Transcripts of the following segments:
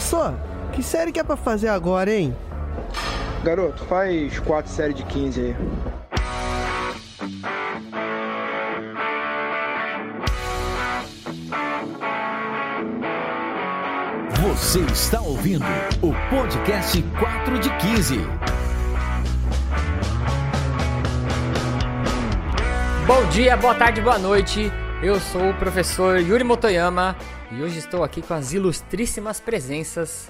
Só, que série que é pra fazer agora, hein? Garoto, faz quatro séries de 15 aí. Você está ouvindo o podcast 4 de 15. Bom dia, boa tarde, boa noite. Eu sou o professor Yuri Motoyama e hoje estou aqui com as ilustríssimas presenças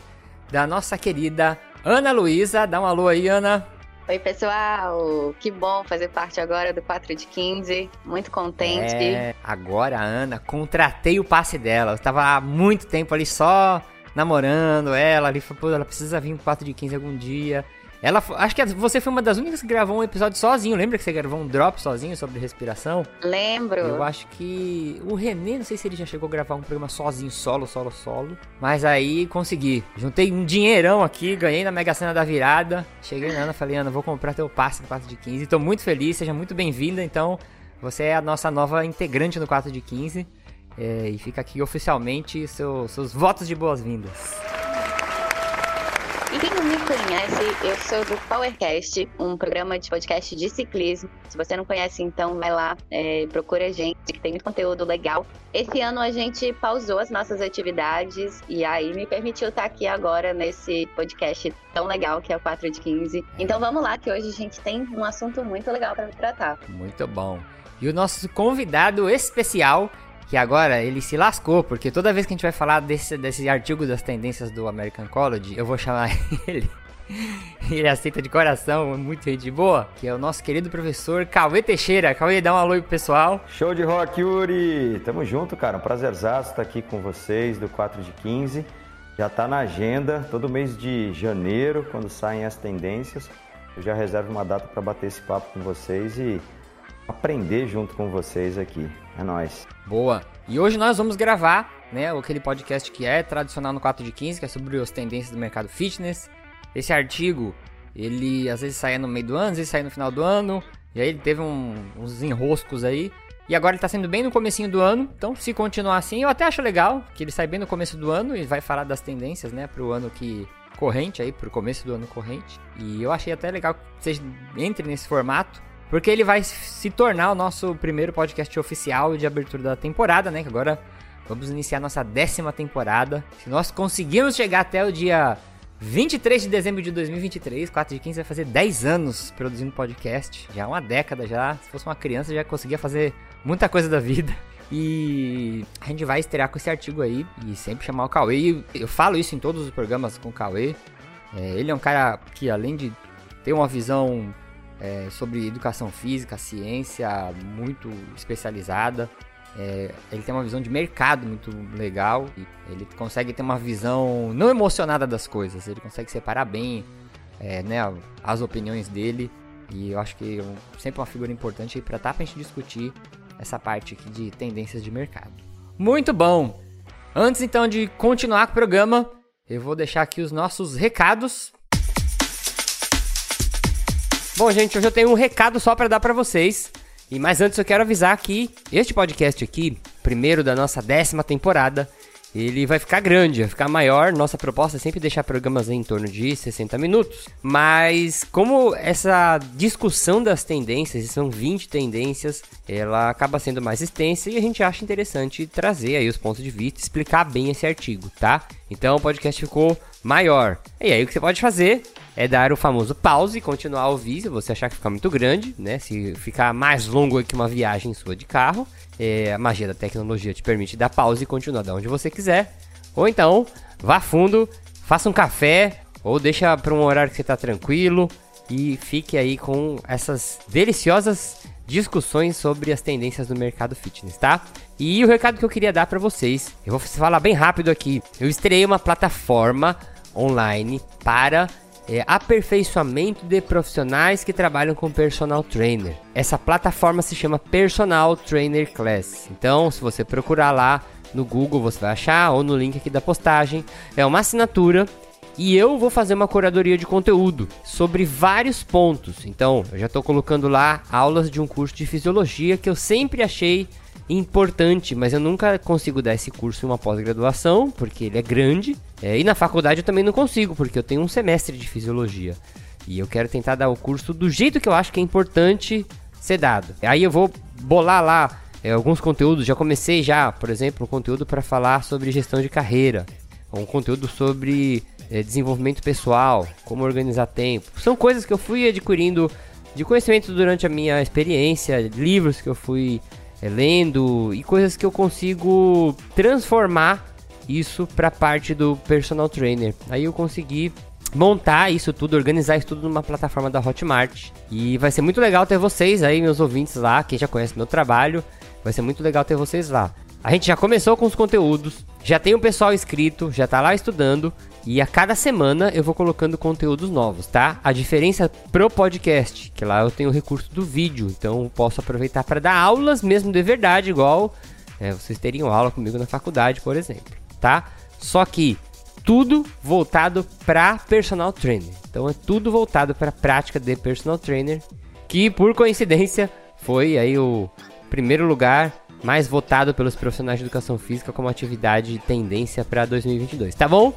da nossa querida Ana Luísa. Dá um alô aí, Ana. Oi, pessoal! Que bom fazer parte agora do 4 de 15. Muito contente. É, agora, Ana, contratei o passe dela. Eu tava há muito tempo ali só namorando ela ali. Pô, ela precisa vir pro 4 de 15 algum dia. Ela, acho que você foi uma das únicas que gravou um episódio sozinho. Lembra que você gravou um drop sozinho sobre respiração? Lembro. Eu acho que o Renê, não sei se ele já chegou a gravar um programa sozinho, solo, solo, solo. Mas aí consegui. Juntei um dinheirão aqui, ganhei na Mega Sena da virada. Cheguei na Ana, falei, Ana, vou comprar teu passe no 4 de 15. Tô muito feliz, seja muito bem-vinda. Então, você é a nossa nova integrante no 4 de 15. É, e fica aqui oficialmente seu, seus votos de boas-vindas. E quem não me conhece, eu sou do PowerCast, um programa de podcast de ciclismo. Se você não conhece, então vai lá, é, procura a gente, que tem muito conteúdo legal. Esse ano a gente pausou as nossas atividades e aí me permitiu estar aqui agora nesse podcast tão legal que é o 4 de 15. Então vamos lá, que hoje a gente tem um assunto muito legal para tratar. Muito bom. E o nosso convidado especial que agora ele se lascou, porque toda vez que a gente vai falar desse, desse artigo das tendências do American College, eu vou chamar ele. Ele aceita de coração, muito gente boa, que é o nosso querido professor Cauê Teixeira. Cauê, dá um alô pro pessoal. Show de rock, Yuri! Tamo junto, cara. Um prazerzaço estar aqui com vocês do 4 de 15. Já tá na agenda, todo mês de janeiro, quando saem as tendências. Eu já reservo uma data para bater esse papo com vocês e aprender junto com vocês aqui. É nóis. Boa. E hoje nós vamos gravar, né, aquele podcast que é tradicional no 4 de 15, que é sobre as tendências do mercado fitness. Esse artigo, ele às vezes saia no meio do ano, às vezes saia no final do ano, e aí ele teve um, uns enroscos aí. E agora ele tá saindo bem no comecinho do ano, então se continuar assim, eu até acho legal que ele sai bem no começo do ano e vai falar das tendências, né, pro ano que corrente aí, pro começo do ano corrente. E eu achei até legal que vocês entrem nesse formato, porque ele vai se tornar o nosso primeiro podcast oficial de abertura da temporada, né? Que agora vamos iniciar nossa décima temporada. Se nós conseguirmos chegar até o dia 23 de dezembro de 2023, 4 de 15 vai fazer 10 anos produzindo podcast. Já uma década já. Se fosse uma criança já conseguia fazer muita coisa da vida. E a gente vai estrear com esse artigo aí e sempre chamar o Cauê. E eu falo isso em todos os programas com o Cauê. É, ele é um cara que além de ter uma visão é, sobre educação física, ciência muito especializada. É, ele tem uma visão de mercado muito legal. ele consegue ter uma visão não emocionada das coisas. Ele consegue separar bem é, né, as opiniões dele. E eu acho que é sempre uma figura importante para estar tá, para a gente discutir essa parte aqui de tendências de mercado. Muito bom! Antes então de continuar com o programa, eu vou deixar aqui os nossos recados Bom, gente, hoje eu tenho um recado só para dar para vocês. E mais antes eu quero avisar que este podcast aqui, primeiro da nossa décima temporada, ele vai ficar grande, vai ficar maior. Nossa proposta é sempre deixar programas em torno de 60 minutos. Mas como essa discussão das tendências, são 20 tendências, ela acaba sendo mais extensa e a gente acha interessante trazer aí os pontos de vista, explicar bem esse artigo, tá? Então o podcast ficou maior. E aí o que você pode fazer é dar o famoso pause e continuar a ouvir se você achar que fica muito grande, né? Se ficar mais longo que uma viagem sua de carro, é, a magia da tecnologia te permite dar pause e continuar de onde você quiser. Ou então, vá fundo, faça um café ou deixa para um horário que você está tranquilo e fique aí com essas deliciosas discussões sobre as tendências do mercado fitness, tá? E o recado que eu queria dar para vocês, eu vou falar bem rápido aqui. Eu estreiei uma plataforma online para é, aperfeiçoamento de profissionais que trabalham com personal trainer. Essa plataforma se chama Personal Trainer Class. Então, se você procurar lá no Google, você vai achar, ou no link aqui da postagem. É uma assinatura e eu vou fazer uma curadoria de conteúdo sobre vários pontos. Então, eu já estou colocando lá aulas de um curso de fisiologia que eu sempre achei importante, mas eu nunca consigo dar esse curso em uma pós-graduação, porque ele é grande. É, e na faculdade eu também não consigo, porque eu tenho um semestre de fisiologia. E eu quero tentar dar o curso do jeito que eu acho que é importante ser dado. Aí eu vou bolar lá é, alguns conteúdos. Já comecei já, por exemplo, um conteúdo para falar sobre gestão de carreira, um conteúdo sobre é, desenvolvimento pessoal, como organizar tempo. São coisas que eu fui adquirindo de conhecimento durante a minha experiência, livros que eu fui é, lendo e coisas que eu consigo transformar isso para parte do personal trainer. Aí eu consegui montar isso tudo, organizar isso tudo numa plataforma da Hotmart. E vai ser muito legal ter vocês aí, meus ouvintes lá, quem já conhece meu trabalho. Vai ser muito legal ter vocês lá. A gente já começou com os conteúdos, já tem o pessoal inscrito, já tá lá estudando. E a cada semana eu vou colocando conteúdos novos, tá? A diferença pro podcast, que lá eu tenho o recurso do vídeo, então posso aproveitar para dar aulas mesmo de verdade, igual é, vocês teriam aula comigo na faculdade, por exemplo, tá? Só que tudo voltado para personal trainer. Então é tudo voltado para prática de personal trainer, que por coincidência foi aí o primeiro lugar mais votado pelos profissionais de educação física como atividade de tendência para 2022, tá bom?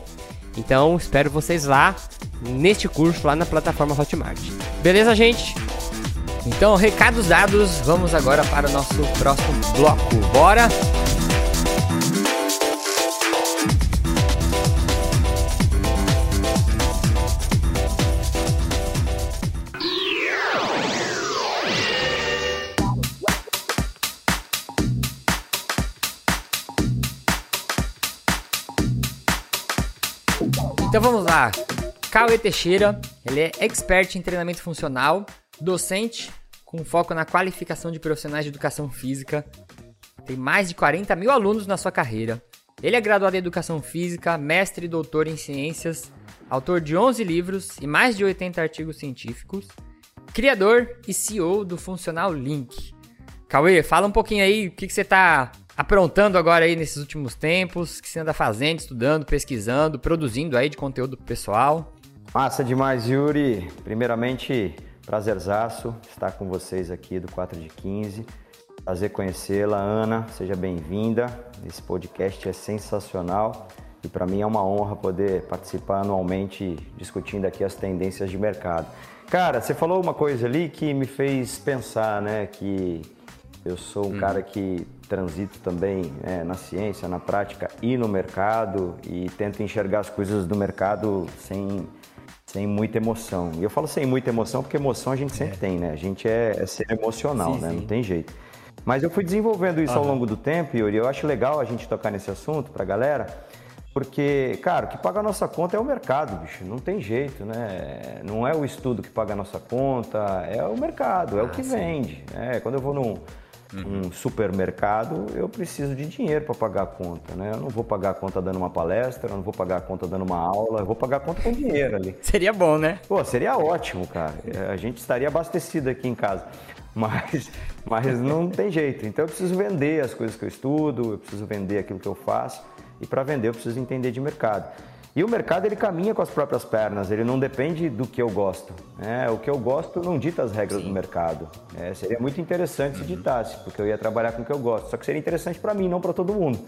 Então, espero vocês lá neste curso lá na plataforma Hotmart. Beleza, gente? Então, recados dados, vamos agora para o nosso próximo bloco. Bora? Então vamos lá. Cauê Teixeira, ele é expert em treinamento funcional, docente com foco na qualificação de profissionais de educação física. Tem mais de 40 mil alunos na sua carreira. Ele é graduado em educação física, mestre e doutor em ciências, autor de 11 livros e mais de 80 artigos científicos, criador e CEO do Funcional Link. Cauê, fala um pouquinho aí o que, que você está aprontando agora aí nesses últimos tempos? O que você anda fazendo, estudando, pesquisando, produzindo aí de conteúdo pro pessoal? Massa demais, Yuri. Primeiramente, prazerzaço estar com vocês aqui do 4 de 15. Prazer conhecê-la, Ana. Seja bem-vinda. Esse podcast é sensacional e para mim é uma honra poder participar anualmente discutindo aqui as tendências de mercado. Cara, você falou uma coisa ali que me fez pensar, né, que eu sou um hum. cara que transito também é, na ciência, na prática e no mercado e tento enxergar as coisas do mercado sem, sem muita emoção. E eu falo sem muita emoção porque emoção a gente sempre é. tem, né? A gente é, é ser emocional, sim, né? Sim. Não tem jeito. Mas eu fui desenvolvendo isso uhum. ao longo do tempo, Yuri. Eu acho legal a gente tocar nesse assunto pra galera, porque, cara, o que paga a nossa conta é o mercado, bicho. Não tem jeito, né? Não é o estudo que paga a nossa conta, é o mercado, é ah, o que sim. vende. É, quando eu vou num uhum. um supermercado, eu preciso de dinheiro para pagar a conta, né? Eu não vou pagar a conta dando uma palestra, eu não vou pagar a conta dando uma aula, eu vou pagar a conta com dinheiro ali. seria bom, né? Pô, seria ótimo, cara. A gente estaria abastecido aqui em casa. Mas, mas não tem jeito. Então eu preciso vender as coisas que eu estudo, eu preciso vender aquilo que eu faço. E para vender eu preciso entender de mercado. E o mercado ele caminha com as próprias pernas, ele não depende do que eu gosto. Né? O que eu gosto não dita as regras Sim. do mercado. É, seria muito interessante se ditasse, porque eu ia trabalhar com o que eu gosto. Só que seria interessante para mim, não para todo mundo.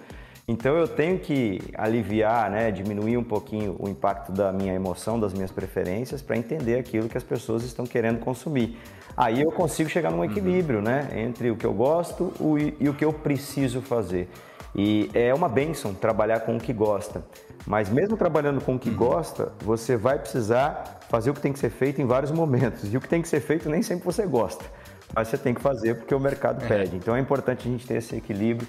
Então eu tenho que aliviar, né, diminuir um pouquinho o impacto da minha emoção, das minhas preferências, para entender aquilo que as pessoas estão querendo consumir. Aí eu consigo chegar num equilíbrio, né, entre o que eu gosto e o que eu preciso fazer. E é uma benção trabalhar com o que gosta. Mas mesmo trabalhando com o que uhum. gosta, você vai precisar fazer o que tem que ser feito em vários momentos. E o que tem que ser feito nem sempre você gosta. Mas você tem que fazer porque o mercado é. pede. Então é importante a gente ter esse equilíbrio.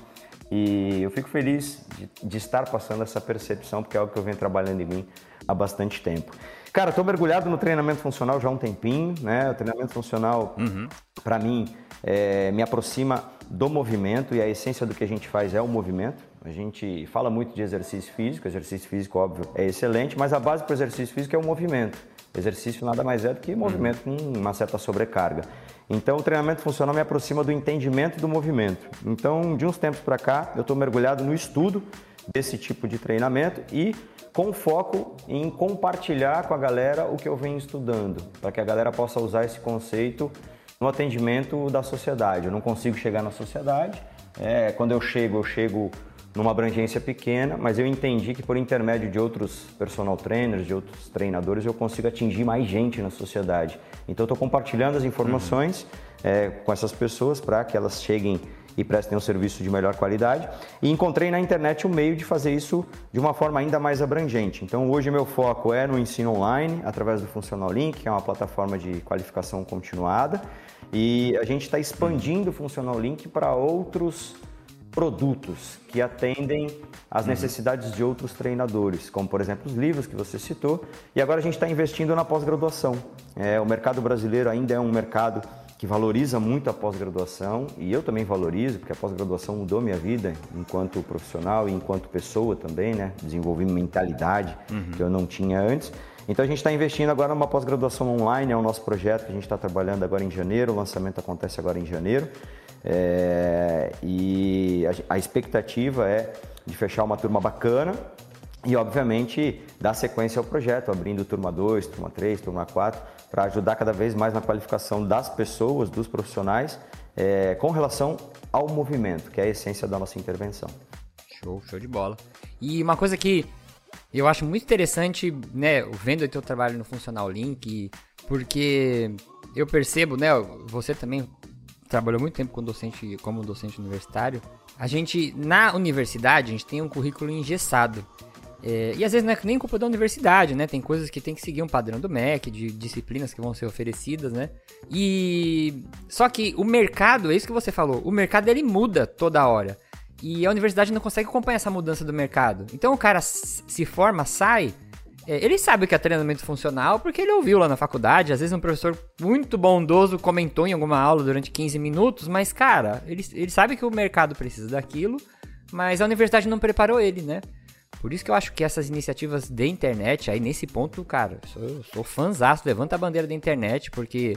E eu fico feliz de, de, estar passando essa percepção, porque é algo que eu venho trabalhando em mim há bastante tempo. Cara, estou mergulhado no treinamento funcional já há um tempinho, né? O treinamento funcional, uhum. para mim, é, me aproxima do movimento e a essência do que a gente faz é o movimento. A gente fala muito de exercício físico, exercício físico, óbvio, é excelente, mas a base para o exercício físico é o movimento. Exercício nada mais é do que movimento com uma certa sobrecarga. Então, o treinamento funcional me aproxima do entendimento do movimento. Então, de uns tempos para cá, eu estou mergulhado no estudo desse tipo de treinamento e com foco em compartilhar com a galera o que eu venho estudando, para que a galera possa usar esse conceito no atendimento da sociedade. Eu não consigo chegar na sociedade, é, quando eu chego, eu chego numa abrangência pequena, mas eu entendi que por intermédio de outros personal trainers, de outros treinadores, eu consigo atingir mais gente na sociedade. Então, estou compartilhando as informações uhum. é, com essas pessoas para que elas cheguem e prestem um serviço de melhor qualidade. E encontrei na internet um meio de fazer isso de uma forma ainda mais abrangente. Então, hoje meu foco é no ensino online, através do Funcional Link, que é uma plataforma de qualificação continuada. E a gente está expandindo o Funcional Link para outros produtos que atendem às necessidades de outros treinadores, como por exemplo os livros que você citou. E agora a gente está investindo na pós-graduação. É, o mercado brasileiro ainda é um mercado que valoriza muito a pós-graduação e eu também valorizo, porque a pós-graduação mudou minha vida enquanto profissional e enquanto pessoa também, né? Desenvolvi mentalidade uhum. que eu não tinha antes. Então a gente está investindo agora numa pós-graduação online, é o nosso projeto que a gente está trabalhando agora em janeiro, o lançamento acontece agora em janeiro. É, e a, a expectativa é de fechar uma turma bacana e, obviamente, dar sequência ao projeto, abrindo turma 2, turma 3, turma 4, para ajudar cada vez mais na qualificação das pessoas, dos profissionais, é, com relação ao movimento, que é a essência da nossa intervenção. Show, show de bola. E uma coisa que eu acho muito interessante, né, vendo o teu trabalho no Funcional Link, porque eu percebo, né, você também trabalhou muito tempo com docente, como docente universitário, a gente, na universidade, a gente tem um currículo engessado. É, e às vezes não é nem culpa da universidade, né? Tem coisas que tem que seguir um padrão do MEC, de disciplinas que vão ser oferecidas, né? E só que o mercado, é isso que você falou, o mercado ele muda toda hora. E a universidade não consegue acompanhar essa mudança do mercado. Então o cara se forma, sai, ele sabe o que é treinamento funcional porque ele ouviu lá na faculdade. Às vezes um professor muito bondoso comentou em alguma aula durante 15 minutos, mas, cara, ele, ele sabe que o mercado precisa daquilo, mas a universidade não preparou ele, né? Por isso que eu acho que essas iniciativas de internet, aí nesse ponto, cara, eu sou, eu sou fãzaço, levanta a bandeira da internet, porque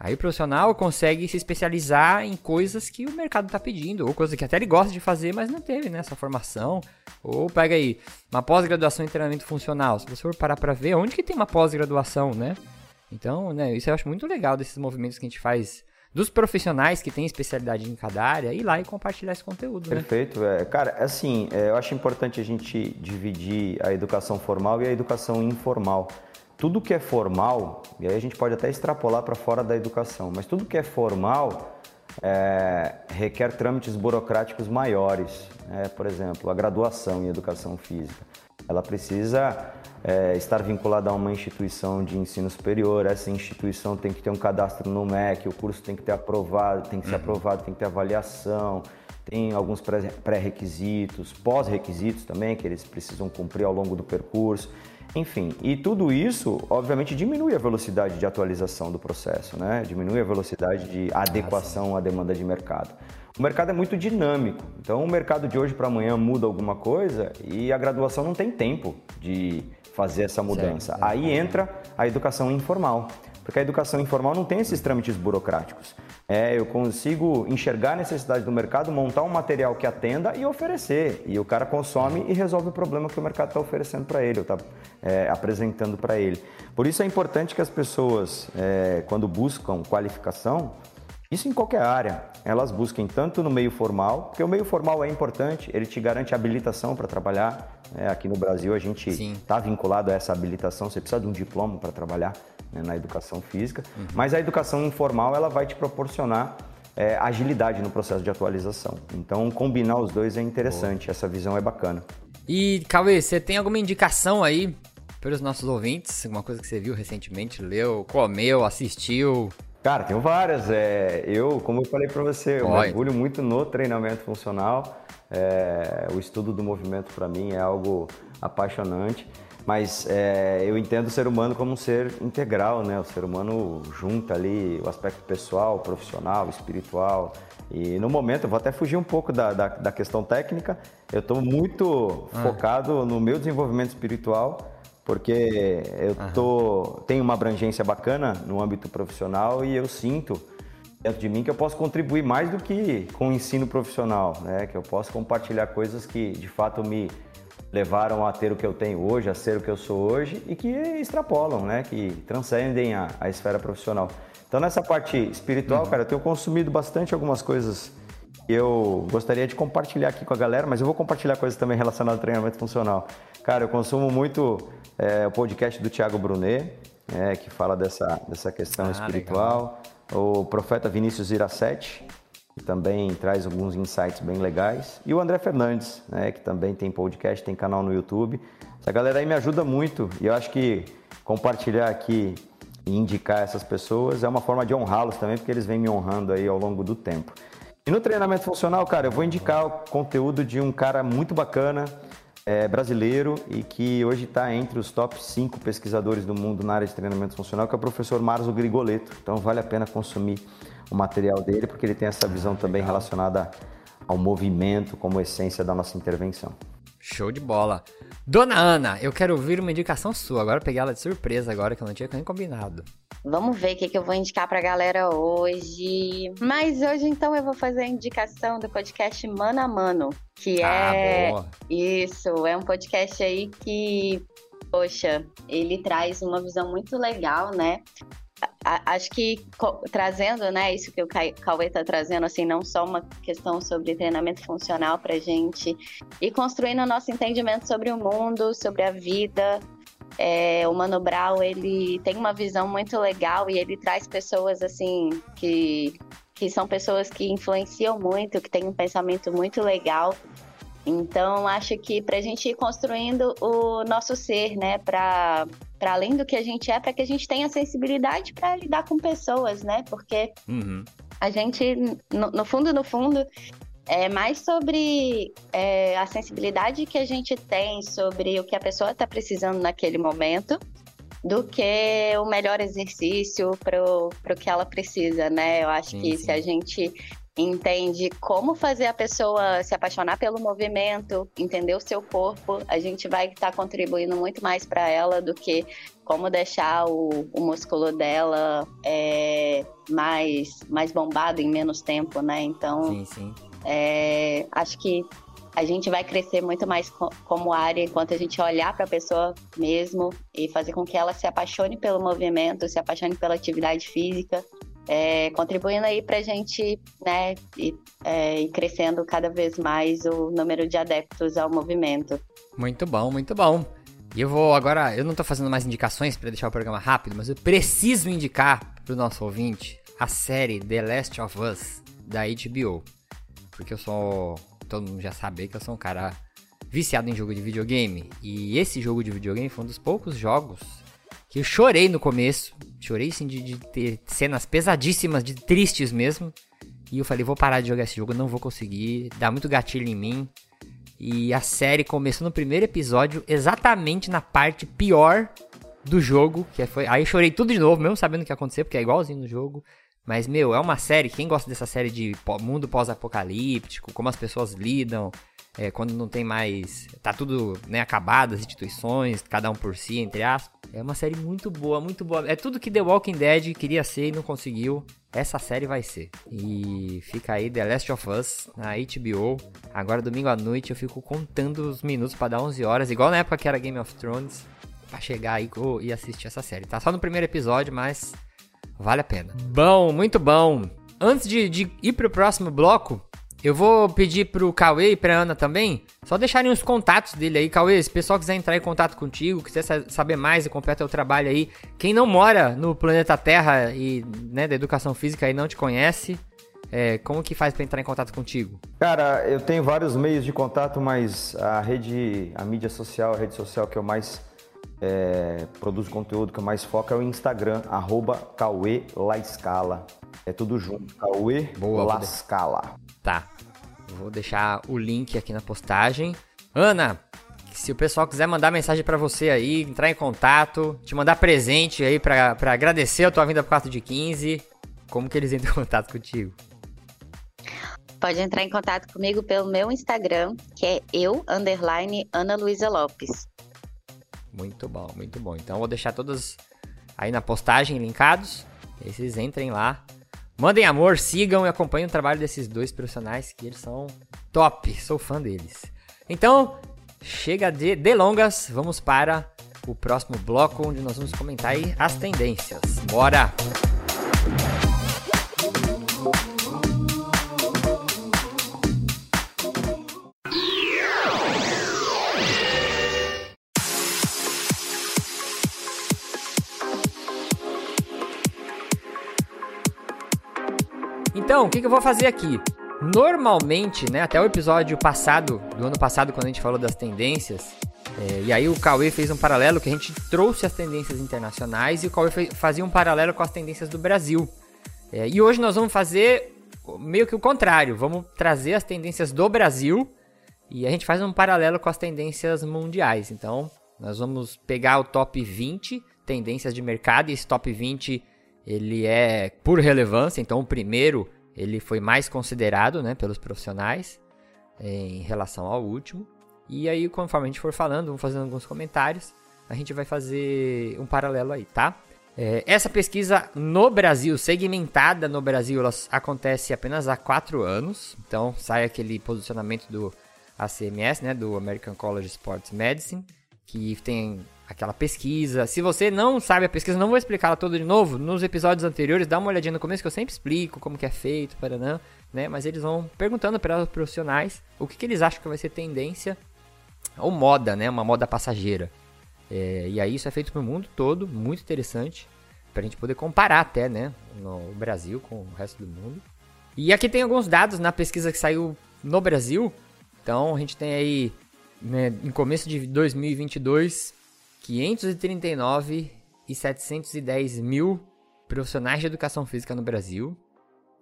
Aí o profissional consegue se especializar em coisas que o mercado está pedindo, ou coisas que até ele gosta de fazer, mas não teve né, essa formação. Ou pega aí, uma pós-graduação em treinamento funcional. Se você for parar para ver, onde que tem uma pós-graduação, né? Então, né, isso eu acho muito legal desses movimentos que a gente faz dos profissionais que têm especialidade em cada área, ir lá e compartilhar esse conteúdo. Né? Perfeito. É, cara, assim, é, eu acho importante a gente dividir a educação formal e a educação informal tudo que é formal, e aí a gente pode até extrapolar para fora da educação, mas tudo que é formal é, requer trâmites burocráticos maiores. Né? Por exemplo, a graduação em educação física. Ela precisa é, estar vinculada a uma instituição de ensino superior, essa instituição tem que ter um cadastro no MEC, o curso tem que ter aprovado, tem que ser uhum. aprovado, tem que ter avaliação, tem alguns pré-requisitos, pós-requisitos também, que eles precisam cumprir ao longo do percurso. Enfim, e tudo isso, obviamente, diminui a velocidade de atualização do processo, né? diminui a velocidade de adequação à demanda de mercado. O mercado é muito dinâmico, então o mercado de hoje para amanhã muda alguma coisa e a graduação não tem tempo de fazer essa mudança. Certo, Aí entra a educação informal, porque a educação informal não tem esses trâmites burocráticos. É, eu consigo enxergar a necessidade do mercado, montar um material que atenda e oferecer. E o cara consome e resolve o problema que o mercado está oferecendo para ele, está é, apresentando para ele. Por isso é importante que as pessoas, é, quando buscam qualificação, isso em qualquer área, elas busquem tanto no meio formal, porque o meio formal é importante, ele te garante habilitação para trabalhar. É, aqui no Brasil a gente está vinculado a essa habilitação, você precisa de um diploma para trabalhar né, na educação física, uhum. mas a educação informal ela vai te proporcionar é, agilidade no processo de atualização. Então, combinar os dois é interessante, Boa. essa visão é bacana. E, Cauê, você tem alguma indicação aí para os nossos ouvintes? Alguma coisa que você viu recentemente, leu, comeu, assistiu? Cara, tenho várias. É, eu, como eu falei para você, eu mergulho muito no treinamento funcional. É, o estudo do movimento para mim é algo apaixonante mas é, eu entendo o ser humano como um ser integral, né? O ser humano junta ali o aspecto pessoal, profissional, espiritual. E no momento, eu vou até fugir um pouco da, da, da questão técnica, eu estou muito ah. focado no meu desenvolvimento espiritual, porque eu tô, tenho uma abrangência bacana no âmbito profissional e eu sinto dentro de mim que eu posso contribuir mais do que com o ensino profissional, né? Que eu posso compartilhar coisas que de fato me levaram a ter o que eu tenho hoje, a ser o que eu sou hoje e que extrapolam, né? Que transcendem a, a esfera profissional. Então nessa parte espiritual, uhum. cara, eu tenho consumido bastante algumas coisas eu gostaria de compartilhar aqui com a galera, mas eu vou compartilhar coisas também relacionadas ao treinamento funcional. Cara, eu consumo muito é, o podcast do Thiago Brunet, é, que fala dessa, dessa questão ah, espiritual. Legal o profeta Vinícius Iracete, que também traz alguns insights bem legais, e o André Fernandes, né, que também tem podcast, tem canal no YouTube. Essa galera aí me ajuda muito e eu acho que compartilhar aqui e indicar essas pessoas é uma forma de honrá-los também, porque eles vêm me honrando aí ao longo do tempo. E no treinamento funcional, cara, eu vou indicar o conteúdo de um cara muito bacana, é, brasileiro e que hoje está entre os top 5 pesquisadores do mundo na área de treinamento funcional, que é o professor Marzo Grigoleto. Então vale a pena consumir o material dele, porque ele tem essa visão também relacionada ao movimento como essência da nossa intervenção. Show de bola. Dona Ana, eu quero ouvir uma indicação sua. Agora eu peguei ela de surpresa agora que eu não tinha nem combinado. Vamos ver o que, que eu vou indicar pra galera hoje. Mas hoje, então, eu vou fazer a indicação do podcast Mano a Mano. Que ah, é. Boa. Isso, é um podcast aí que, poxa, ele traz uma visão muito legal, né? Acho que trazendo, né, isso que o Cauê está trazendo, assim, não só uma questão sobre treinamento funcional para gente e construindo o nosso entendimento sobre o mundo, sobre a vida. É, o Mano Brown, ele tem uma visão muito legal e ele traz pessoas, assim, que, que são pessoas que influenciam muito, que têm um pensamento muito legal. Então, acho que para a gente ir construindo o nosso ser, né, para para além do que a gente é, para que a gente tenha sensibilidade para lidar com pessoas, né? Porque uhum. a gente, no, no, fundo, no fundo, é mais sobre é, a sensibilidade que a gente tem sobre o que a pessoa está precisando naquele momento do que o melhor exercício para o que ela precisa, né? Eu acho sim, que sim. se a gente entende como fazer a pessoa se apaixonar pelo movimento, entender o seu corpo, a gente vai estar tá contribuindo muito mais para ela do que como deixar o, o músculo dela é, mais, mais bombado em menos tempo, né? Então, sim, sim. É, acho que a gente vai crescer muito mais como área enquanto a gente olhar para a pessoa mesmo e fazer com que ela se apaixone pelo movimento, se apaixone pela atividade física é, contribuindo aí para a gente né, ir, é, ir crescendo cada vez mais o número de adeptos ao movimento. Muito bom, muito bom. E eu vou agora, eu não estou fazendo mais indicações para deixar o programa rápido, mas eu preciso indicar para o nosso ouvinte a série The Last of Us da HBO. Porque eu sou, todo mundo já sabe que eu sou um cara viciado em jogo de videogame. E esse jogo de videogame foi um dos poucos jogos que eu chorei no começo. Chorei, sim, de, de ter cenas pesadíssimas, de tristes mesmo. E eu falei, vou parar de jogar esse jogo, não vou conseguir, dá muito gatilho em mim. E a série começou no primeiro episódio, exatamente na parte pior do jogo, que foi, aí eu chorei tudo de novo, mesmo sabendo o que ia acontecer, porque é igualzinho no jogo. Mas, meu, é uma série, quem gosta dessa série de mundo pós-apocalíptico, como as pessoas lidam, é, quando não tem mais. Tá tudo né, acabado, as instituições, cada um por si, entre aspas. É uma série muito boa, muito boa. É tudo que The Walking Dead queria ser e não conseguiu. Essa série vai ser. E fica aí The Last of Us na HBO. Agora, domingo à noite, eu fico contando os minutos para dar 11 horas, igual na época que era Game of Thrones, pra chegar aí e assistir essa série. Tá só no primeiro episódio, mas vale a pena. Bom, muito bom. Antes de, de ir pro próximo bloco, eu vou pedir pro Cauê e pra Ana também, só deixarem os contatos dele aí. Cauê, se o pessoal quiser entrar em contato contigo, quiser saber mais e completar o trabalho aí, quem não mora no planeta Terra e né, da educação física e não te conhece, é, como que faz para entrar em contato contigo? Cara, eu tenho vários meios de contato, mas a rede, a mídia social, a rede social que eu mais é, produzo conteúdo, que eu mais foco é o Instagram, arroba Cauê. É tudo junto, Cauê Boa, Lascala. Tá. Vou deixar o link aqui na postagem. Ana, se o pessoal quiser mandar mensagem para você aí, entrar em contato, te mandar presente aí para agradecer a tua vinda pro 4 de 15, como que eles entram em contato contigo? Pode entrar em contato comigo pelo meu Instagram, que é eu, underline, Ana Luísa Lopes. Muito bom, muito bom. Então eu vou deixar todos aí na postagem linkados. E vocês entrem lá Mandem amor, sigam e acompanhem o trabalho desses dois profissionais que eles são top, sou fã deles. Então, chega de delongas, vamos para o próximo bloco onde nós vamos comentar as tendências. Bora! Então, o que, que eu vou fazer aqui? Normalmente, né, até o episódio passado, do ano passado, quando a gente falou das tendências, é, e aí o Cauê fez um paralelo que a gente trouxe as tendências internacionais e o Cauê fazia um paralelo com as tendências do Brasil. É, e hoje nós vamos fazer meio que o contrário, vamos trazer as tendências do Brasil e a gente faz um paralelo com as tendências mundiais. Então, nós vamos pegar o top 20 tendências de mercado e esse top 20 ele é por relevância, então o primeiro ele foi mais considerado né, pelos profissionais em relação ao último. E aí, conforme a gente for falando, vamos fazendo alguns comentários, a gente vai fazer um paralelo aí, tá? É, essa pesquisa no Brasil, segmentada no Brasil, ela acontece apenas há quatro anos. Então, sai aquele posicionamento do ACMS, né, do American College Sports Medicine, que tem aquela pesquisa. Se você não sabe a pesquisa, não vou explicar ela toda de novo. Nos episódios anteriores, dá uma olhadinha no começo que eu sempre explico como que é feito, para não, né? Mas eles vão perguntando para os profissionais o que, que, eles acham que vai ser tendência ou moda, né? Uma moda passageira. É, e aí isso é feito para o mundo todo, muito interessante, para a gente poder comparar até, né? No Brasil com o resto do mundo. E aqui tem alguns dados na pesquisa que saiu no Brasil. Então a gente tem aí, né, em começo de 2022, 539 e 710 mil profissionais de educação física no Brasil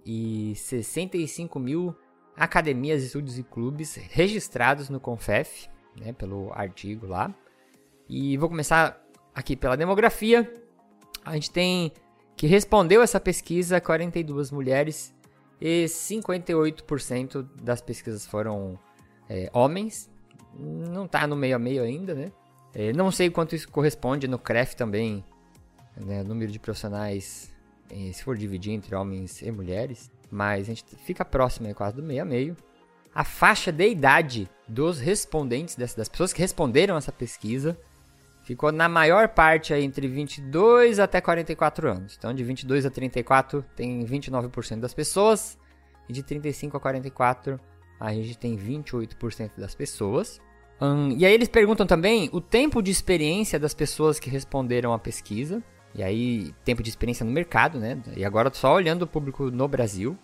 e 65 mil academias, estúdios e clubes registrados no Confef, né, pelo artigo lá. E vou começar aqui pela demografia. A gente tem que respondeu essa pesquisa 42 mulheres e 58% das pesquisas foram é, homens. Não está no meio a meio ainda, né? É, não sei quanto isso corresponde no CREF também, né, número de profissionais, é, se for dividir entre homens e mulheres, mas a gente fica próximo, é quase do meio a meio. A faixa de idade dos respondentes, das pessoas que responderam essa pesquisa, ficou na maior parte aí entre 22 até 44 anos. Então, de 22 a 34 tem 29% das pessoas, e de 35 a 44 a gente tem 28% das pessoas. Hum, e aí eles perguntam também o tempo de experiência das pessoas que responderam à pesquisa. E aí, tempo de experiência no mercado, né? E agora só olhando o público no Brasil.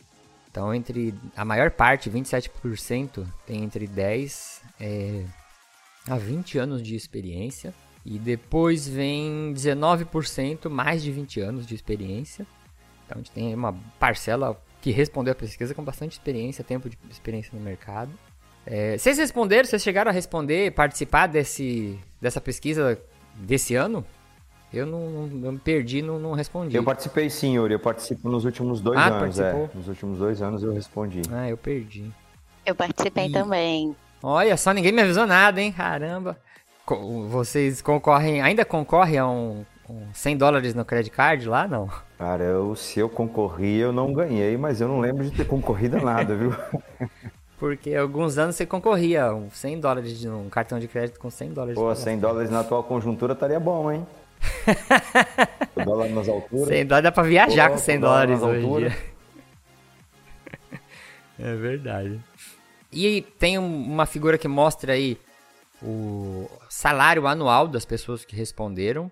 Então, entre a maior parte, 27%, tem entre 10 é, a 20 anos de experiência. E depois vem 19%, mais de 20 anos de experiência. Então, a gente tem uma parcela que respondeu a pesquisa com bastante experiência, tempo de experiência no mercado. É, vocês responderam? Vocês chegaram a responder, participar desse, dessa pesquisa desse ano? Eu não, não me perdi, não, não respondi. Eu participei sim, Yuri. Eu participo nos últimos dois ah, anos. Participou? É. Nos últimos dois anos eu respondi. Ah, eu perdi. Eu participei e... também. Olha só, ninguém me avisou nada, hein? Caramba. Vocês concorrem, ainda concorrem a um, um 100 dólares no credit card lá, não? Cara, eu, se eu concorri, eu não ganhei, mas eu não lembro de ter concorrido a nada, viu? Porque alguns anos você concorria a 100 dólares de um cartão de crédito com 100 dólares. Pô, 100 dólares na atual conjuntura estaria bom, hein? o dólar nas alturas. 100 dólares dá pra viajar Pô, com 100 dólares hoje em dia. É verdade. E tem uma figura que mostra aí o salário anual das pessoas que responderam.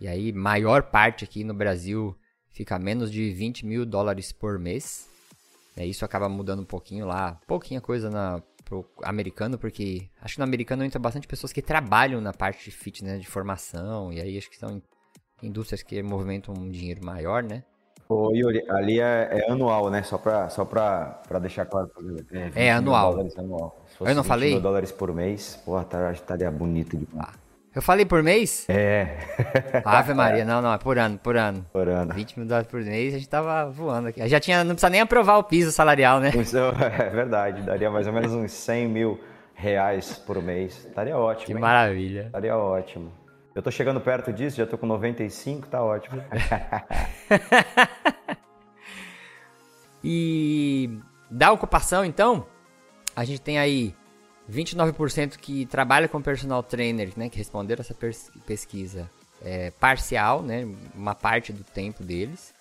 E aí, maior parte aqui no Brasil fica menos de 20 mil dólares por mês. É, isso acaba mudando um pouquinho lá, pouquinha coisa na, pro americano, porque acho que no americano entra bastante pessoas que trabalham na parte de fitness, né, de formação, e aí acho que são indústrias que movimentam um dinheiro maior, né? Ô, Yuri, ali é, é anual, né? Só pra, só pra, pra deixar claro. É, é anual. anual. Eu não falei? dólares por mês, porra, tá, estaria bonito demais. Ah. Eu falei por mês? É. Ave Maria, não, não, é por ano, por ano. Por ano. 20 mil dólares por mês, a gente tava voando aqui. Já tinha, não precisa nem aprovar o piso salarial, né? Isso é verdade, daria mais ou menos uns 100 mil reais por mês. Estaria ótimo. Que hein? maravilha. Estaria ótimo. Eu tô chegando perto disso, já tô com 95, tá ótimo. E da ocupação, então, a gente tem aí 29% que trabalha com personal trainer, né, que responderam essa pesquisa é, parcial, né, uma parte do tempo deles.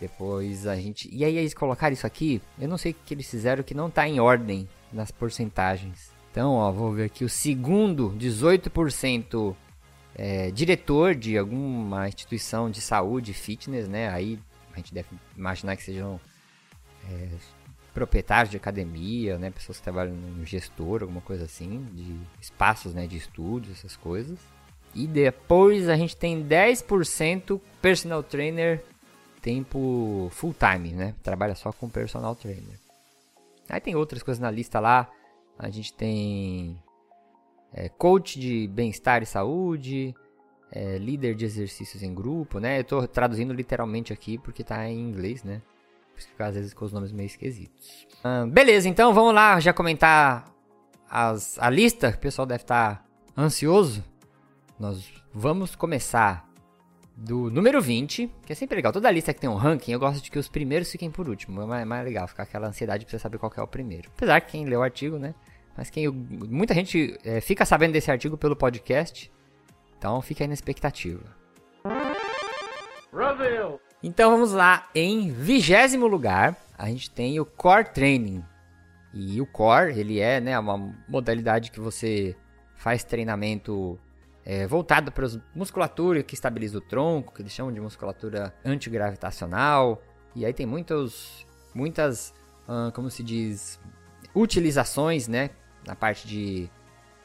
Depois a gente. E aí eles colocaram isso aqui. Eu não sei o que eles fizeram que não está em ordem nas porcentagens. Então, ó, vou ver aqui. O segundo, 18% é, diretor de alguma instituição de saúde, fitness, né? Aí a gente deve imaginar que sejam é, proprietários de academia, né? Pessoas que trabalham no gestor, alguma coisa assim, de espaços, né? De estúdios, essas coisas. E depois a gente tem 10% personal trainer tempo full time, né? Trabalha só com personal trainer. Aí tem outras coisas na lista lá. A gente tem é, coach de bem-estar e saúde, é, líder de exercícios em grupo, né? Eu tô traduzindo literalmente aqui porque tá em inglês, né? Por isso que às vezes com os nomes meio esquisitos. Ah, beleza, então vamos lá já comentar as, a lista. O pessoal deve estar tá ansioso. Nós vamos começar do número 20, que é sempre legal. Toda lista que tem um ranking, eu gosto de que os primeiros fiquem por último. É mais, mais legal, ficar aquela ansiedade pra você saber qual é o primeiro. Apesar que quem lê o artigo, né? Mas quem. Muita gente é, fica sabendo desse artigo pelo podcast. Então fica aí na expectativa. Brasil. Então vamos lá. Em vigésimo lugar, a gente tem o Core Training. E o Core, ele é né, uma modalidade que você faz treinamento é, voltado para a musculatura que estabiliza o tronco, que eles chamam de musculatura antigravitacional. E aí tem muitos, muitas, hum, como se diz, utilizações, né? Na parte de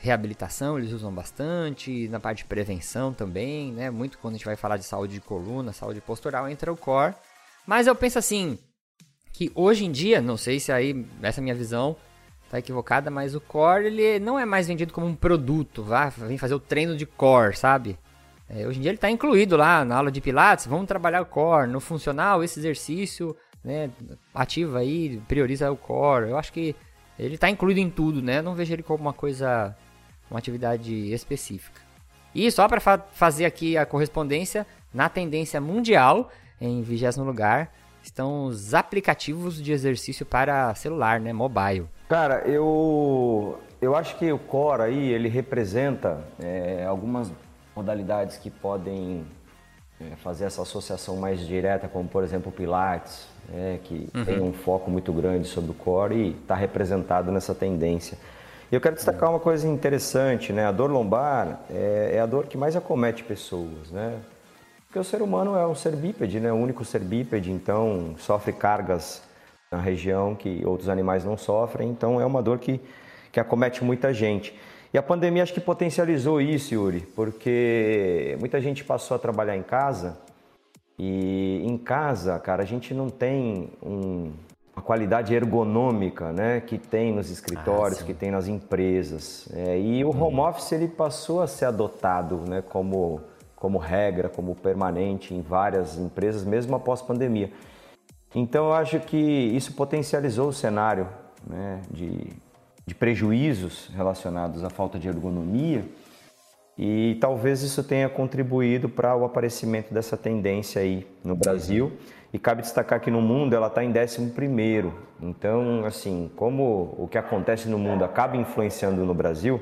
reabilitação eles usam bastante, na parte de prevenção também, né? Muito quando a gente vai falar de saúde de coluna, saúde postural, entra o core. Mas eu penso assim, que hoje em dia, não sei se aí, essa é minha visão, tá equivocada, mas o core ele não é mais vendido como um produto, vá, vem fazer o treino de core, sabe? É, hoje em dia ele está incluído lá na aula de pilates, vamos trabalhar o core, no funcional esse exercício, né, ativa aí, prioriza o core. Eu acho que ele está incluído em tudo, né? não vejo ele como uma coisa, uma atividade específica. E só para fa fazer aqui a correspondência, na tendência mundial, em vigésimo lugar, estão os aplicativos de exercício para celular, né, mobile. Cara, eu, eu acho que o core aí, ele representa é, algumas modalidades que podem é, fazer essa associação mais direta, como por exemplo o Pilates, é, que uhum. tem um foco muito grande sobre o core e está representado nessa tendência. Eu quero destacar uma coisa interessante, né? A dor lombar é, é, a dor que mais acomete pessoas, né? Porque o ser humano é um ser bípede, né? O único ser bípede, então sofre cargas na região que outros animais não sofrem, então é uma dor que, que acomete muita gente. E a pandemia acho que potencializou isso, Yuri, porque muita gente passou a trabalhar em casa e em casa, cara, a gente não tem um, uma qualidade ergonômica, né, que tem nos escritórios, ah, que tem nas empresas. É, e o home uhum. office ele passou a ser adotado, né, como como regra, como permanente em várias empresas, mesmo após pandemia. Então eu acho que isso potencializou o cenário né, de, de prejuízos relacionados à falta de ergonomia e talvez isso tenha contribuído para o aparecimento dessa tendência aí no Brasil. E cabe destacar que no mundo ela está em 11 primeiro. Então, assim, como o que acontece no mundo acaba influenciando no Brasil,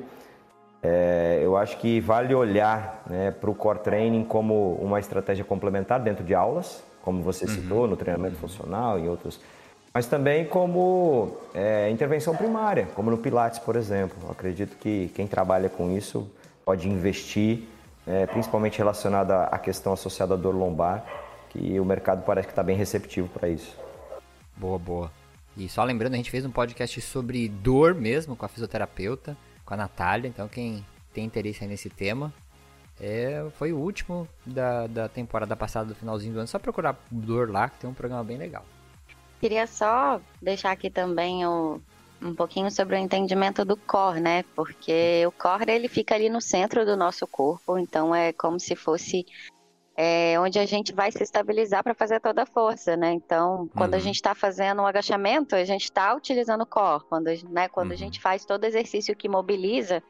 é, eu acho que vale olhar né, para o core training como uma estratégia complementar dentro de aulas, como você uhum. citou, no treinamento funcional e outros, mas também como é, intervenção primária, como no Pilates, por exemplo. Eu acredito que quem trabalha com isso pode investir, é, principalmente relacionado à questão associada à dor lombar, que o mercado parece que está bem receptivo para isso. Boa, boa. E só lembrando, a gente fez um podcast sobre dor mesmo com a fisioterapeuta, com a Natália, então quem tem interesse nesse tema, é, foi o último da, da temporada passada, do finalzinho do ano. Só procurar Dor lá, que tem um programa bem legal. Queria só deixar aqui também o, um pouquinho sobre o entendimento do core, né? Porque o core ele fica ali no centro do nosso corpo, então é como se fosse é, onde a gente vai se estabilizar para fazer toda a força, né? Então, quando uhum. a gente está fazendo um agachamento, a gente está utilizando o core. Quando, né, quando uhum. a gente faz todo exercício que mobiliza,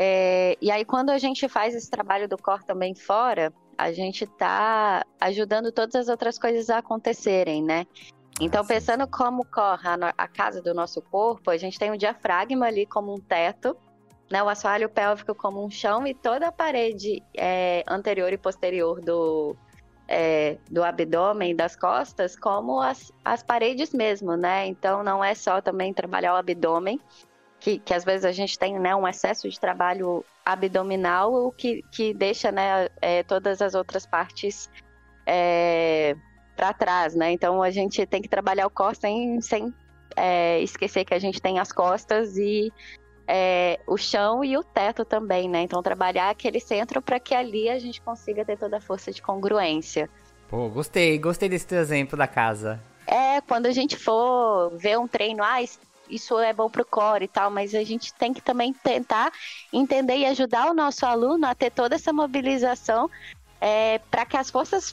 é, e aí, quando a gente faz esse trabalho do core também fora, a gente está ajudando todas as outras coisas a acontecerem, né? Então, pensando como corre a, a casa do nosso corpo, a gente tem um diafragma ali como um teto, né, o assoalho pélvico como um chão e toda a parede é, anterior e posterior do, é, do abdômen das costas como as, as paredes mesmo, né? Então não é só também trabalhar o abdômen, que, que às vezes a gente tem né, um excesso de trabalho abdominal, o que, que deixa né, é, todas as outras partes é, para trás, né? Então a gente tem que trabalhar o core sem, sem é, esquecer que a gente tem as costas e é, o chão e o teto também, né? Então trabalhar aquele centro para que ali a gente consiga ter toda a força de congruência. Pô, gostei, gostei desse teu exemplo da casa. É, quando a gente for ver um treino, ah, isso é bom pro core e tal, mas a gente tem que também tentar entender e ajudar o nosso aluno a ter toda essa mobilização é, para que as forças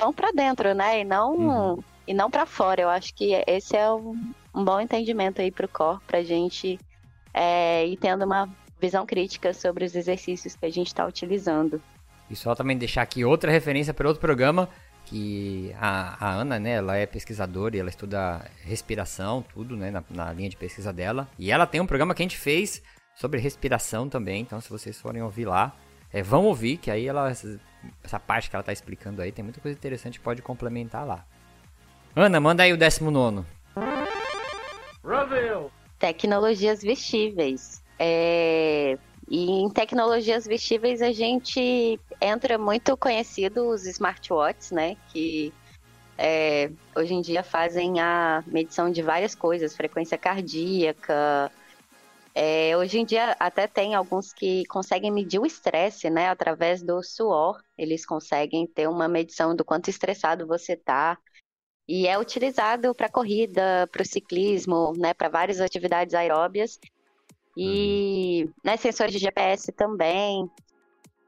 vão para dentro, né? E não, uhum. e não para fora. Eu acho que esse é um, um bom entendimento aí pro core, pra gente é, e tendo uma visão crítica sobre os exercícios que a gente está utilizando. E só também deixar aqui outra referência para outro programa, que a, a, Ana, né, ela é pesquisadora e ela estuda respiração, tudo, né, na, na, linha de pesquisa dela. E ela tem um programa que a gente fez sobre respiração também, então se vocês forem ouvir lá, é, vão ouvir, que aí ela, essa parte que ela está explicando aí, tem muita coisa interessante que pode complementar lá. Ana, manda aí o 19. Brasil! Tecnologias vestíveis. É, e em tecnologias vestíveis a gente entra muito conhecido os smartwatches, né? Que é, hoje em dia fazem a medição de várias coisas, frequência cardíaca. É, hoje em dia até tem alguns que conseguem medir o estresse, né? Através do suor, eles conseguem ter uma medição do quanto estressado você está. E é utilizado para corrida, para o ciclismo, né, para várias atividades aeróbias. E uhum. né, sensores de GPS também.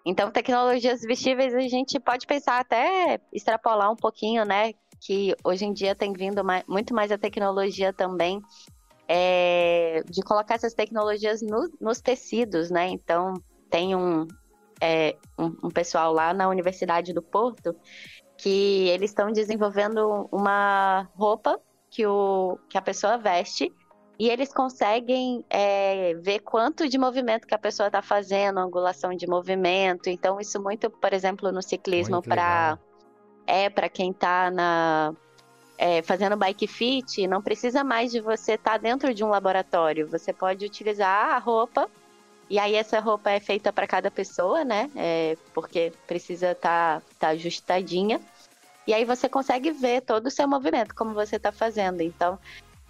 Então, tecnologias vestíveis a gente pode pensar até extrapolar um pouquinho, né? Que hoje em dia tem vindo mais, muito mais a tecnologia também é, de colocar essas tecnologias no, nos tecidos, né? Então, tem um, é, um, um pessoal lá na Universidade do Porto que eles estão desenvolvendo uma roupa que, o, que a pessoa veste e eles conseguem é, ver quanto de movimento que a pessoa está fazendo, angulação de movimento. Então, isso muito, por exemplo, no ciclismo para é para quem está na é, fazendo bike fit, não precisa mais de você estar tá dentro de um laboratório. Você pode utilizar a roupa e aí essa roupa é feita para cada pessoa, né? É, porque precisa estar tá, tá ajustadinha. E aí você consegue ver todo o seu movimento, como você está fazendo. Então,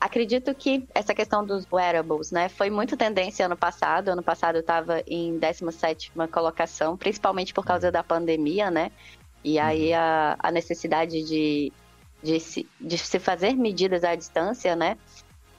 acredito que essa questão dos wearables, né, foi muito tendência ano passado. Ano passado eu estava em 17 colocação, principalmente por causa da pandemia, né? E aí uhum. a, a necessidade de, de, se, de se fazer medidas à distância, né?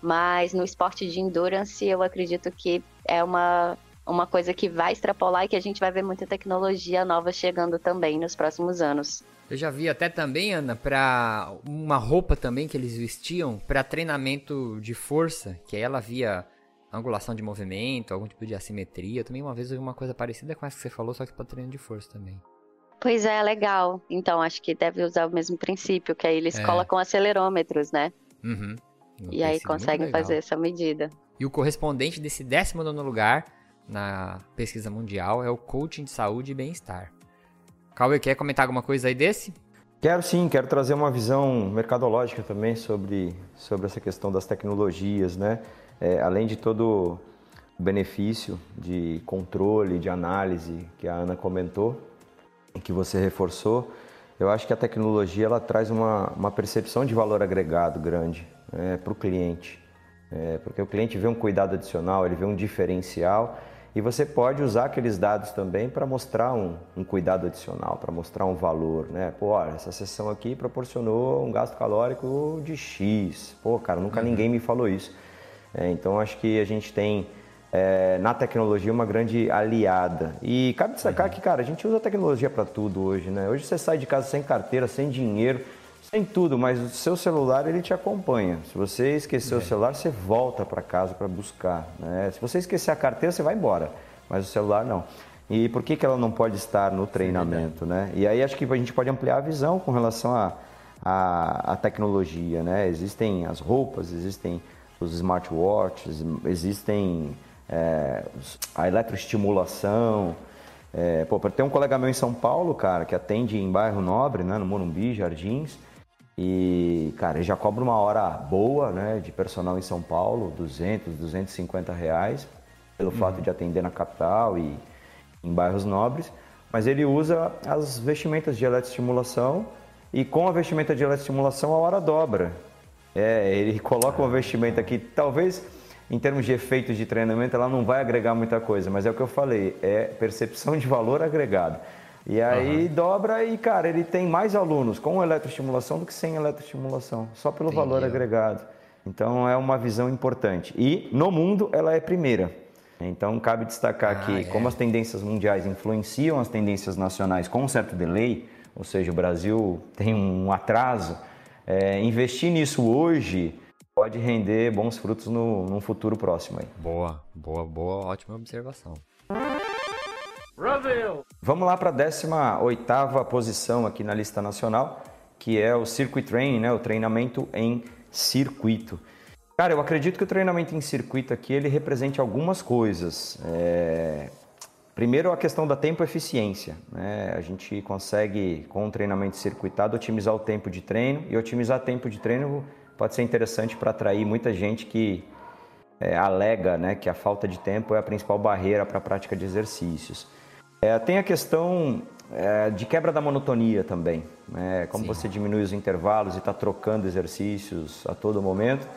Mas no esporte de endurance eu acredito que é uma, uma coisa que vai extrapolar e que a gente vai ver muita tecnologia nova chegando também nos próximos anos. Eu já vi até também, Ana, para uma roupa também que eles vestiam para treinamento de força, que aí ela via angulação de movimento, algum tipo de assimetria. Também uma vez eu vi uma coisa parecida com essa que você falou, só que para treino de força também. Pois é, legal. Então acho que deve usar o mesmo princípio, que aí eles é. colocam acelerômetros, né? Uhum. E aí conseguem fazer essa medida. E o correspondente desse 19 lugar na pesquisa mundial é o coaching de saúde e bem-estar. Cauê, quer comentar alguma coisa aí desse? Quero sim, quero trazer uma visão mercadológica também sobre, sobre essa questão das tecnologias, né? É, além de todo o benefício de controle, de análise que a Ana comentou e que você reforçou, eu acho que a tecnologia ela traz uma, uma percepção de valor agregado grande né, para o cliente. É, porque o cliente vê um cuidado adicional, ele vê um diferencial e você pode usar aqueles dados também para mostrar um, um, cuidado adicional, para mostrar um valor, né? Pô, olha, essa sessão aqui proporcionou um gasto calórico de X. Pô, cara, nunca uhum. ninguém me falou isso. É, então, acho que a gente tem é, na tecnologia uma grande aliada. E cabe destacar uhum. que, cara, a gente usa a tecnologia para tudo hoje, né? Hoje você sai de casa sem carteira, sem dinheiro, sem tudo, mas o seu celular ele te acompanha. Se você esquecer é. o celular, você volta para casa para buscar. Né? Se você esquecer a carteira, você vai embora, mas o celular não. E por que, que ela não pode estar no treinamento, né? E aí acho que a gente pode ampliar a visão com relação a, a, a tecnologia, né? Existem as roupas, existem os smartwatches, existem é, a eletroestimulação. É, pô, tem um colega meu em São Paulo, cara, que atende em bairro Nobre, né, no Morumbi, Jardins, e, cara, ele já cobra uma hora boa, né, de personal em São Paulo, 200, 250 reais, pelo uhum. fato de atender na capital e em bairros nobres, mas ele usa as vestimentas de eletroestimulação e com a vestimenta de eletroestimulação a hora dobra. É, ele coloca uma vestimenta que talvez em termos de efeitos de treinamento ela não vai agregar muita coisa, mas é o que eu falei, é percepção de valor agregado. E aí uhum. dobra e, cara, ele tem mais alunos com eletroestimulação do que sem eletroestimulação, só pelo Entendi. valor agregado. Então é uma visão importante. E no mundo ela é primeira. Então cabe destacar ah, que, é. como as tendências mundiais influenciam as tendências nacionais com um certo delay, ou seja, o Brasil tem um atraso, é, investir nisso hoje pode render bons frutos no, no futuro próximo. Aí. Boa, boa, boa, ótima observação. Vamos lá para a 18ª posição aqui na lista nacional, que é o Circuit Training, né? o treinamento em circuito. Cara, eu acredito que o treinamento em circuito aqui ele represente algumas coisas. É... Primeiro, a questão da tempo eficiência. Né? A gente consegue, com o treinamento circuitado, otimizar o tempo de treino. E otimizar tempo de treino pode ser interessante para atrair muita gente que é, alega né, que a falta de tempo é a principal barreira para a prática de exercícios. É, tem a questão é, de quebra da monotonia também. Né? Como Sim. você diminui os intervalos e está trocando exercícios a todo momento,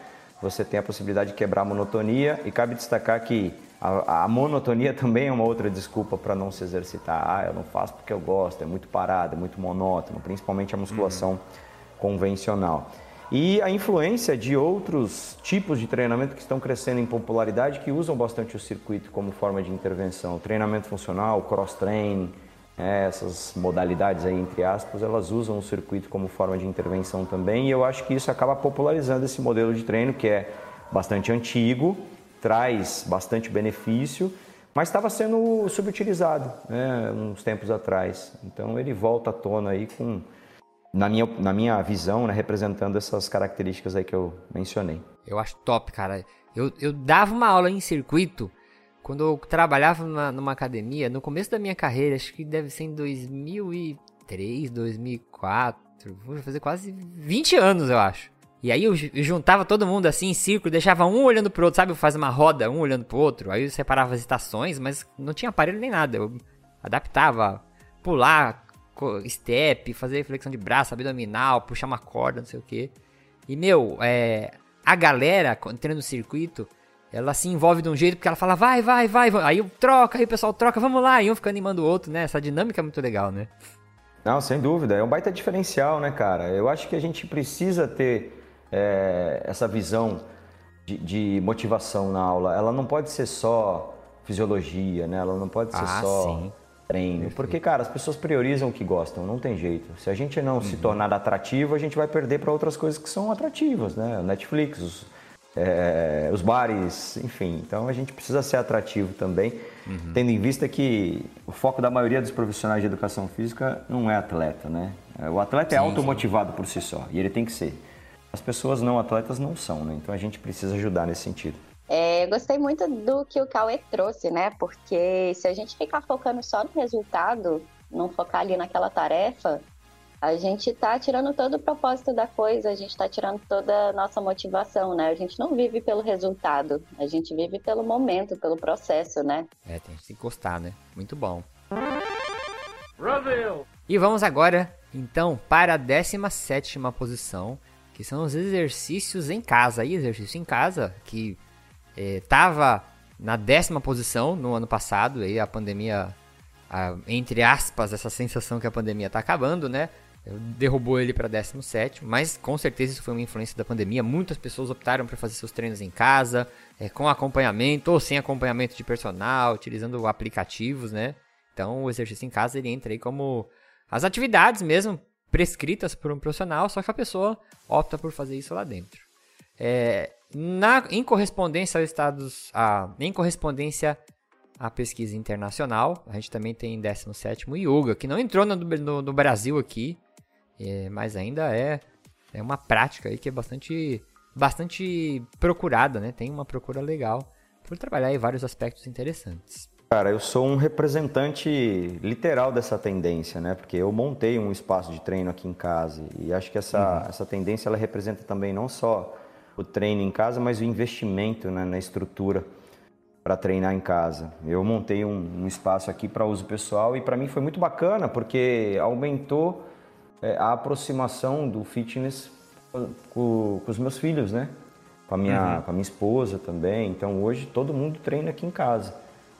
você tem a possibilidade de quebrar a monotonia e cabe destacar que a, a monotonia também é uma outra desculpa para não se exercitar. Ah, eu não faço porque eu gosto, é muito parado, é muito monótono, principalmente a musculação uhum. convencional. E a influência de outros tipos de treinamento que estão crescendo em popularidade, que usam bastante o circuito como forma de intervenção. treinamento funcional, cross-training, é, essas modalidades aí, entre aspas, elas usam o circuito como forma de intervenção também. E eu acho que isso acaba popularizando esse modelo de treino, que é bastante antigo, traz bastante benefício, mas estava sendo subutilizado né, uns tempos atrás. Então ele volta à tona aí com, na minha, na minha visão, né, representando essas características aí que eu mencionei. Eu acho top, cara. Eu, eu dava uma aula em circuito quando eu trabalhava numa, numa academia, no começo da minha carreira, acho que deve ser em 2003, 2004, vou fazer quase 20 anos, eu acho. E aí eu juntava todo mundo assim em círculo, deixava um olhando pro outro, sabe? Faz uma roda, um olhando pro outro. Aí eu separava as estações, mas não tinha aparelho nem nada. Eu adaptava, pular, step, fazer flexão de braço, abdominal, puxar uma corda, não sei o que. E, meu, é, a galera, entrando no circuito, ela se envolve de um jeito porque ela fala, vai, vai, vai. Aí eu troca, aí o pessoal troca, vamos lá. E um fica animando o outro, né? Essa dinâmica é muito legal, né? Não, sem dúvida. É um baita diferencial, né, cara? Eu acho que a gente precisa ter é, essa visão de, de, motivação na aula, ela não pode ser só fisiologia, né? Ela não pode ser ah, só sim. Treino. Porque, cara, as pessoas priorizam o que gostam, não tem jeito. Se a gente não uhum. se tornar atrativo, a gente vai perder para outras coisas que são atrativas, né? Netflix, os, é, os bares, enfim. Então a gente precisa ser atrativo também, uhum. tendo em vista que o foco da maioria dos profissionais de educação física não é atleta, né? O atleta é sim, é automotivado sim. por si só e ele tem que ser. As pessoas não atletas não são, né? Então a gente precisa ajudar nesse sentido. É, gostei muito do que o Cauê trouxe, né? Porque se a gente ficar focando só no resultado, não focar ali naquela tarefa, a gente tá tirando todo o propósito da coisa, a gente tá tirando toda a nossa motivação, né? A gente não vive pelo resultado, a gente vive pelo momento, pelo processo, né? É, tem que se encostar, né? Muito bom. Brasil! E vamos agora, então, para a 17 posição, que são os exercícios em casa. Aí, exercício em casa, que estava é, na décima posição no ano passado, aí a pandemia, a, entre aspas, essa sensação que a pandemia está acabando, né? Derrubou ele para 17, mas com certeza isso foi uma influência da pandemia. Muitas pessoas optaram por fazer seus treinos em casa, é, com acompanhamento ou sem acompanhamento de personal, utilizando aplicativos, né? Então o exercício em casa ele entra aí como as atividades mesmo prescritas por um profissional, só que a pessoa opta por fazer isso lá dentro. É, na, em correspondência aos estados, a, em correspondência à pesquisa internacional, a gente também tem 17 Yoga, que não entrou no, no, no Brasil aqui, é, mas ainda é é uma prática aí que é bastante, bastante procurada, né? Tem uma procura legal por trabalhar em vários aspectos interessantes. Cara, eu sou um representante literal dessa tendência, né? Porque eu montei um espaço de treino aqui em casa e acho que essa, uhum. essa tendência ela representa também não só o treino em casa, mas o investimento né, na estrutura para treinar em casa. Eu montei um, um espaço aqui para uso pessoal e para mim foi muito bacana porque aumentou é, a aproximação do fitness com, com, os meus filhos, né? Com a, minha, uhum. com a minha esposa também. Então hoje todo mundo treina aqui em casa.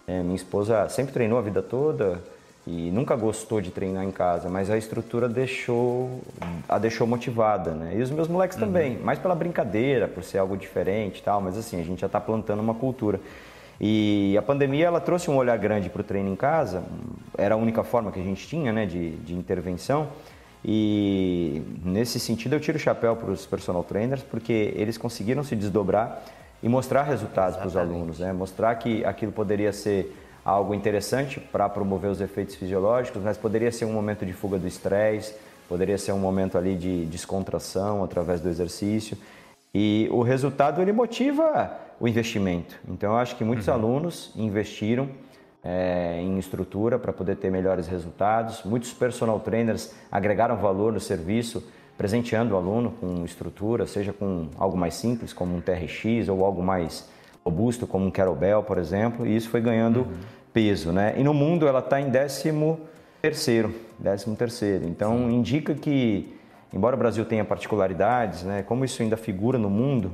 É, minha esposa sempre treinou a vida toda e nunca gostou de treinar em casa, mas a estrutura deixou, a deixou motivada, né? E os meus moleques uhum. também, mais pela brincadeira, por ser algo diferente tal, mas assim, a gente já está plantando uma cultura. E a pandemia ela trouxe um olhar grande para o treino em casa, era a única forma que a gente tinha né, de, de intervenção. E nesse sentido eu tiro o chapéu para os personal trainers, porque eles conseguiram se desdobrar e mostrar resultados para os alunos, né? mostrar que aquilo poderia ser algo interessante para promover os efeitos fisiológicos, mas poderia ser um momento de fuga do estresse, poderia ser um momento ali de descontração através do exercício. E o resultado ele motiva o investimento. Então eu acho que muitos uhum. alunos investiram é, em estrutura para poder ter melhores resultados. Muitos personal trainers agregaram valor no serviço presenteando o aluno com estrutura, seja com algo mais simples, como um TRX, ou algo mais robusto, como um kettlebell, por exemplo, e isso foi ganhando uhum. peso, né? E no mundo ela está em décimo terceiro, décimo terceiro. Então Sim. indica que, embora o Brasil tenha particularidades, né? Como isso ainda figura no mundo,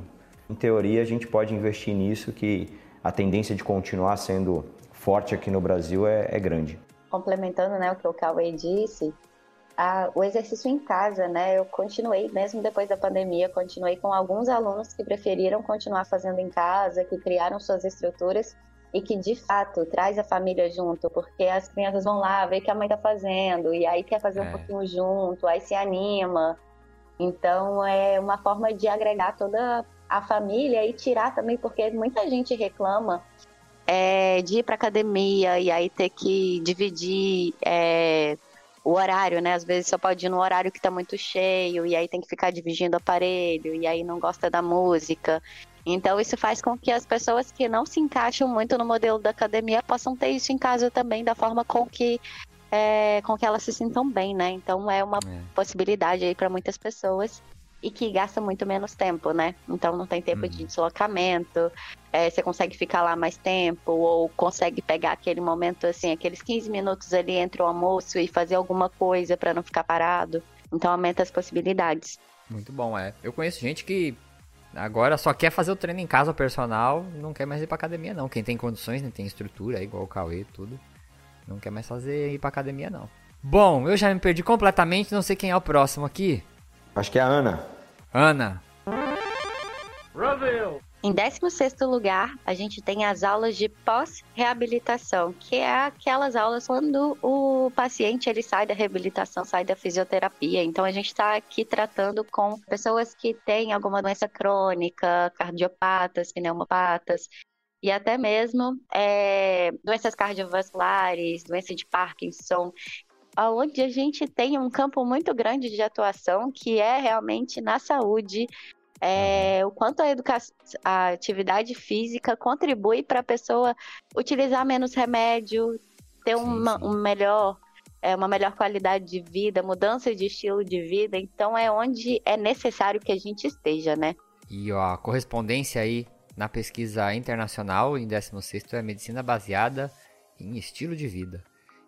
em teoria a gente pode investir nisso, que a tendência de continuar sendo forte aqui no Brasil é, é grande. Complementando, né, o que o Cauê disse, a, o exercício em casa, né? Eu continuei, mesmo depois da pandemia, continuei com alguns alunos que preferiram continuar fazendo em casa, que criaram suas estruturas e que de fato traz a família junto, porque as crianças vão lá ver o que a mãe tá fazendo e aí quer fazer é. um pouquinho junto, aí se anima. Então é uma forma de agregar toda a família e tirar também, porque muita gente reclama é, de ir para academia e aí ter que dividir é, o horário, né? Às vezes só pode ir no horário que está muito cheio, e aí tem que ficar dividindo o aparelho, e aí não gosta da música. Então isso faz com que as pessoas que não se encaixam muito no modelo da academia possam ter isso em casa também, da forma com que é, com que elas se sintam bem, né? Então é uma é. possibilidade aí para muitas pessoas e que gasta muito menos tempo, né? Então não tem tempo uhum. de deslocamento, é, você consegue ficar lá mais tempo, ou consegue pegar aquele momento, assim, aqueles 15 minutos ali entre o almoço e fazer alguma coisa para não ficar parado. Então aumenta as possibilidades. Muito bom, é. Eu conheço gente que agora só quer fazer o treino em casa personal, não quer mais ir pra academia, não. Quem tem condições, né, tem estrutura, é igual o Cauê tudo, não quer mais fazer ir pra academia, não. Bom, eu já me perdi completamente, não sei quem é o próximo aqui. Acho que é a Ana. Ana. Brasil! Em 16 lugar, a gente tem as aulas de pós-reabilitação, que é aquelas aulas quando o paciente ele sai da reabilitação, sai da fisioterapia. Então, a gente está aqui tratando com pessoas que têm alguma doença crônica, cardiopatas, pneumopatas, e até mesmo é, doenças cardiovasculares, doença de Parkinson onde a gente tem um campo muito grande de atuação, que é realmente na saúde, é, o quanto a, educação, a atividade física contribui para a pessoa utilizar menos remédio, ter sim, uma, sim. Um melhor, é, uma melhor qualidade de vida, mudança de estilo de vida. Então é onde é necessário que a gente esteja, né? E ó, a correspondência aí na pesquisa internacional em 16 é medicina baseada em estilo de vida.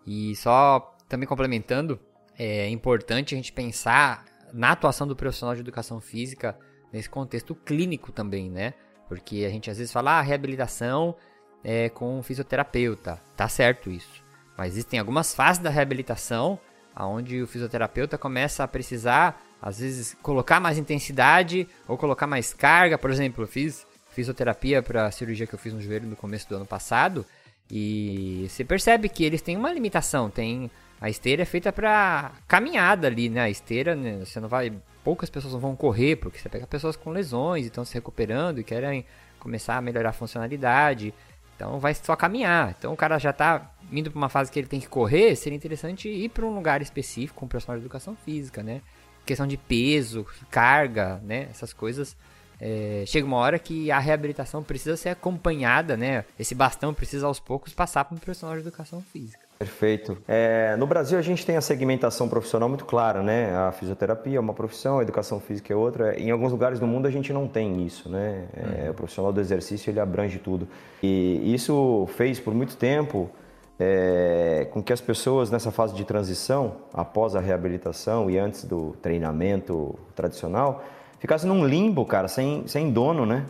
E só também complementando, é importante a gente pensar na atuação do profissional de educação física nesse contexto clínico também, né? Porque a gente às vezes fala, ah, reabilitação é com um fisioterapeuta. Tá certo isso. Mas existem algumas fases da reabilitação onde o fisioterapeuta começa a precisar, às vezes, colocar mais intensidade ou colocar mais carga. Por exemplo, eu fiz fisioterapia para a cirurgia que eu fiz no joelho no começo do ano passado e você percebe que eles têm uma limitação, tem a esteira é feita para caminhada ali, né? A esteira, né? você não vai. Poucas pessoas vão correr, porque você pega pessoas com lesões e estão se recuperando e querem começar a melhorar a funcionalidade. Então vai só caminhar. Então o cara já está indo para uma fase que ele tem que correr, seria interessante ir para um lugar específico com um profissional de educação física, né? questão de peso, carga, né? Essas coisas. É, chega uma hora que a reabilitação precisa ser acompanhada, né? Esse bastão precisa aos poucos passar para um profissional de educação física. Perfeito. É, no Brasil a gente tem a segmentação profissional muito clara, né? A fisioterapia é uma profissão, a educação física é outra. Em alguns lugares do mundo a gente não tem isso, né? É, o profissional do exercício ele abrange tudo. E isso fez por muito tempo é, com que as pessoas nessa fase de transição, após a reabilitação e antes do treinamento tradicional, ficassem num limbo, cara, sem, sem dono, né?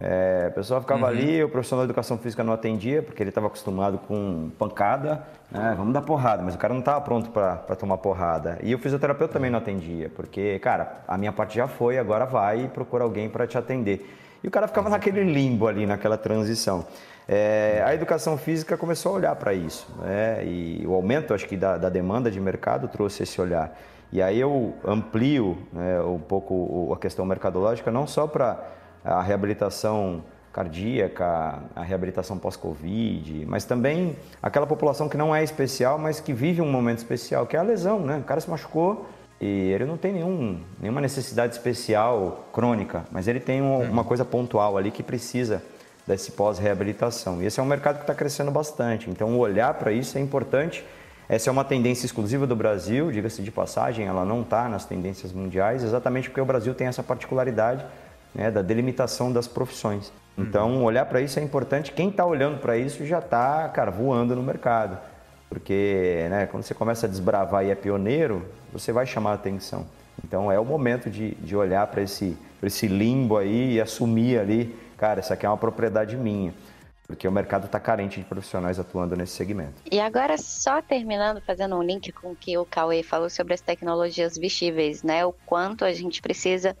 É, a pessoa ficava uhum. ali, o profissional de educação física não atendia, porque ele estava acostumado com pancada, né? vamos dar porrada, mas o cara não estava pronto para tomar porrada. E o fisioterapeuta também não atendia, porque, cara, a minha parte já foi, agora vai e procura alguém para te atender. E o cara ficava naquele limbo ali, naquela transição. É, a educação física começou a olhar para isso, né? e o aumento, acho que, da, da, demanda de mercado trouxe esse olhar. E aí eu amplio né, um pouco a questão mercadológica, não só para a reabilitação cardíaca, a reabilitação pós-Covid, mas também aquela população que não é especial, mas que vive um momento especial, que é a lesão, né? O cara se machucou e ele não tem nenhum, nenhuma necessidade especial crônica, mas ele tem um, uma coisa pontual ali que precisa desse pós-reabilitação. E esse é um mercado que está crescendo bastante. Então, olhar para isso é importante. Essa é uma tendência exclusiva do Brasil, diga-se de passagem, ela não está nas tendências mundiais, exatamente porque o Brasil tem essa particularidade né, da delimitação das profissões. Então, uhum. olhar para isso é importante. Quem está olhando para isso já está, cara, voando no mercado. Porque né, quando você começa a desbravar e é pioneiro, você vai chamar a atenção. Então, é o momento de, de olhar para esse, esse limbo aí e assumir ali cara, isso aqui é uma propriedade minha. Porque o mercado está carente de profissionais atuando nesse segmento. E agora, só terminando, fazendo um link com o que o Cauê falou sobre as tecnologias vestíveis, né? O quanto a gente precisa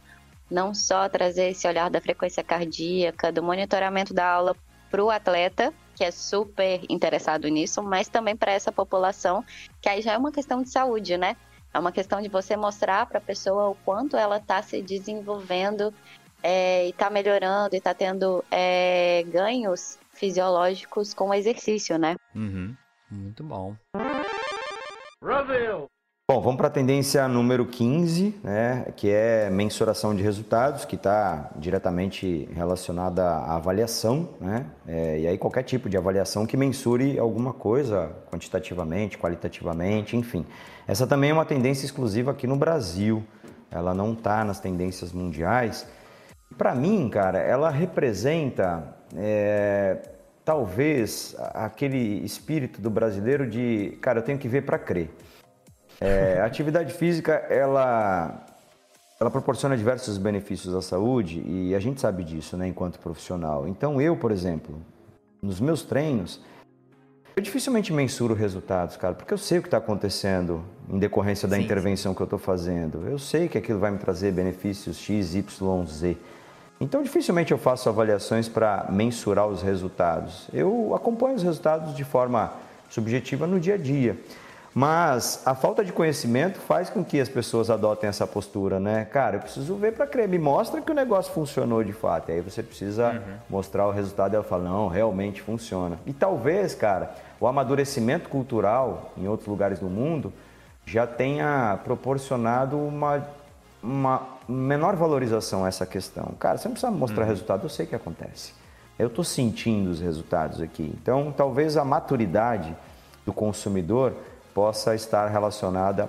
não só trazer esse olhar da frequência cardíaca, do monitoramento da aula para o atleta, que é super interessado nisso, mas também para essa população, que aí já é uma questão de saúde, né? É uma questão de você mostrar para a pessoa o quanto ela está se desenvolvendo é, e está melhorando e está tendo é, ganhos fisiológicos com o exercício, né? Uhum. Muito bom. Brasil! Bom, vamos para a tendência número 15, né, que é mensuração de resultados, que está diretamente relacionada à avaliação, né, é, e aí qualquer tipo de avaliação que mensure alguma coisa quantitativamente, qualitativamente, enfim. Essa também é uma tendência exclusiva aqui no Brasil, ela não está nas tendências mundiais, para mim, cara, ela representa é, talvez aquele espírito do brasileiro de, cara, eu tenho que ver para crer. É, a atividade física, ela, ela proporciona diversos benefícios à saúde e a gente sabe disso, né, enquanto profissional. Então, eu, por exemplo, nos meus treinos, eu dificilmente mensuro resultados, cara, porque eu sei o que está acontecendo em decorrência da sim, intervenção sim. que eu estou fazendo. Eu sei que aquilo vai me trazer benefícios X, Y, Z. Então, dificilmente eu faço avaliações para mensurar os resultados. Eu acompanho os resultados de forma subjetiva no dia a dia. Mas a falta de conhecimento faz com que as pessoas adotem essa postura, né? Cara, eu preciso ver para crer, me mostra que o negócio funcionou de fato. E aí você precisa uhum. mostrar o resultado e ela fala, não, realmente funciona. E talvez, cara, o amadurecimento cultural em outros lugares do mundo já tenha proporcionado uma uma menor valorização a essa questão. Cara, você não precisa mostrar uhum. resultado, eu sei que acontece. Eu estou sentindo os resultados aqui. Então, talvez a maturidade do consumidor possa estar relacionada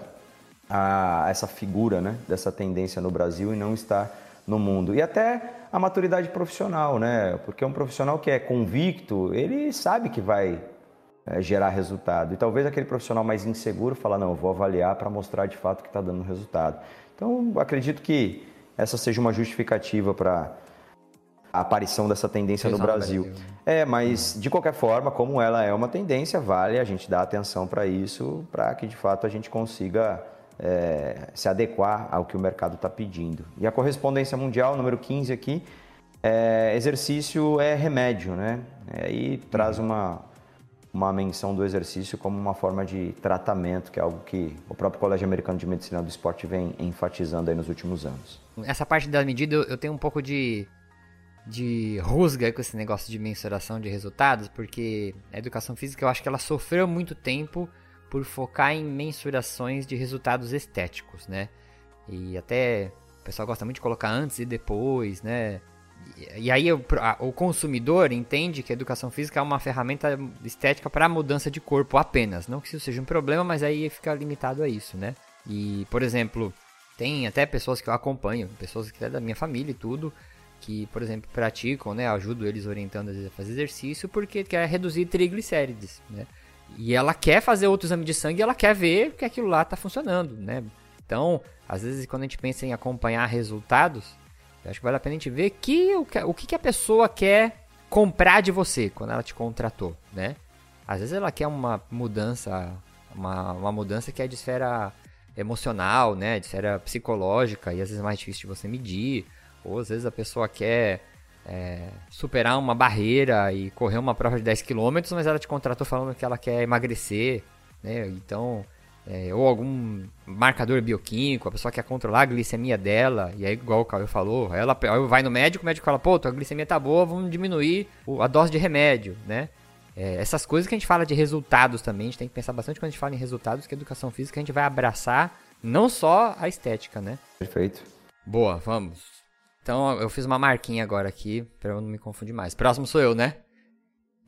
a essa figura, né, dessa tendência no Brasil e não está no mundo. E até a maturidade profissional, né? Porque um profissional que é convicto, ele sabe que vai é, gerar resultado. E talvez aquele profissional mais inseguro fala, não, eu vou avaliar para mostrar de fato que está dando resultado. Então, acredito que essa seja uma justificativa para a aparição dessa tendência no Brasil. Brasil. É, mas de qualquer forma, como ela é uma tendência, vale a gente dar atenção para isso, para que de fato a gente consiga é, se adequar ao que o mercado está pedindo. E a correspondência mundial, número 15 aqui, é, exercício é remédio, né? Aí traz uhum. uma uma menção do exercício como uma forma de tratamento, que é algo que o próprio Colégio Americano de Medicina do Esporte vem enfatizando aí nos últimos anos. Essa parte da medida eu tenho um pouco de, de rusga com esse negócio de mensuração de resultados, porque a educação física eu acho que ela sofreu muito tempo por focar em mensurações de resultados estéticos, né? E até o pessoal gosta muito de colocar antes e depois, né? E, aí o, o consumidor entende que a educação física é uma ferramenta estética para mudança de corpo apenas. Não que isso seja um problema, mas aí fica limitado a isso, né? E, por exemplo, tem até pessoas que eu acompanho, pessoas que é da minha família e tudo, que, por exemplo, praticam, né? Ajudo eles orientando a fazer exercício porque quer reduzir triglicérides, né? E ela quer fazer outro exame de sangue ela quer ver que aquilo lá está funcionando, né? Então, às vezes, quando a gente pensa em acompanhar resultados, acho que vale a pena a gente ver que, o, que, o que a pessoa quer comprar de você quando ela te contratou, né? Às vezes ela quer uma mudança, uma, uma mudança que é de esfera emocional, né? De esfera psicológica, e às vezes é mais difícil de você medir. Ou às vezes a pessoa quer é, superar uma barreira e correr uma prova de 10 km, mas ela te contratou falando que ela quer emagrecer, né? Então, é, ou algum marcador bioquímico, a pessoa quer controlar a glicemia dela, e aí, igual o Caio falou, ela vai no médico, o médico fala, pô, tua glicemia tá boa, vamos diminuir a dose de remédio, né? É, essas coisas que a gente fala de resultados também, a gente tem que pensar bastante quando a gente fala em resultados, que a educação física a gente vai abraçar não só a estética, né? Perfeito. Boa, vamos. Então eu fiz uma marquinha agora aqui, pra eu não me confundir mais. Próximo sou eu, né?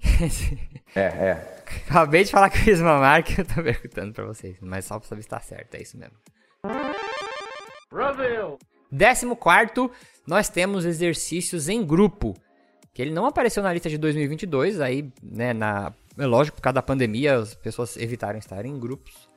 é, é. Acabei de falar que eu fiz uma marca e eu tô perguntando pra vocês, mas só pra saber se tá certo, é isso mesmo. Brasil! Décimo quarto, nós temos exercícios em grupo, que ele não apareceu na lista de 2022, aí, né, na... É lógico, por causa da pandemia, as pessoas evitaram estar em grupos.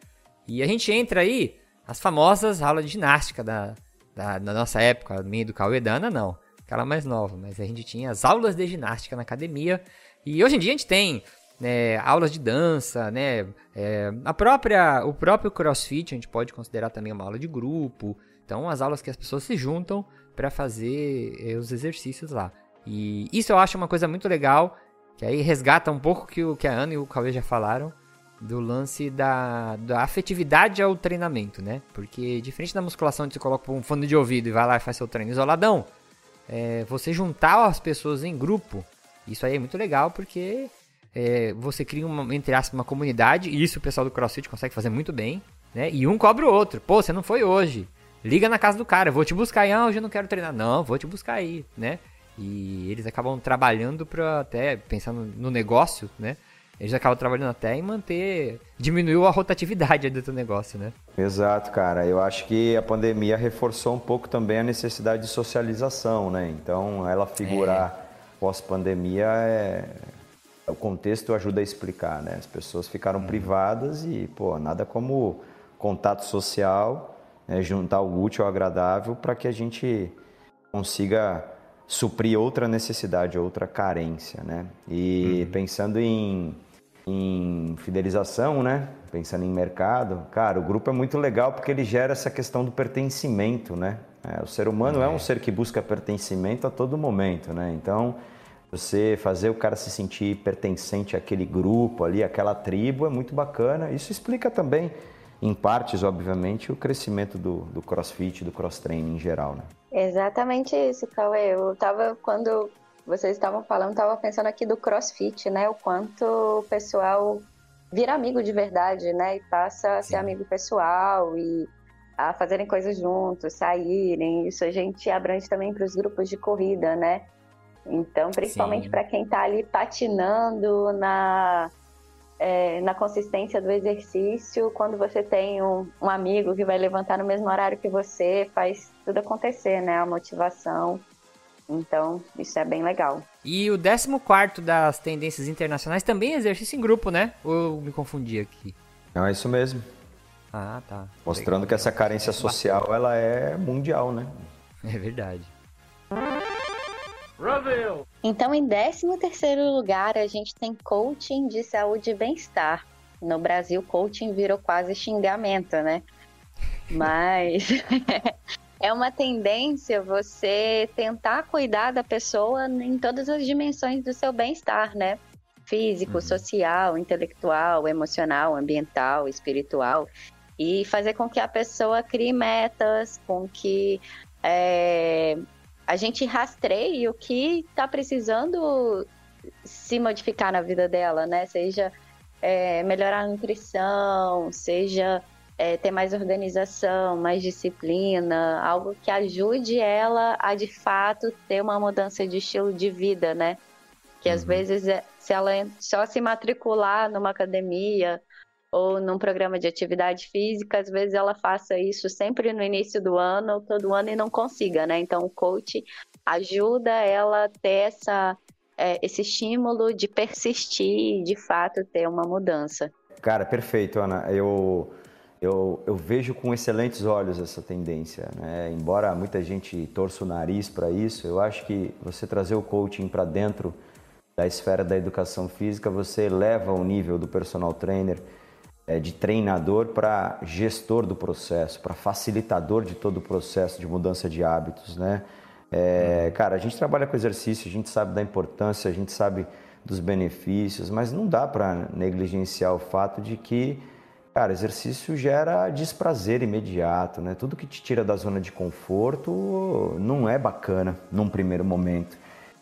E a gente entra aí, as famosas aulas de ginástica da, da, da nossa época, minha do Cauedana, não. Aquela mais nova, mas a gente tinha as aulas de ginástica na academia. E hoje em dia a gente tem né, aulas de dança, né? É, a própria, o próprio CrossFit a gente pode considerar também uma aula de grupo. Então, as aulas que as pessoas se juntam para fazer é, os exercícios lá. E isso eu acho uma coisa muito legal, que aí resgata um pouco que o que a Ana e o Cauê já falaram, do lance da, da afetividade ao treinamento, né? Porque diferente da musculação onde você coloca um fone de ouvido e vai lá e faz seu treino isoladão, é, você juntar as pessoas em grupo, isso aí é muito legal porque é, você cria uma, entre aspas, uma comunidade, e isso o pessoal do CrossFit consegue fazer muito bem, né? E um cobra o outro. Pô, você não foi hoje. Liga na casa do cara, vou te buscar aí. Ah, hoje eu não quero treinar. Não, vou te buscar aí, né? E eles acabam trabalhando para até, pensando no negócio, né? Eles acabam trabalhando até em manter. diminuiu a rotatividade do teu negócio, né? Exato, cara. Eu acho que a pandemia reforçou um pouco também a necessidade de socialização, né? Então, ela figurar é. pós-pandemia é. O contexto ajuda a explicar, né? As pessoas ficaram hum. privadas e, pô, nada como contato social, né? juntar o útil ao agradável para que a gente consiga suprir outra necessidade, outra carência, né? E uhum. pensando em em fidelização, né? Pensando em mercado, cara, o grupo é muito legal porque ele gera essa questão do pertencimento, né? É, o ser humano é. é um ser que busca pertencimento a todo momento, né? Então, você fazer o cara se sentir pertencente àquele grupo ali, àquela tribo, é muito bacana. Isso explica também, em partes, obviamente, o crescimento do, do crossfit, do cross-training em geral, né? Exatamente isso, Cauê. Eu tava, quando vocês estavam falando, estava pensando aqui do CrossFit, né? O quanto o pessoal vira amigo de verdade, né? E passa a ser amigo pessoal e a fazerem coisas juntos, saírem. Isso a gente abrange também para os grupos de corrida, né? Então, principalmente para quem está ali patinando na, é, na consistência do exercício, quando você tem um, um, amigo que vai levantar no mesmo horário que você, faz tudo acontecer, né? A motivação. Então, isso é bem legal. E o 14 das tendências internacionais também é exercício em grupo, né? Ou eu me confundi aqui? Não, é isso mesmo. Ah, tá. Mostrando que essa carência social, ela é mundial, né? É verdade. Brasil! Então, em 13º lugar, a gente tem coaching de saúde e bem-estar. No Brasil, coaching virou quase xingamento, né? Mas é uma tendência você tentar cuidar da pessoa em todas as dimensões do seu bem-estar, né? Físico, uhum. social, intelectual, emocional, ambiental, espiritual. E fazer com que a pessoa crie metas, com que é, a gente rastreie o que está precisando se modificar na vida dela, né? Seja é, melhorar a nutrição, seja é, ter mais organização, mais disciplina, algo que ajude ela a de fato ter uma mudança de estilo de vida, né? Que às uhum. vezes, é, se ela só se matricular numa academia ou num programa de atividade física, às vezes ela faça isso sempre no início do ano ou todo ano e não consiga, né? Então o coach ajuda ela a ter essa, é, esse estímulo de persistir e de fato ter uma mudança. Cara, perfeito, Ana. Eu eu, eu, vejo com excelentes olhos essa tendência. Né? Embora muita gente torça o nariz para isso, eu acho que você trazer o coaching para dentro da esfera da educação física, você eleva o nível do personal trainer, é, de treinador para gestor do processo, para facilitador de todo o processo de mudança de hábitos. Né? É, cara, a gente trabalha com exercício, a gente sabe da importância, a gente sabe dos benefícios, mas não dá para negligenciar o fato de que Cara, exercício gera desprazer imediato, né? Tudo que te tira da zona de conforto não é bacana num primeiro momento.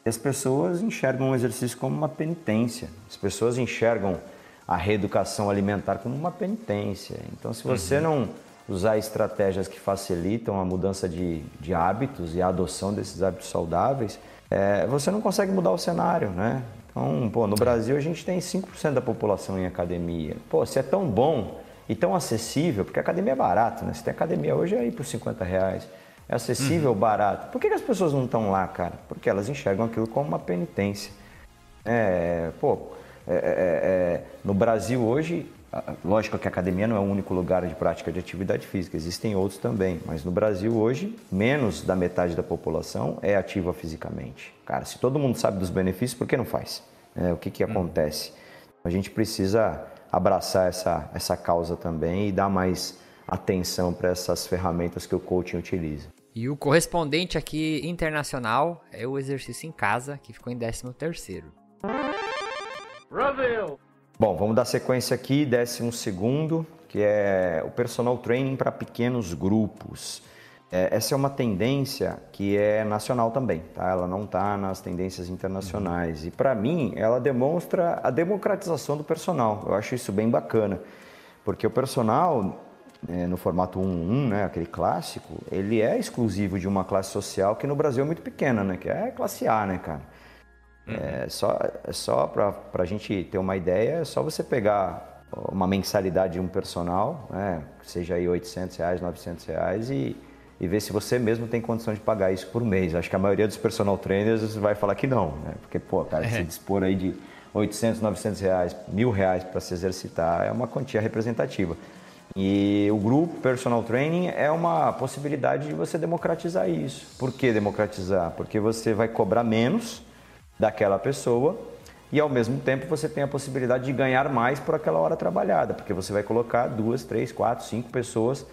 E as pessoas enxergam o exercício como uma penitência. As pessoas enxergam a reeducação alimentar como uma penitência. Então, se você uhum. não usar estratégias que facilitam a mudança de, de hábitos e a adoção desses hábitos saudáveis, é, você não consegue mudar o cenário, né? Então, pô, no Brasil a gente tem 5% da população em academia. Pô, se é tão bom e tão acessível, porque a academia é barato, né? Você tem academia hoje aí por 50 reais. É acessível, uhum. barato. Por que, que as pessoas não estão lá, cara? Porque elas enxergam aquilo como uma penitência. É, pô, é, é, é, no Brasil hoje, lógico que a academia não é o único lugar de prática de atividade física, existem outros também, mas no Brasil hoje, menos da metade da população é ativa fisicamente. Cara, se todo mundo sabe dos benefícios, por que não faz? É, o que, que uhum. acontece? A gente precisa abraçar essa, essa causa também e dar mais atenção para essas ferramentas que o coaching utiliza. E o correspondente aqui internacional é o exercício em casa, que ficou em 13 terceiro. Brasil! Bom, vamos dar sequência aqui, 12 segundo, que é o personal training para pequenos grupos. É, essa é uma tendência que é nacional também, tá? ela não está nas tendências internacionais. E para mim, ela demonstra a democratização do personal. Eu acho isso bem bacana, porque o personal, é, no formato 1-1, né, aquele clássico, ele é exclusivo de uma classe social que no Brasil é muito pequena, né, que é classe A, né, cara? Uhum. É só, é só para a gente ter uma ideia, é só você pegar uma mensalidade de um personal, né, seja aí 800 reais, 900 reais e e ver se você mesmo tem condição de pagar isso por mês. Acho que a maioria dos personal trainers vai falar que não, né? Porque, pô, cara, é. se dispor aí de 800, 900 reais, mil reais para se exercitar é uma quantia representativa. E o grupo Personal Training é uma possibilidade de você democratizar isso. Por que democratizar? Porque você vai cobrar menos daquela pessoa e ao mesmo tempo você tem a possibilidade de ganhar mais por aquela hora trabalhada, porque você vai colocar duas, três, quatro, cinco pessoas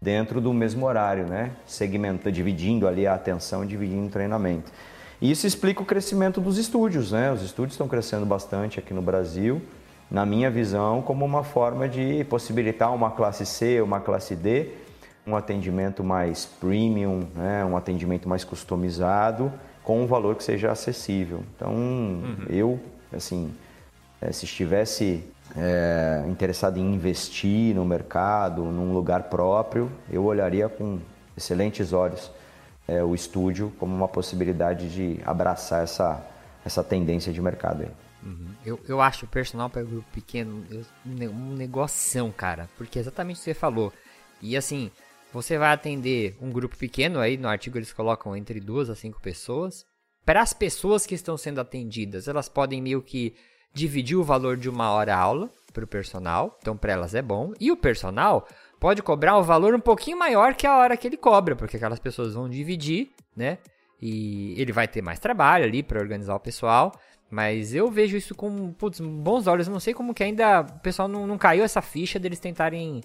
dentro do mesmo horário, né? Segmenta, dividindo ali a atenção, dividindo o treinamento. E isso explica o crescimento dos estúdios, né? Os estúdios estão crescendo bastante aqui no Brasil, na minha visão, como uma forma de possibilitar uma classe C, uma classe D, um atendimento mais premium, né? um atendimento mais customizado, com um valor que seja acessível. Então, uhum. eu, assim, eh, se estivesse é, interessado em investir no mercado, num lugar próprio, eu olharia com excelentes olhos é, o estúdio como uma possibilidade de abraçar essa, essa tendência de mercado aí. Uhum. Eu, eu acho o personal para grupo pequeno um negoção, cara, porque é exatamente o que você falou. E assim, você vai atender um grupo pequeno, aí no artigo eles colocam entre duas a cinco pessoas. Para as pessoas que estão sendo atendidas, elas podem meio que dividir o valor de uma hora aula para o personal, então para elas é bom. E o personal pode cobrar um valor um pouquinho maior que a hora que ele cobra, porque aquelas pessoas vão dividir, né? E ele vai ter mais trabalho ali para organizar o pessoal. Mas eu vejo isso com putz, bons olhos. Não sei como que ainda o pessoal não, não caiu essa ficha deles tentarem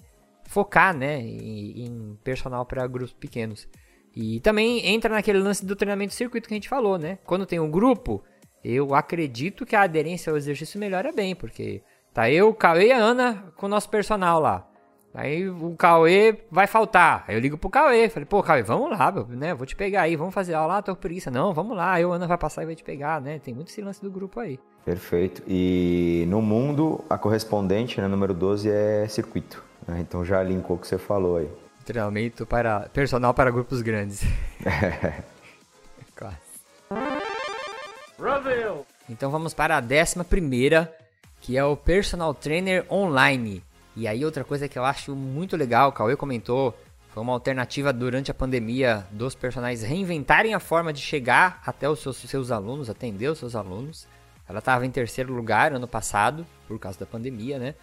focar, né, em, em personal para grupos pequenos. E também entra naquele lance do treinamento circuito que a gente falou, né? Quando tem um grupo, eu acredito que a aderência ao exercício melhora bem, porque tá eu, o Cauê e a Ana com o nosso personal lá. Aí o Cauê vai faltar. Aí eu ligo pro Cauê, falei, pô, Cauê, vamos lá, né? Vou te pegar aí, vamos fazer aula lá, tô por isso. Não, vamos lá, aí a Ana vai passar e vai te pegar, né? Tem muito silêncio do grupo aí. Perfeito. E no mundo, a correspondente, né, número 12, é circuito. Né? Então já linkou o que você falou aí. Treinamento para personal para grupos grandes. Quase. Então vamos para a décima primeira, que é o Personal Trainer Online. E aí outra coisa que eu acho muito legal, o Cauê comentou, foi uma alternativa durante a pandemia dos personagens reinventarem a forma de chegar até os seus, seus alunos, atender os seus alunos. Ela estava em terceiro lugar ano passado, por causa da pandemia, né?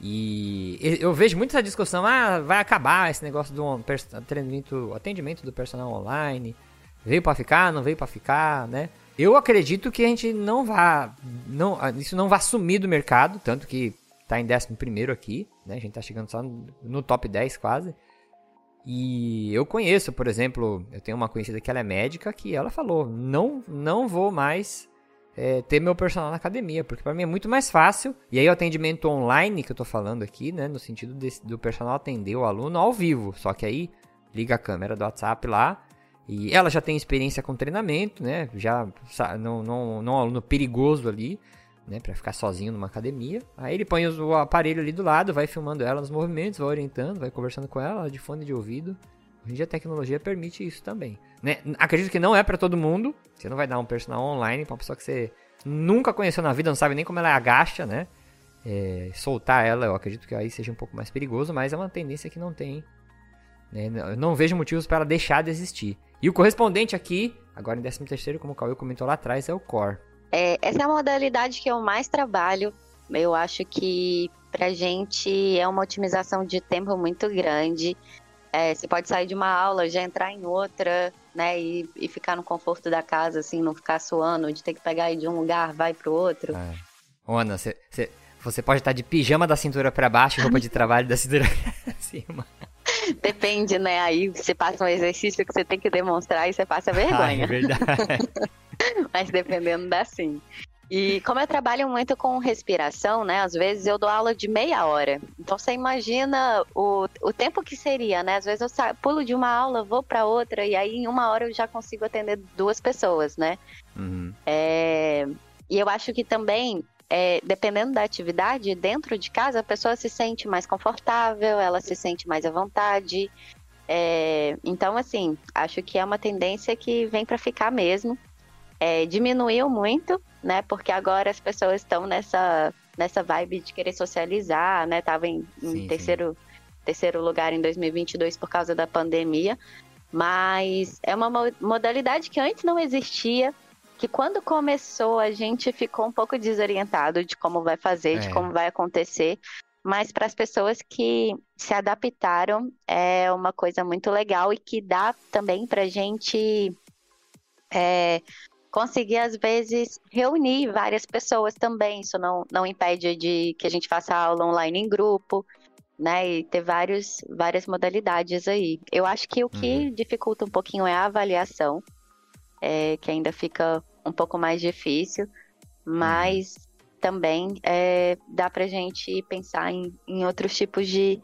E eu vejo muito essa discussão, ah, vai acabar esse negócio do atendimento, atendimento do personal online. Veio pra ficar, não veio pra ficar, né? Eu acredito que a gente não vá, não, isso não vai sumir do mercado, tanto que tá em 11 primeiro aqui, né? A gente tá chegando só no, no top 10 quase. E eu conheço, por exemplo, eu tenho uma conhecida que ela é médica que ela falou, não, não vou mais é, ter meu personal na academia, porque para mim é muito mais fácil. E aí o atendimento online que eu tô falando aqui, né, no sentido desse- do personal atender o aluno ao vivo, só que aí liga a câmera do WhatsApp lá e ela já tem experiência com treinamento, né, já não, não, não é um aluno perigoso ali, né, para ficar sozinho numa academia. Aí ele põe o aparelho ali do lado, vai filmando ela nos movimentos, vai orientando, vai conversando com ela de fone de ouvido. Hoje em dia a tecnologia permite isso também. Né? Acredito que não é pra todo mundo. Você não vai dar um personal online pra uma pessoa que você nunca conheceu na vida, não sabe nem como ela agacha, né? É, soltar ela, eu acredito que aí seja um pouco mais perigoso, mas é uma tendência que não tem. né? Eu não vejo motivos para deixar de existir. E o correspondente aqui, agora em 13 terceiro, como o Cauê comentou lá atrás, é o Core. É, essa é a modalidade que eu mais trabalho. Eu acho que pra gente é uma otimização de tempo muito grande. É, você pode sair de uma aula, já entrar em outra, né? E, e ficar no conforto da casa, assim, não ficar suando, de ter que pegar aí de um lugar, vai pro outro. Ô, Ana, você, você, você pode estar de pijama da cintura pra baixo roupa de trabalho da cintura pra cima. Depende, né? Aí você passa um exercício que você tem que demonstrar e você passa Ah, vergonha. é verdade. mas dependendo dá sim. E como eu trabalho muito com respiração, né? Às vezes eu dou aula de meia hora. Então você imagina o, o tempo que seria, né? Às vezes eu sa- pulo de uma aula, vou para outra, e aí em uma hora eu já consigo atender duas pessoas, né? Uhum. É, E eu acho que também, é, dependendo da atividade, dentro de casa a pessoa se sente mais confortável, ela se sente mais à vontade. É, Então, assim, acho que é uma tendência que vem para ficar mesmo. É, diminuiu muito, né? Porque agora as pessoas estão nessa, nessa vibe de querer socializar, né? Tava em, em Sim, sim. terceiro, terceiro lugar em 2022 por causa da pandemia. Mas é uma mo- modalidade que antes não existia, que quando começou a gente ficou um pouco desorientado de como vai fazer, de É. como vai acontecer. Mas para as pessoas que se adaptaram, é uma coisa muito legal e que dá também para a gente é, conseguir, às vezes, reunir várias pessoas também. Isso não, não impede de que a gente faça aula online em grupo, né? E ter vários, várias modalidades aí. Eu acho que o que dificulta um pouquinho é a avaliação, é, que ainda fica um pouco mais difícil, mas também é, dá pra gente pensar em, em outros tipos de,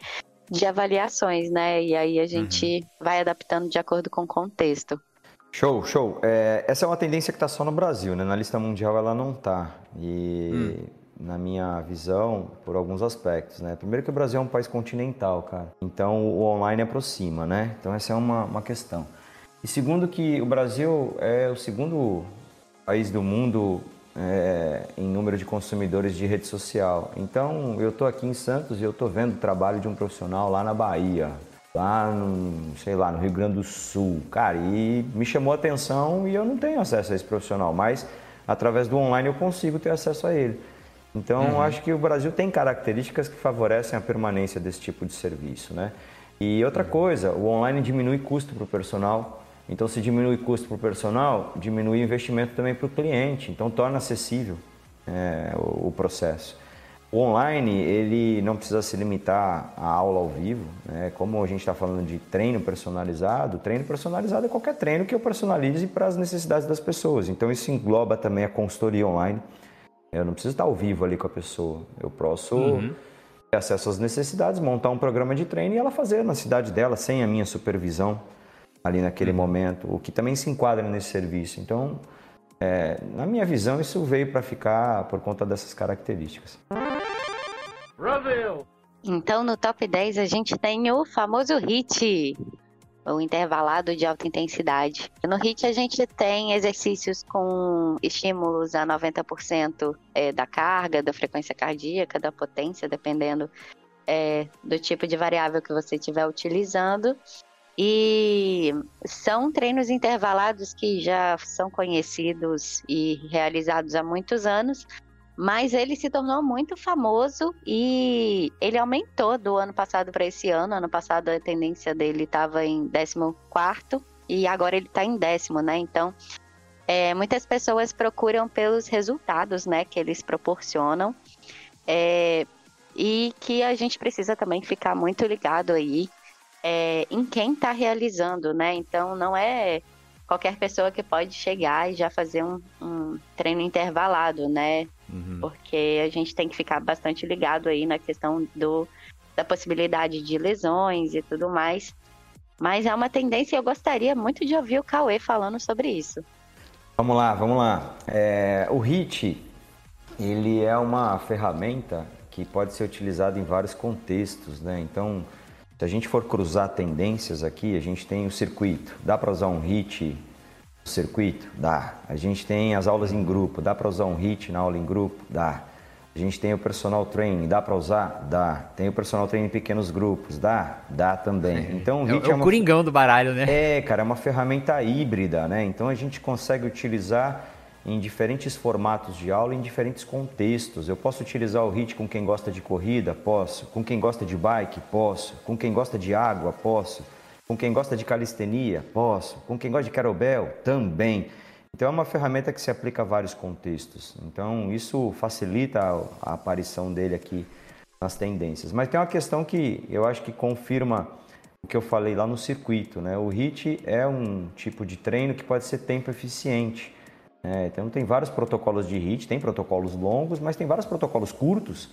de avaliações, né? E aí a gente vai adaptando de acordo com o contexto. Show, show. É, essa é uma tendência que está só no Brasil, né? Na lista mundial ela não está. E na minha visão, por alguns aspectos, né? Primeiro que o Brasil é um país continental, cara. Então o online aproxima, né? Então essa é uma, uma questão. E segundo que o Brasil é o segundo país do mundo é, em número de consumidores de rede social. Então eu tô aqui em Santos e eu tô vendo o trabalho de um profissional lá na Bahia, lá no, sei lá, no Rio Grande do Sul, cara, e me chamou a atenção e eu não tenho acesso a esse profissional, mas através do online eu consigo ter acesso a ele. Então, eu acho que o Brasil tem características que favorecem a permanência desse tipo de serviço, né? E outra coisa, o online diminui custo para o personal. Então, se diminui custo para o personal, diminui investimento também para o cliente. Então, torna acessível é, o, o processo. O online, ele não precisa se limitar à aula ao vivo, né? Como a gente está falando de treino personalizado, treino personalizado é qualquer treino que eu personalize para as necessidades das pessoas. Então, isso engloba também a consultoria online. Eu não preciso estar ao vivo ali com a pessoa. Eu posso ter acesso às necessidades, montar um programa de treino e ela fazer na cidade dela, sem a minha supervisão ali naquele momento, o que também se enquadra nesse serviço. Então, É, na minha visão, isso veio para ficar por conta dessas características. Então, no top 10, a gente tem o famoso HIT, o intervalado de alta intensidade. No HIT, a gente tem exercícios com estímulos a 90% é, da carga, da frequência cardíaca, da potência, dependendo é, do tipo de variável que você estiver utilizando. E são treinos intervalados que já são conhecidos e realizados há muitos anos, mas ele se tornou muito famoso e ele aumentou do ano passado para esse ano. Ano passado a tendência dele estava em 14 e agora ele está em décimo, né? Então, é, muitas pessoas procuram pelos resultados, né, que eles proporcionam. É, e que a gente precisa também ficar muito ligado aí é, em quem está realizando, né? Então não é qualquer pessoa que pode chegar e já fazer um, um treino intervalado, né? Uhum. Porque a gente tem que ficar bastante ligado aí na questão do, da possibilidade de lesões e tudo mais. Mas é uma tendência e eu gostaria muito de ouvir o Cauê falando sobre isso. Vamos lá, vamos lá. É, o HIT, ele é uma ferramenta que pode ser utilizada em vários contextos, né? Então, se a gente for cruzar tendências aqui, a gente tem o circuito. Dá para usar um HIT no circuito? Dá. A gente tem as aulas em grupo. Dá para usar um HIT na aula em grupo? Dá. A gente tem o personal training, dá para usar? Dá. Tem o personal training em pequenos grupos? Dá? Dá também. Então o HIT é, é, é o uma... coringão do baralho, né? É, cara, é uma ferramenta híbrida, né? Então a gente consegue utilizar em diferentes formatos de aula, em diferentes contextos. Eu posso utilizar o HIT com quem gosta de corrida? Posso. Com quem gosta de bike? Posso. Com quem gosta de água? Posso. Com quem gosta de calistenia? Posso. Com quem gosta de kettlebell? Também. Então é uma ferramenta que se aplica a vários contextos. Então isso facilita a, aparição dele aqui nas tendências. Mas tem uma questão que eu acho que confirma o que eu falei lá no circuito, né? O HIT é um tipo de treino que pode ser tempo eficiente. É, então tem vários protocolos de HIT, tem protocolos longos, mas tem vários protocolos curtos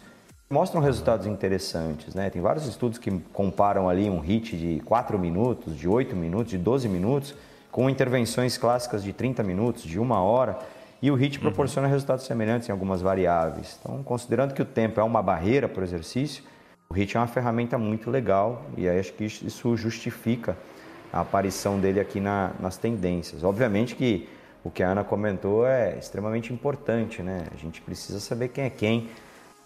que mostram resultados interessantes. Né? Tem vários estudos que comparam ali um HIT de 4 minutos, de 8 minutos, de 12 minutos, com intervenções clássicas de 30 minutos, de uma hora, e o HIT uhum. proporciona resultados semelhantes em algumas variáveis. Então, considerando que o tempo é uma barreira para o exercício, o HIT é uma ferramenta muito legal e aí acho que isso justifica a aparição dele aqui na, nas tendências. Obviamente que o que a Ana comentou é extremamente importante, né? A gente precisa saber quem é quem,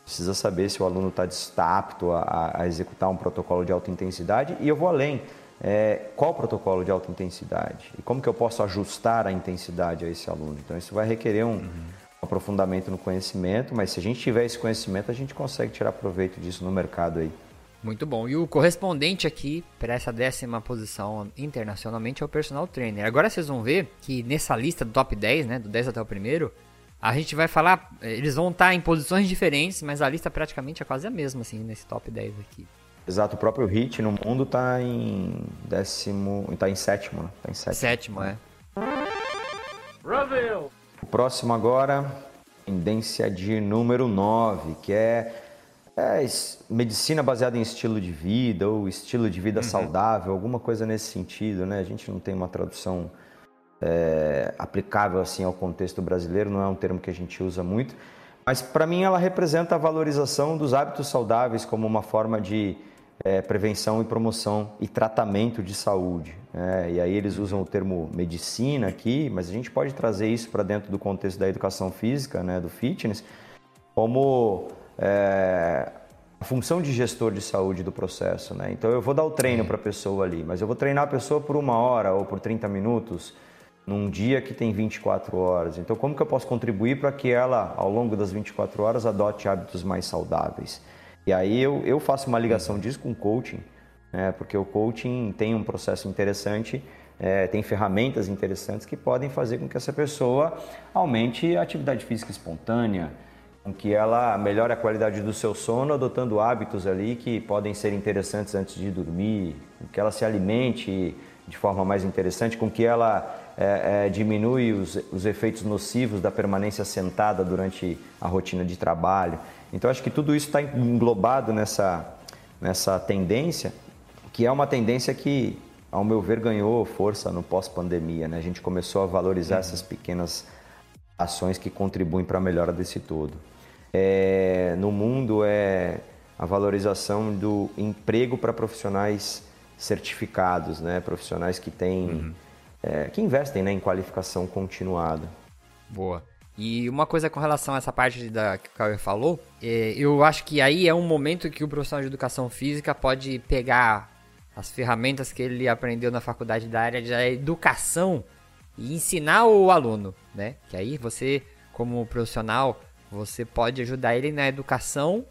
precisa saber se o aluno está apto a, a, executar um protocolo de alta intensidade e eu vou além. É, qual protocolo de alta intensidade e como que eu posso ajustar a intensidade a esse aluno? Então isso vai requerer um, uhum. aprofundamento no conhecimento, mas se a gente tiver esse conhecimento a gente consegue tirar proveito disso no mercado aí. Muito bom. E o correspondente aqui para essa décima posição internacionalmente é o personal trainer. Agora vocês vão ver que nessa lista do top 10, né, do 10 até o primeiro, a gente vai falar, eles vão estar em posições diferentes, mas a lista praticamente é quase a mesma assim nesse top 10 aqui. Exato, o próprio Hit no mundo está em décimo, está em sétimo, né? tá em sétimo. Sétimo, é. Brasil. O próximo agora, tendência de número 9, que é é, medicina baseada em estilo de vida ou estilo de vida uhum. saudável, alguma coisa nesse sentido, né? A gente não tem uma tradução é, aplicável assim ao contexto brasileiro, não é um termo que a gente usa muito, mas para mim ela representa a valorização dos hábitos saudáveis como uma forma de é, prevenção e promoção e tratamento de saúde. Né? E aí eles usam o termo medicina aqui, mas a gente pode trazer isso para dentro do contexto da educação física, né, do fitness, como é, a função de gestor de saúde do processo. Né? Então eu vou dar o treino para a pessoa ali, mas eu vou treinar a pessoa por uma hora ou por 30 minutos num dia que tem 24 horas. Então como que eu posso contribuir para que ela, ao longo das 24 horas, adote hábitos mais saudáveis? E aí eu, eu faço uma ligação disso com o coaching, né? porque o coaching tem um processo interessante é, tem ferramentas interessantes que podem fazer com que essa pessoa aumente a atividade física espontânea, com que ela melhore a qualidade do seu sono, adotando hábitos ali que podem ser interessantes antes de dormir, com que ela se alimente de forma mais interessante, com que ela é, é, diminui os, os efeitos nocivos da permanência sentada durante a rotina de trabalho. Então, acho que tudo isso está englobado nessa, nessa tendência, que é uma tendência que, ao meu ver, ganhou força no pós-pandemia. Né? A gente começou a valorizar uhum. essas pequenas ações que contribuem para a melhora desse todo. É, no mundo é a valorização do emprego para profissionais certificados, né? profissionais que têm, uhum. é, que investem né, em qualificação continuada. Boa. E uma coisa com relação a essa parte da, que o Cauê falou, é, eu acho que aí é um momento que o profissional de educação física pode pegar as ferramentas que ele aprendeu na faculdade da área de educação e ensinar o aluno, né? Que aí você, como profissional, você pode ajudar ele na educação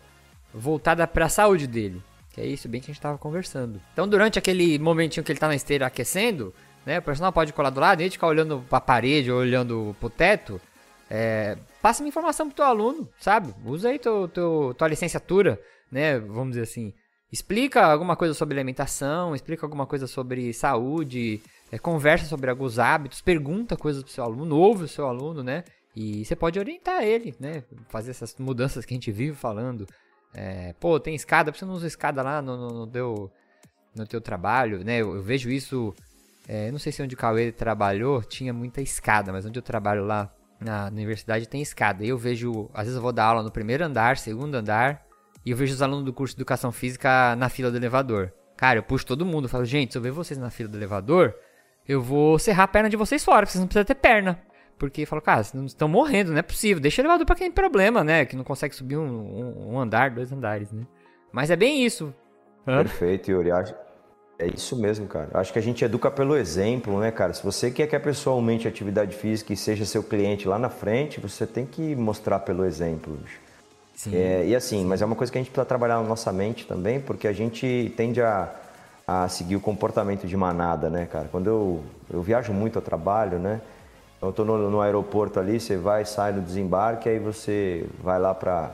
voltada para a saúde dele. Que é isso bem que a gente estava conversando. Então, durante aquele momentinho que ele está na esteira aquecendo, né? O personal pode colar do lado e ficar olhando para a parede ou olhando para o teto é, passa uma informação pro teu aluno, sabe? Usa aí teu, teu, tua licenciatura, né? Vamos dizer assim. Explica alguma coisa sobre alimentação, explica alguma coisa sobre saúde, é, conversa sobre alguns hábitos, pergunta coisas pro seu aluno, ouve o seu aluno, né? E você pode orientar ele, né? Fazer essas mudanças que a gente vive falando. É, pô, tem escada, por que não usa escada lá no, no, no teu, no teu trabalho, né? Eu, eu vejo isso, é, não sei se onde o Cauê trabalhou tinha muita escada, mas onde eu trabalho lá na universidade tem escada. E eu vejo, às vezes eu vou dar aula no primeiro andar, segundo andar, e eu vejo os alunos do curso de educação física na fila do elevador. Cara, eu puxo todo mundo, falo, gente, se eu ver vocês na fila do elevador, eu vou serrar a perna de vocês fora, vocês não precisam ter perna. Porque falo, cara, vocês estão morrendo, não é possível. Deixa o elevador pra quem tem problema, né? Que não consegue subir um, um, um andar, dois andares, né? Mas é bem isso. Hã? Perfeito, Yuri. É isso mesmo, cara. Acho que a gente educa pelo exemplo, né, cara? Se você quer que a pessoa aumente a atividade física e seja seu cliente lá na frente, você tem que mostrar pelo exemplo. Sim. É, e assim, Sim. mas é uma coisa que a gente precisa trabalhar na nossa mente também, porque a gente tende a, a seguir o comportamento de manada, né, cara? Quando eu, eu viajo muito ao trabalho, né? Então eu tô no, no aeroporto ali, você vai, sai no desembarque, aí você vai lá para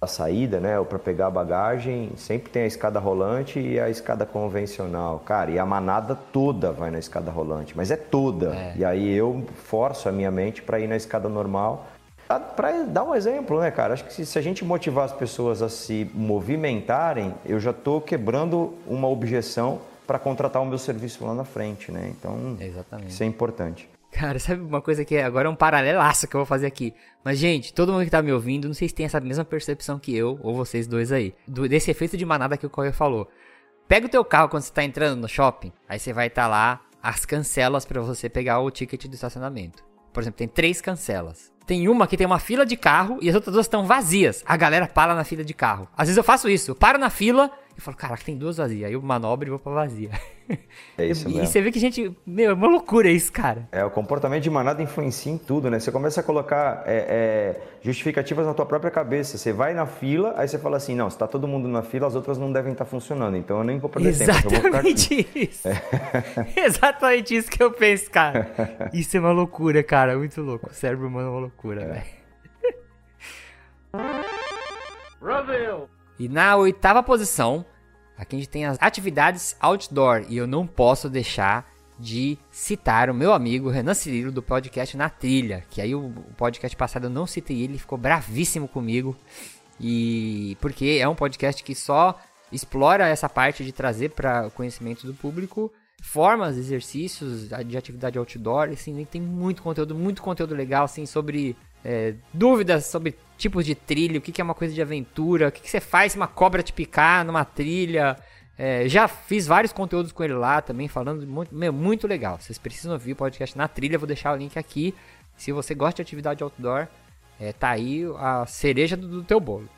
a saída, né, ou para pegar a bagagem, sempre tem a escada rolante e a escada convencional. Cara, e a manada toda vai na escada rolante, mas é toda. É. E aí eu forço a minha mente para ir na escada normal. Para dar um exemplo, né, cara? Acho que se, se, a gente motivar as pessoas a se movimentarem, eu já estou quebrando uma objeção para contratar o meu serviço lá na frente, né? Então, Exatamente. isso é importante. Cara, sabe uma coisa que agora é um paralelaço que eu vou fazer aqui. Mas, gente, todo mundo que tá me ouvindo, não sei se tem essa mesma percepção que eu, ou vocês dois aí, do, desse efeito de manada que o Correio falou. Pega o teu carro quando você tá entrando no shopping, aí você vai estar tá lá as cancelas para você pegar o ticket do estacionamento. Por exemplo, tem três cancelas. Tem uma que tem uma fila de carro e as outras duas estão vazias. A galera para na fila de carro. Às vezes eu faço isso, eu paro na fila e falo, caraca, tem duas vazias. Aí eu manobro e vou pra vazia. É isso mesmo. E você vê que a gente. Meu, é uma loucura isso, cara. É, o comportamento de manada influencia em tudo, né? Você começa a colocar é, é, justificativas na tua própria cabeça. Você vai na fila, aí você fala assim: não, se tá todo mundo na fila, as outras não devem estar tá funcionando. Então eu nem vou perder Exatamente tempo. Exatamente isso. É. Exatamente isso que eu penso, cara. Isso é uma loucura, cara. Muito louco. O cérebro humano é uma loucura, velho. Brasil! E na oitava posição, aqui a gente tem as atividades outdoor. E eu não posso deixar de citar o meu amigo Renan Cirilo do podcast Na Trilha. Que aí o podcast passado eu não citei ele, ficou bravíssimo comigo. E porque é um podcast que só explora essa parte de trazer para o conhecimento do público formas, exercícios de atividade outdoor, assim, tem muito conteúdo, muito conteúdo legal, assim, sobre é, dúvidas sobre tipos de trilha, o que, que é uma coisa de aventura, o que, que você faz se uma cobra te picar numa trilha. É, já fiz vários conteúdos com ele lá também, falando muito, meu, muito legal. Vocês precisam ouvir o podcast na trilha, vou deixar o link aqui. Se você gosta de atividade outdoor, é, tá aí a cereja do, do teu bolo.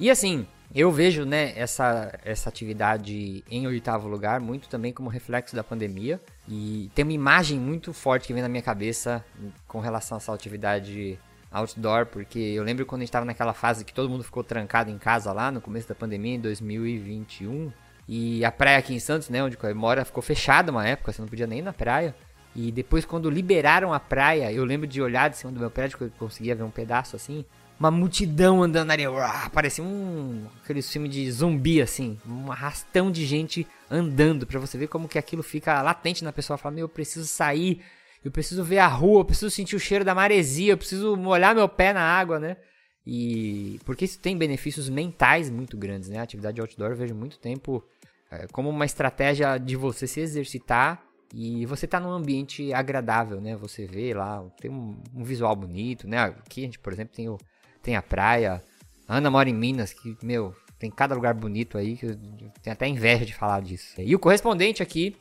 E assim, eu vejo né, essa, essa atividade em oitavo lugar muito também como reflexo da pandemia. E tem uma imagem muito forte que vem na minha cabeça com relação a essa atividade outdoor, porque eu lembro quando a gente estava naquela fase que todo mundo ficou trancado em casa lá no começo da pandemia, em 2021. E a praia aqui em Santos, né, onde eu moro, ficou fechada uma época, você não podia nem ir na praia. E depois, quando liberaram a praia, eu lembro de olhar de cima do meu prédio, que eu conseguia ver um pedaço assim. Uma multidão andando areia. Uau, parecia um. aquele filme de zumbi, assim. Um arrastão de gente andando. para você ver como que aquilo fica latente na pessoa. Fala, meu, eu preciso sair eu preciso ver a rua, eu preciso sentir o cheiro da maresia, eu preciso molhar meu pé na água, né? E porque isso tem benefícios mentais muito grandes, né? A atividade outdoor eu vejo muito tempo é, como uma estratégia de você se exercitar E você tá num ambiente agradável, né? Você vê lá, tem um, um visual bonito, né? Aqui a gente, por exemplo, tem, o, tem a praia. A Ana mora em Minas, que, meu, tem cada lugar bonito aí, que eu tenho até inveja de falar disso. E o correspondente aqui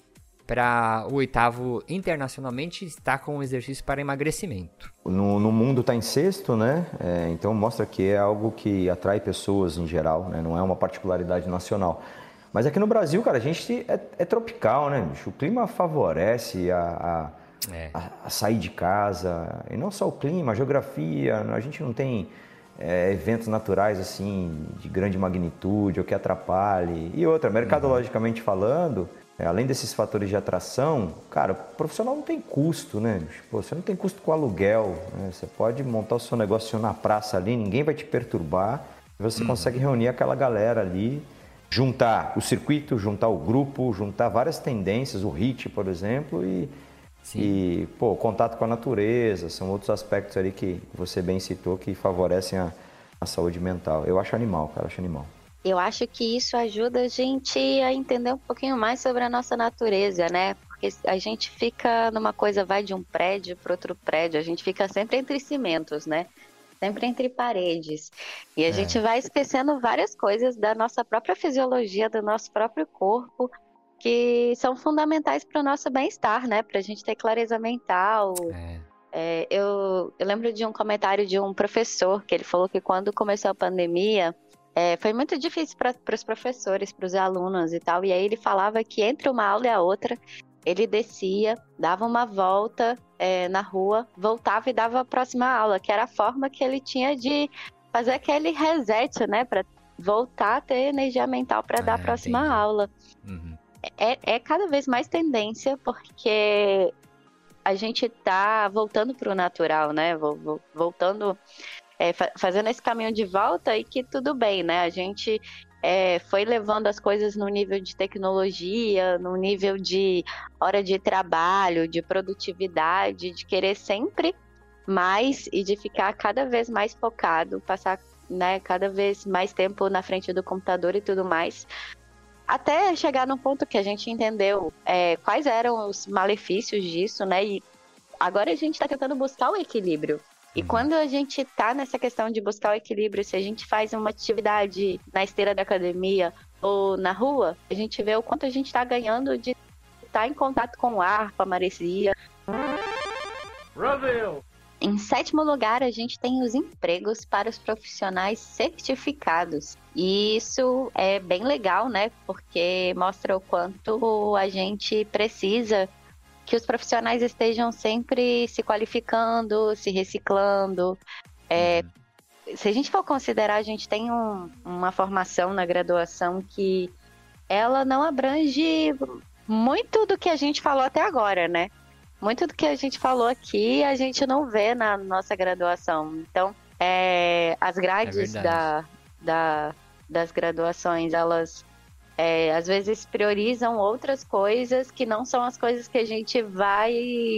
para o oitavo internacionalmente está com um exercício para emagrecimento. No, no mundo está em sexto, né? É, então mostra que é algo que atrai pessoas em geral, né? Não é uma particularidade nacional. Mas aqui no Brasil, cara, a gente é, é tropical, né, bicho? O clima favorece a, a, é. a, a, sair de casa. E não só o clima, a geografia. A gente não tem é, eventos naturais assim de grande magnitude ou que atrapalhe. E outra, mercadologicamente falando, é, além desses fatores de atração, cara, o profissional não tem custo, né? Pô, você não tem custo com aluguel. Né? Você pode montar o seu negócio na praça ali, ninguém vai te perturbar. Você uhum. consegue reunir aquela galera ali juntar o circuito, juntar o grupo, juntar várias tendências, o HIT, por exemplo, e, e pô, contato com a natureza, são outros aspectos ali que você bem citou que favorecem a, a saúde mental. Eu acho animal, cara, acho animal. Eu acho que isso ajuda a gente a entender um pouquinho mais sobre a nossa natureza, né? Porque a gente fica numa coisa, vai de um prédio para outro prédio, a gente fica sempre entre cimentos, né? sempre entre paredes. E a é. gente vai esquecendo várias coisas da nossa própria fisiologia, do nosso próprio corpo, que são fundamentais para o nosso bem-estar, né? Para a gente ter clareza mental. É. É, eu, eu lembro de um comentário de um professor que ele falou que quando começou a pandemia, é, foi muito difícil para os professores, para os alunos e tal. E aí ele falava que entre uma aula e a outra, ele descia, dava uma volta é, na rua, voltava e dava a próxima aula, que era a forma que ele tinha de fazer aquele reset, né, para voltar a ter energia mental para dar a é, próxima entendi. aula. Uhum. É, é cada vez mais tendência, porque a gente tá voltando para o natural, né? Voltando, é, fazendo esse caminho de volta e que tudo bem, né? A gente é, foi levando as coisas no nível de tecnologia, no nível de hora de trabalho, de produtividade, de querer sempre mais e de ficar cada vez mais focado, passar né, cada vez mais tempo na frente do computador e tudo mais. Até chegar num ponto que a gente entendeu é, quais eram os malefícios disso, né? E agora a gente está tentando buscar o equilíbrio. E uhum. quando a gente tá nessa questão de buscar o equilíbrio, se a gente faz uma atividade na esteira da academia ou na rua, a gente vê o quanto a gente está ganhando de estar tá em contato com o ar, com a maresia. Brasil! Em sétimo lugar, a gente tem os empregos para os profissionais certificados. E isso é bem legal, né? Porque mostra o quanto a gente precisa que os profissionais estejam sempre se qualificando, se reciclando. É, uhum. se a gente for considerar, a gente tem um, uma formação na graduação que ela não abrange muito do que a gente falou até agora, né? Muito do que a gente falou aqui a gente não vê na nossa graduação. Então, é, as grades é da, da, das graduações, elas é, às vezes priorizam outras coisas que não são as coisas que a gente vai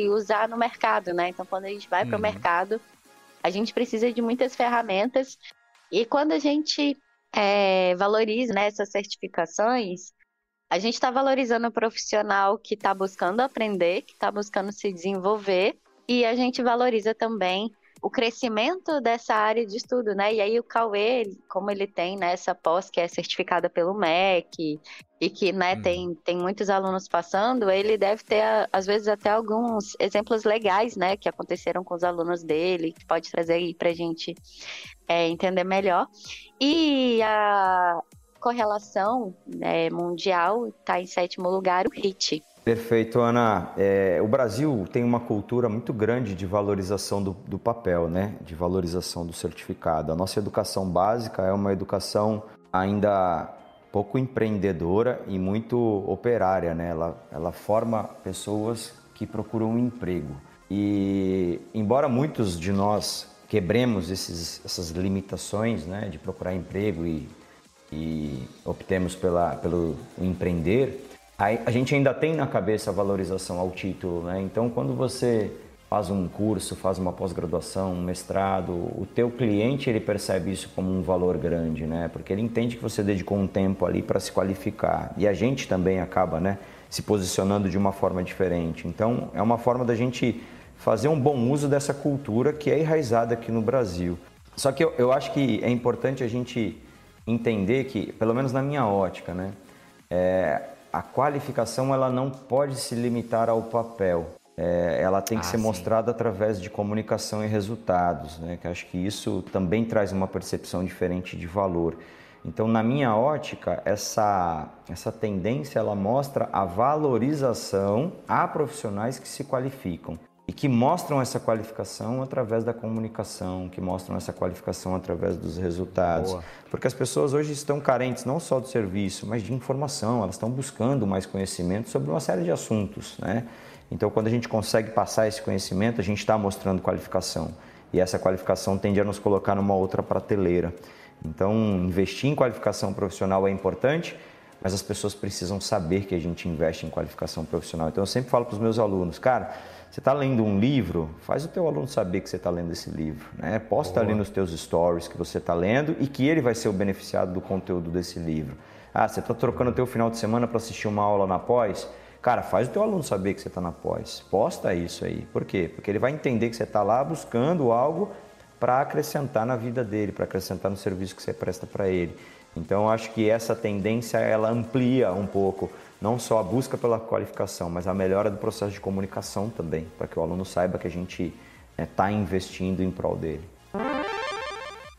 usar no mercado, né? Então, quando a gente vai uhum. para o mercado, a gente precisa de muitas ferramentas. E quando a gente é, valoriza né, essas certificações, a gente está valorizando o profissional que está buscando aprender, que está buscando se desenvolver, e a gente valoriza também o crescimento dessa área de estudo, né? E aí o Cauê, como ele tem né, essa pós que é certificada pelo MEC e que né, uhum. tem, tem muitos alunos passando, ele deve ter, às vezes, até alguns exemplos legais, né? Que aconteceram com os alunos dele, que pode trazer aí pra gente é, entender melhor. E a correlação né, mundial está em sétimo lugar, o HIT, Perfeito, Ana. É, o Brasil tem uma cultura muito grande de valorização do, do, papel, né? De valorização do certificado. A nossa educação básica é uma educação ainda pouco empreendedora e muito operária, né? Ela, ela forma pessoas que procuram um emprego. E embora muitos de nós quebremos esses, essas limitações, né? De procurar emprego e, e optemos pela, pelo empreender, a gente ainda tem na cabeça a valorização ao título, né? Então, quando você faz um curso, faz uma pós-graduação, um mestrado, o teu cliente ele percebe isso como um valor grande, né? Porque ele entende que você dedicou um tempo ali para se qualificar. E a gente também acaba, né, se posicionando de uma forma diferente. Então, é uma forma da gente fazer um bom uso dessa cultura que é enraizada aqui no Brasil. Só que eu, eu acho que é importante a gente entender que, pelo menos na minha ótica, né, é, a qualificação ela não pode se limitar ao papel é, ela tem que ah, ser sim. mostrada através de comunicação e resultados, né? Que acho que isso também traz uma percepção diferente de valor. Então, na minha ótica, essa, essa tendência ela mostra a valorização a profissionais que se qualificam e que mostram essa qualificação através da comunicação, que mostram essa qualificação através dos resultados. Boa. Porque as pessoas hoje estão carentes não só do serviço, mas de informação, elas estão buscando mais conhecimento sobre uma série de assuntos, né? Então, quando a gente consegue passar esse conhecimento, a gente está mostrando qualificação. E essa qualificação tende a nos colocar numa outra prateleira. Então, investir em qualificação profissional é importante, mas as pessoas precisam saber que a gente investe em qualificação profissional. Então, eu sempre falo para os meus alunos, cara, você está lendo um livro, faz o teu aluno saber que você está lendo esse livro. Né? Posta Boa. ali nos teus stories que você está lendo e que ele vai ser o beneficiado do conteúdo desse livro. Ah, você está trocando o teu final de semana para assistir uma aula na pós? Cara, faz o teu aluno saber que você está na pós. Posta isso aí. Por quê? Porque ele vai entender que você está lá buscando algo para acrescentar na vida dele, para acrescentar no serviço que você presta para ele. Então, acho que essa tendência ela amplia um pouco não só a busca pela qualificação, mas a melhora do processo de comunicação também, para que o aluno saiba que a gente está né, investindo em prol dele.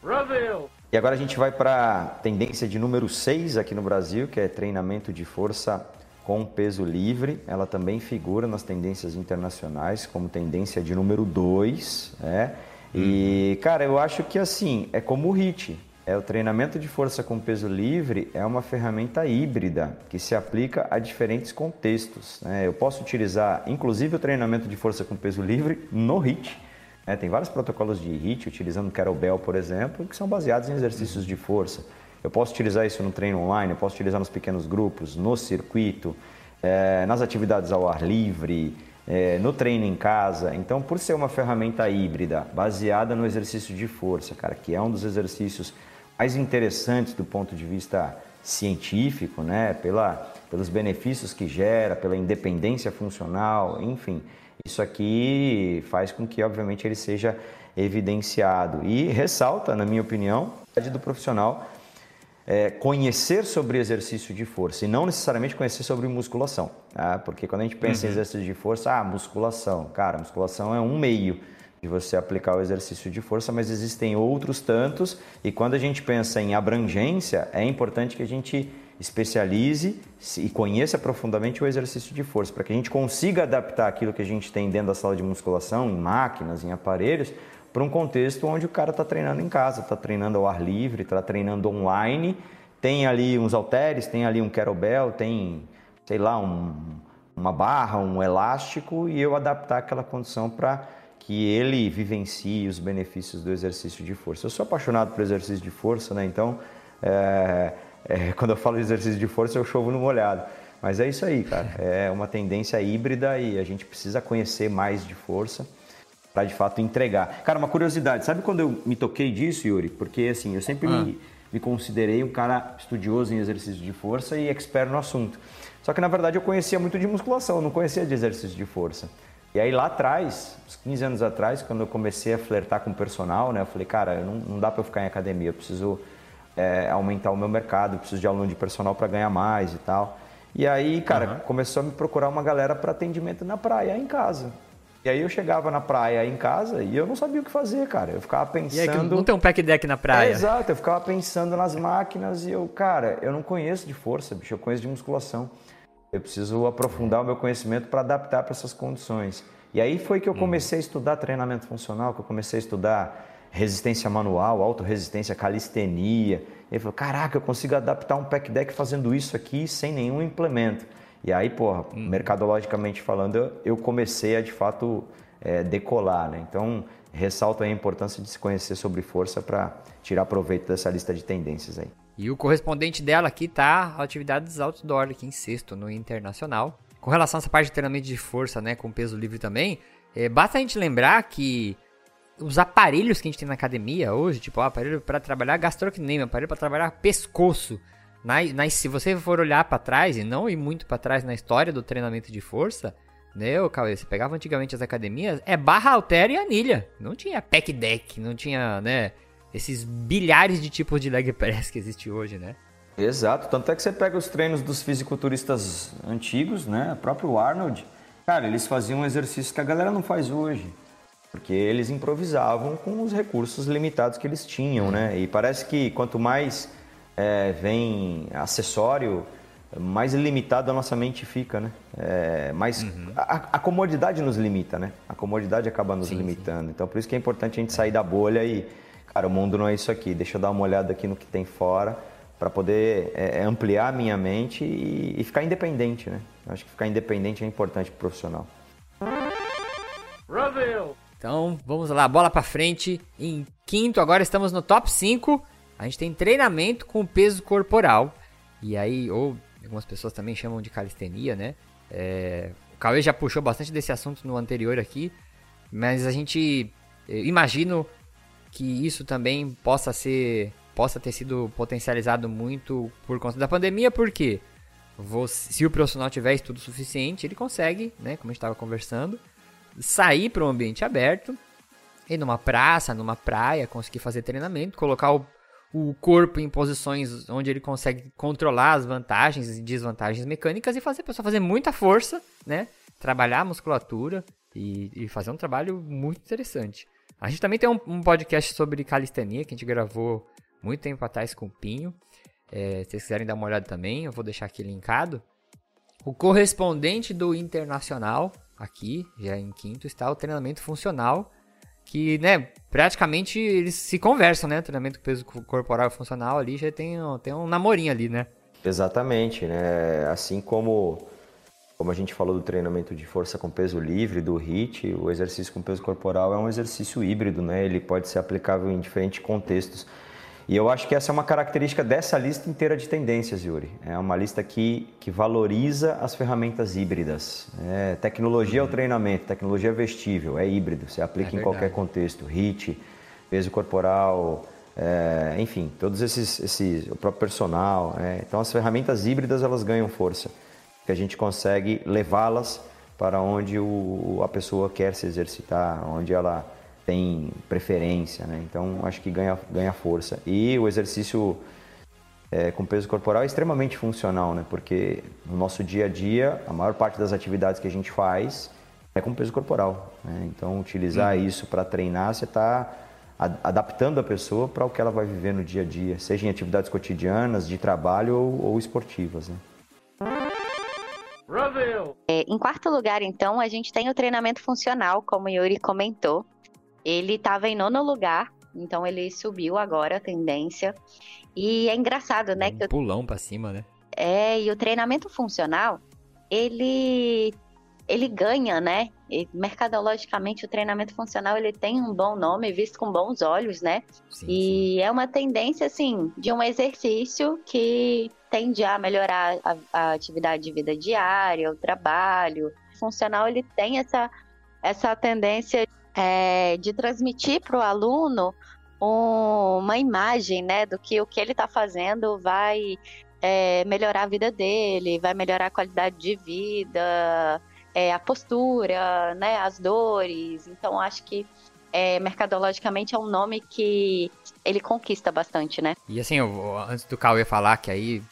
Brasil. E agora a gente vai para a tendência de número 6 aqui no Brasil, que é treinamento de força com peso livre, ela também figura nas tendências internacionais como tendência de número 2, né? E, cara, eu acho que assim, é como o HIT. É o treinamento de força com peso livre é uma ferramenta híbrida que se aplica a diferentes contextos. Né? Eu posso utilizar, inclusive, o treinamento de força com peso livre no HIT. Né? Tem vários protocolos de HIT, utilizando kettlebell, por exemplo, que são baseados em exercícios de força. Eu posso utilizar isso no treino online, eu posso utilizar nos pequenos grupos, no circuito, é, nas atividades ao ar livre, é, no treino em casa. Então, por ser uma ferramenta híbrida, baseada no exercício de força, cara, que é um dos exercícios mais interessantes do ponto de vista científico, né? Pela, pelos benefícios que gera, pela independência funcional, enfim. Isso aqui faz com que, obviamente, ele seja evidenciado e ressalta, na minha opinião, a do profissional é, conhecer sobre exercício de força e não necessariamente conhecer sobre musculação. Tá? Porque quando a gente pensa uhum. em exercício de força, ah, musculação. Cara, musculação é um meio de você aplicar o exercício de força, mas existem outros tantos. E quando a gente pensa em abrangência, é importante que a gente especialize e conheça profundamente o exercício de força, para que a gente consiga adaptar aquilo que a gente tem dentro da sala de musculação, em máquinas, em aparelhos, para um contexto onde o cara está treinando em casa, está treinando ao ar livre, está treinando online, tem ali uns halteres, tem ali um kettlebell, tem, sei lá, um, uma barra, um elástico e eu adaptar aquela condição para que ele vivencie os benefícios do exercício de força. Eu sou apaixonado por exercício de força, né? Então, é, é, quando eu falo de exercício de força, eu chovo no molhado. Mas é isso aí, cara. É uma tendência híbrida e a gente precisa conhecer mais de força para de fato entregar. Cara, uma curiosidade, sabe quando eu me toquei disso, Yuri? Porque assim, eu sempre ah. me, me considerei um cara estudioso em exercício de força e expert no assunto. Só que na verdade eu conhecia muito de musculação, eu não conhecia de exercício de força. E aí lá atrás, uns 15 anos atrás, quando eu comecei a flertar com o personal, né, eu falei, cara, não, não dá para eu ficar em academia, eu preciso é, aumentar o meu mercado, eu preciso de aluno de personal para ganhar mais e tal. E aí, cara, uhum. começou a me procurar uma galera para atendimento na praia, em casa. E aí eu chegava na praia em casa e eu não sabia o que fazer, cara. Eu ficava pensando. E aí, não tem um pack deck na praia. É, exato, eu ficava pensando nas máquinas e eu, cara, eu não conheço de força, bicho, eu conheço de musculação. Eu preciso aprofundar o meu conhecimento para adaptar para essas condições. E aí foi que eu comecei a estudar treinamento funcional, que eu comecei a estudar resistência manual, autorresistência, calistenia. E eu falei, caraca, eu consigo adaptar um pack deck fazendo isso aqui sem nenhum implemento. E aí, porra, hum. mercadologicamente falando, eu comecei a de fato é, decolar, né? Então, ressalto a importância de se conhecer sobre força para tirar proveito dessa lista de tendências aí. E o correspondente dela aqui tá atividades outdoor aqui em sexto, no internacional. Com relação a essa parte de treinamento de força, né, com peso livre também, É, basta a gente lembrar que os aparelhos que a gente tem na academia hoje, tipo, ó, aparelho para trabalhar gastrocnêmio, aparelho para trabalhar pescoço. Na, na, se você for olhar para trás, e não ir muito para trás na história do treinamento de força, né, ô Cauê, você pegava antigamente as academias, é barra halter e anilha. Não tinha pack deck, não tinha, né, esses bilhares de tipos de leg press que existe hoje, né? Exato, tanto é que você pega os treinos dos fisiculturistas antigos, né, o próprio Arnold, cara, eles faziam exercícios que a galera não faz hoje. Porque eles improvisavam com os recursos limitados que eles tinham, né? E parece que quanto mais é, vem acessório, mais limitado a nossa mente fica, né? É, mais uhum. a, a, comodidade nos limita, né? A comodidade acaba nos sim, limitando. Sim. Então por isso que é importante a gente sair da bolha e, cara, o mundo não é isso aqui. Deixa eu dar uma olhada aqui no que tem fora para poder é, é, ampliar a minha mente e, e, ficar independente, né? Eu acho que ficar independente é importante pro profissional. Brasil! Então, vamos lá, bola para frente. Em quinto, agora estamos no top 5. A gente tem treinamento com peso corporal. E aí, ou algumas pessoas também chamam de calistenia, né? É, o Cauê já puxou bastante desse assunto no anterior aqui. Mas a gente imagino que isso também possa ser possa ter sido potencializado muito por conta da pandemia, porque você, se o profissional tiver estudo suficiente, ele consegue, né, como a gente estava conversando, sair para um ambiente aberto, ir numa praça, numa praia, conseguir fazer treinamento, colocar o, o corpo em posições onde ele consegue controlar as vantagens e desvantagens mecânicas e fazer a pessoa fazer muita força, né? Trabalhar a musculatura e, e fazer um trabalho muito interessante. A gente também tem um, um, podcast sobre calistenia que a gente gravou muito tempo atrás com o Pinho. É, se vocês quiserem dar uma olhada também, eu vou deixar aqui linkado. O correspondente do Internacional aqui, já em quinto, está o treinamento funcional, que, né, praticamente eles se conversam, né? Treinamento peso corporal funcional ali já tem, tem um namorinho ali, né? Exatamente, né? Assim como como a gente falou do treinamento de força com peso livre, do HIIT, o exercício com peso corporal é um exercício híbrido, né? Ele pode ser aplicável em diferentes contextos. E eu acho que essa é uma característica dessa lista inteira de tendências, Yuri. É uma lista que, que valoriza as ferramentas híbridas. É, tecnologia uhum. é o treinamento, tecnologia é vestível, é híbrido, você aplica é em qualquer contexto. HIT, peso corporal, é, enfim, todos esses, esses, o próprio personal. É. Então as ferramentas híbridas elas ganham força, que a gente consegue levá-las para onde o, a pessoa quer se exercitar, onde ela tem preferência, né? Então acho que ganha, ganha força. E o exercício é, com peso corporal é extremamente funcional, né? Porque no nosso dia a dia, a maior parte das atividades que a gente faz é com peso corporal. Né? Então utilizar uhum. isso para treinar, você está adaptando a pessoa para o que ela vai viver no dia a dia, seja em atividades cotidianas, de trabalho ou, ou esportivas. Né? É, em quarto lugar, então, a gente tem o treinamento funcional, como o Yuri comentou. Ele estava em nono lugar, então ele subiu agora a tendência. E é engraçado, né? Um que pulão para cima, né? É, e o treinamento funcional, ele ele ganha, né? E, mercadologicamente, o treinamento funcional ele tem um bom nome, visto com bons olhos, né? Sim, e sim. é uma tendência, assim, de um exercício que tende a melhorar a, a atividade de vida diária, o trabalho. O funcional, ele tem essa, essa tendência é, de transmitir para o aluno uma imagem né, do que o que ele está fazendo vai é, melhorar a vida dele, vai melhorar a qualidade de vida, é, a postura, né, as dores. Então, acho que é, mercadologicamente é um nome que ele conquista bastante, né? E assim, eu, antes do Cauê falar que aí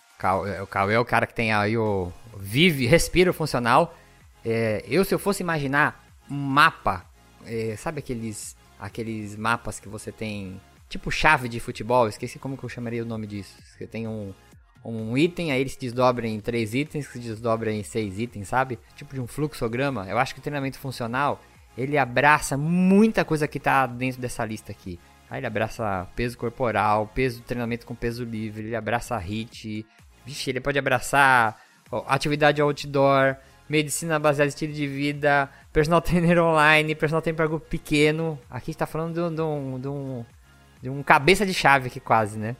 o Cauê é o cara que tem aí o vive, respira o funcional. É, eu, se eu fosse imaginar um mapa é, sabe aqueles, aqueles mapas que você tem, tipo chave de futebol? Esqueci como que eu chamaria o nome disso. Você tem um, um item, aí ele se desdobra em três itens, se desdobra em seis itens, sabe? Tipo de um fluxograma. Eu acho que o treinamento funcional, ele abraça muita coisa que tá dentro dessa lista aqui. Aí ele abraça peso corporal, peso treinamento com peso livre, ele abraça HIT, vixe, ele pode abraçar ó, atividade outdoor, medicina baseada em estilo de vida, personal trainer online, personal trainer para grupo pequeno. Aqui está falando de, um, de, um, de um cabeça de chave aqui quase, né?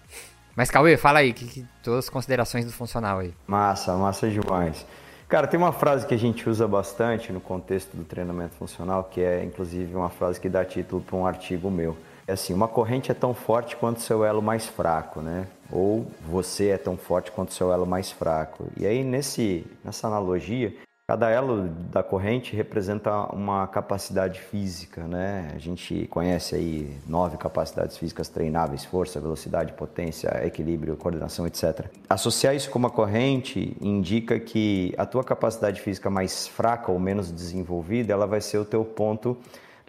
Mas Cauê, fala aí, que, que todas as considerações do funcional aí. Massa, massa demais. Cara, tem uma frase que a gente usa bastante no contexto do treinamento funcional, que é inclusive uma frase que dá título para um artigo meu. É assim, uma corrente é tão forte quanto seu elo mais fraco, né? Ou você é tão forte quanto seu elo mais fraco. E aí nesse nessa analogia, Cada elo da corrente representa uma capacidade física, né? A gente conhece aí nove capacidades físicas treináveis: força, velocidade, potência, equilíbrio, coordenação, etc. Associar isso com uma corrente indica que a tua capacidade física mais fraca ou menos desenvolvida, ela vai ser o teu ponto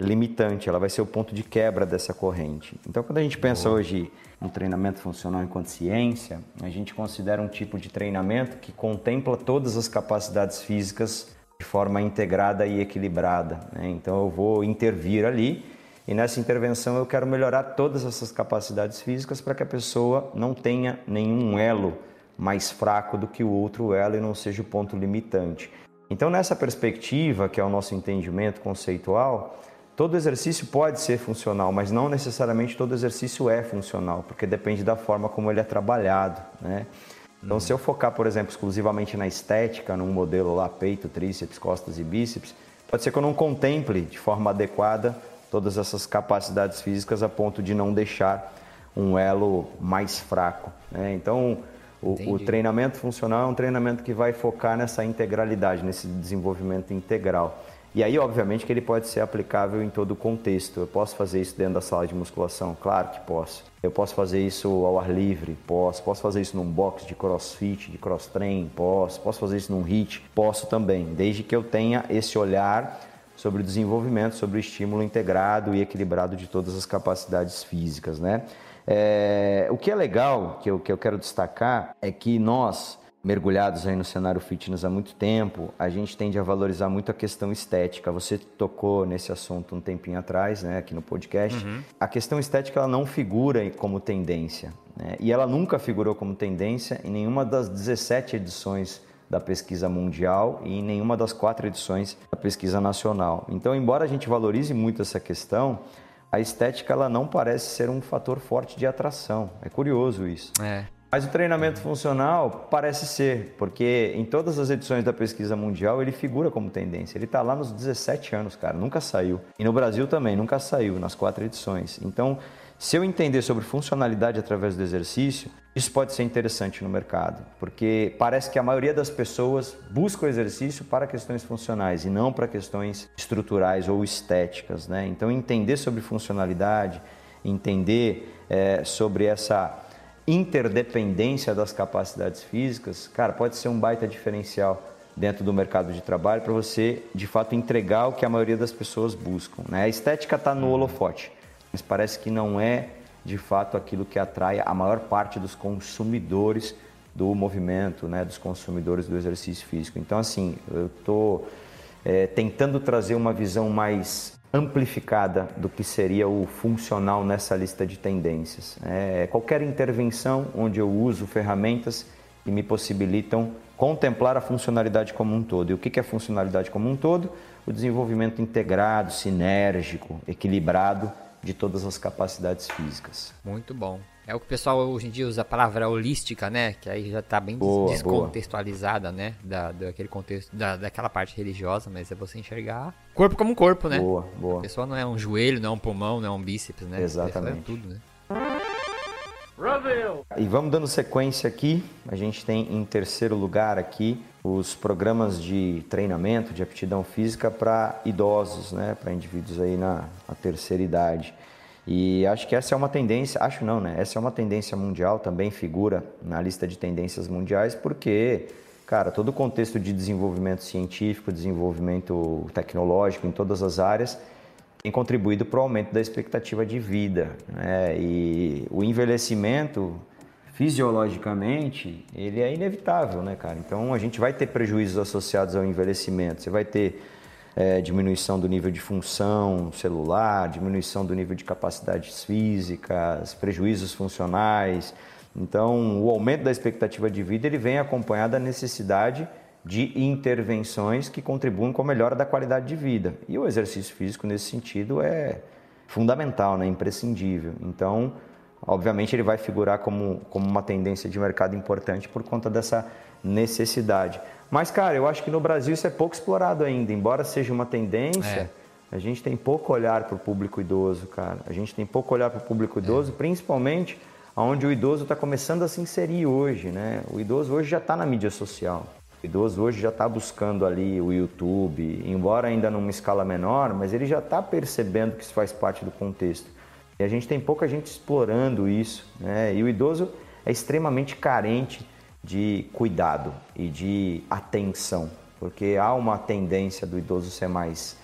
limitante, ela vai ser o ponto de quebra dessa corrente. Então, quando a gente pensa Boa. hoje no treinamento funcional enquanto ciência, a gente considera um tipo de treinamento que contempla todas as capacidades físicas de forma integrada e equilibrada. Né? Então, eu vou intervir ali e nessa intervenção eu quero melhorar todas essas capacidades físicas para que a pessoa não tenha nenhum elo mais fraco do que o outro elo e não seja o ponto limitante. Então, nessa perspectiva, que é o nosso entendimento conceitual, Todo exercício pode ser funcional, mas não necessariamente todo exercício é funcional, porque depende da forma como ele é trabalhado, né? Então, se eu focar, por exemplo, exclusivamente na estética, num modelo lá, peito, tríceps, costas e bíceps, pode ser que eu não contemple de forma adequada todas essas capacidades físicas a ponto de não deixar um elo mais fraco. Né? Então, o, o, treinamento funcional é um treinamento que vai focar nessa integralidade, nesse desenvolvimento integral. E aí, obviamente, que ele pode ser aplicável em todo o contexto. Eu posso fazer isso dentro da sala de musculação? Claro que posso. Eu posso fazer isso ao ar livre? Posso. Posso fazer isso num box de crossfit, de cross-train? Posso. Posso fazer isso num HIIT? Posso também, desde que eu tenha esse olhar sobre o desenvolvimento, sobre o estímulo integrado e equilibrado de todas as capacidades físicas, né? É, o que é legal, que eu, que eu quero destacar, é que nós, mergulhados aí no cenário fitness há muito tempo, a gente tende a valorizar muito a questão estética. Você tocou nesse assunto um tempinho atrás, né, aqui no podcast. Uhum. A questão estética ela não figura como tendência, né? E ela nunca figurou como tendência em nenhuma das 17 edições da pesquisa mundial e em nenhuma das quatro edições da pesquisa nacional. Então, embora a gente valorize muito essa questão, a estética ela não parece ser um fator forte de atração. É curioso isso. É. Mas o treinamento funcional parece ser, porque em todas as edições da pesquisa mundial ele figura como tendência. Ele está lá nos 17 anos, cara, nunca saiu. E no Brasil também, nunca saiu, nas quatro edições. Então, se eu entender sobre funcionalidade através do exercício, isso pode ser interessante no mercado, porque parece que a maioria das pessoas busca o exercício para questões funcionais e não para questões estruturais ou estéticas. Né? Então, entender sobre funcionalidade, entender é, sobre essa interdependência das capacidades físicas, cara, pode ser um baita diferencial dentro do mercado de trabalho para você, de fato, entregar o que a maioria das pessoas buscam. Né? A estética está no holofote, mas parece que não é, de fato, aquilo que atrai a maior parte dos consumidores do movimento, né? dos consumidores do exercício físico. Então, assim, eu estou é, tentando trazer uma visão mais amplificada do que seria o funcional nessa lista de tendências. É, qualquer intervenção onde eu uso ferramentas que me possibilitam contemplar a funcionalidade como um todo. E o que é funcionalidade como um todo? O desenvolvimento integrado, sinérgico, equilibrado de todas as capacidades físicas. Muito bom. É o que o pessoal hoje em dia usa a palavra holística, né? Que aí já está bem boa, descontextualizada, boa. né? Da, daquele contexto, da, daquela parte religiosa, mas é você enxergar corpo como um corpo, né? Boa, boa. A pessoa não é um joelho, não é um pulmão, não é um bíceps, né? Exatamente. É tudo, né? E vamos dando sequência aqui. A gente tem em terceiro lugar aqui os programas de treinamento de aptidão física para idosos, né? Para indivíduos aí na, na terceira idade. E acho que essa é uma tendência, acho não, né? Essa é uma tendência mundial, também figura na lista de tendências mundiais, porque, cara, todo o contexto de desenvolvimento científico, desenvolvimento tecnológico em todas as áreas tem contribuído para o aumento da expectativa de vida. Né? E o envelhecimento, fisiologicamente, ele é inevitável, né, cara? Então a gente vai ter prejuízos associados ao envelhecimento. Você vai ter é, diminuição do nível de função celular, diminuição do nível de capacidades físicas, prejuízos funcionais. Então, o aumento da expectativa de vida ele vem acompanhado da necessidade de intervenções que contribuam com a melhora da qualidade de vida. E o exercício físico, nesse sentido, é fundamental, né? imprescindível. Então, obviamente, ele vai figurar como, como uma tendência de mercado importante por conta dessa necessidade. Mas, cara, eu acho que no Brasil isso é pouco explorado ainda. Embora seja uma tendência, a gente tem pouco olhar para o público idoso, cara. A gente tem pouco olhar para o público idoso, principalmente onde o idoso está começando a se inserir hoje, né? O idoso hoje já está na mídia social. O idoso hoje já está buscando ali o YouTube, embora ainda numa escala menor, mas ele já está percebendo que isso faz parte do contexto. E a gente tem pouca gente explorando isso, né? E o idoso é extremamente carente de cuidado e de atenção, porque há uma tendência do idoso ser mais.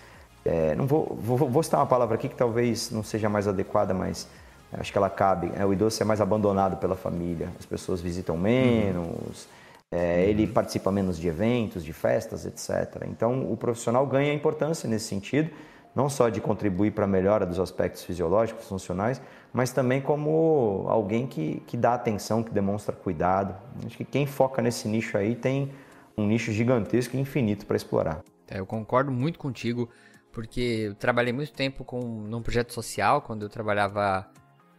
É, não vou, vou, vou citar uma palavra aqui que talvez não seja mais adequada, mas acho que ela cabe. É, o idoso ser mais abandonado pela família, as pessoas visitam menos, uhum. é, ele participa menos de eventos, de festas, etc. Então o profissional ganha importância nesse sentido, não só de contribuir para a melhora dos aspectos fisiológicos, funcionais, mas também como alguém que, que dá atenção, que demonstra cuidado. Acho que quem foca nesse nicho aí tem um nicho gigantesco e infinito para explorar. É, eu concordo muito contigo, porque eu trabalhei muito tempo com, num projeto social, quando eu trabalhava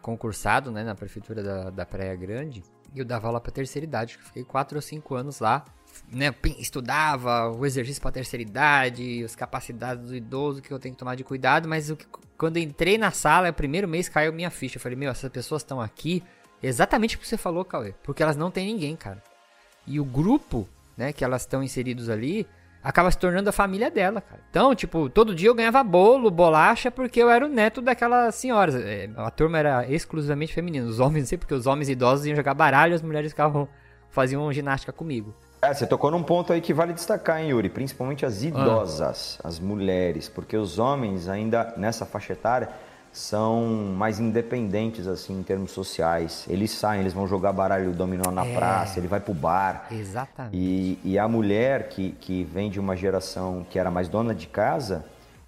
concursado né, na prefeitura da, da Praia Grande, e eu dava aula para terceira idade, fiquei 4 ou 5 anos lá, né, estudava o exercício para terceira idade, as capacidades do idoso que eu tenho que tomar de cuidado, mas que, quando entrei na sala, o primeiro mês caiu minha ficha. Eu falei, meu, essas pessoas estão aqui exatamente o que você falou, Cauê, porque elas não têm ninguém, cara. E o grupo, né, que elas estão inseridos ali, acaba se tornando a família dela, cara. Então, tipo, todo dia eu ganhava bolo, bolacha, porque eu era o neto daquelas senhoras. É, a turma era exclusivamente feminina. Os homens, não sei porque os homens idosos iam jogar baralho, as mulheres ficavam faziam ginástica comigo. É, você tocou num ponto aí que vale destacar, hein, Yuri? Principalmente as idosas, ah. as mulheres, porque os homens ainda nessa faixa etária são mais independentes assim em termos sociais. Eles saem, eles vão jogar baralho dominó na é. praça, ele vai pro bar. Exatamente. E, e a mulher que, que vem de uma geração que era mais dona de casa,